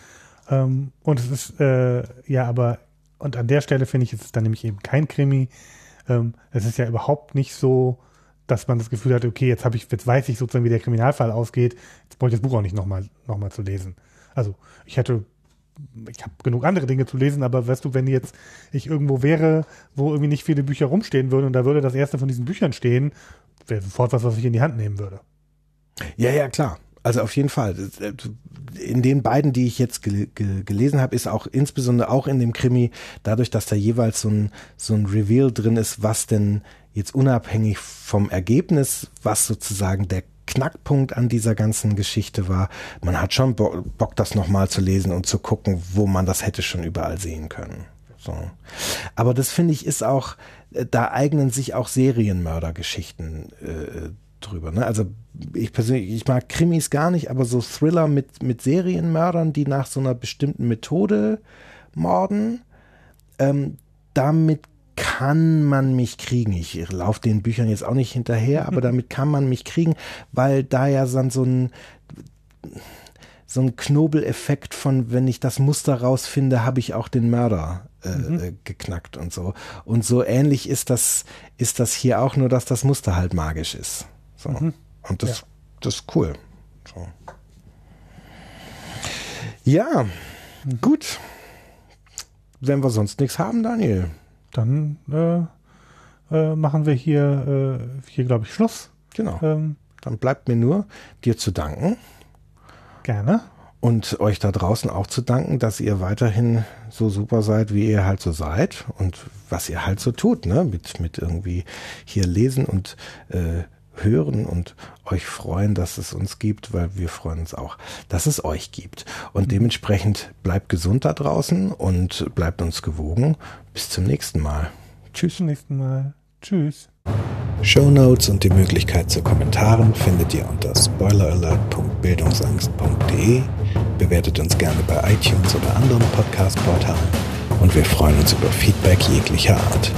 Ähm, und es ist, äh, ja, aber, und an der Stelle finde ich, ist es dann nämlich eben kein Krimi. Ähm, es ist ja überhaupt nicht so, dass man das Gefühl hat, okay, jetzt habe ich, jetzt weiß ich sozusagen, wie der Kriminalfall ausgeht, jetzt brauche ich das Buch auch nicht nochmal noch mal zu lesen. Also ich hätte, ich habe genug andere Dinge zu lesen, aber weißt du, wenn jetzt ich irgendwo wäre, wo irgendwie nicht viele Bücher rumstehen würden und da würde das erste von diesen Büchern stehen, wäre sofort was, was ich in die Hand nehmen würde. Ja, ja, klar. Also auf jeden Fall. In den beiden, die ich jetzt gel gel gelesen habe, ist auch insbesondere auch in dem Krimi, dadurch, dass da jeweils so ein, so ein Reveal drin ist, was denn jetzt unabhängig vom Ergebnis, was sozusagen der Knackpunkt an dieser ganzen Geschichte war. Man hat schon Bo Bock, das nochmal zu lesen und zu gucken, wo man das hätte schon überall sehen können. So. Aber das finde ich ist auch, äh, da eignen sich auch Serienmördergeschichten äh, drüber. Ne? Also ich persönlich, ich mag Krimis gar nicht, aber so Thriller mit, mit Serienmördern, die nach so einer bestimmten Methode morden, ähm, damit kann man mich kriegen. Ich laufe den Büchern jetzt auch nicht hinterher, aber *laughs* damit kann man mich kriegen, weil da ja dann so ein so ein Knobeleffekt von, wenn ich das Muster rausfinde, habe ich auch den Mörder äh, äh, geknackt und so. Und so ähnlich ist das, ist das hier auch, nur dass das Muster halt magisch ist. So. Und das, Ja. das ist cool. So. Ja, gut. Wenn wir sonst nichts haben, Daniel. Dann äh, äh, machen wir hier, äh, hier glaube ich, Schluss. Genau. Ähm, Dann bleibt mir nur, dir zu danken gerne. und euch da draußen auch zu danken, dass ihr weiterhin so super seid, wie ihr halt so seid und was ihr halt so tut, ne? Mit, mit irgendwie hier lesen und äh, hören und euch freuen, dass es uns gibt, weil wir freuen uns auch, dass es euch gibt. Und dementsprechend bleibt gesund da draußen und bleibt uns gewogen. Bis zum nächsten Mal. Tschüss. Zum nächsten Mal. Tschüss. Shownotes und die Möglichkeit zu Kommentaren findet ihr unter spoileralert.bildungsangst.de. Bewertet uns gerne bei iTunes oder anderen Podcast-Portalen und wir freuen uns über Feedback jeglicher Art.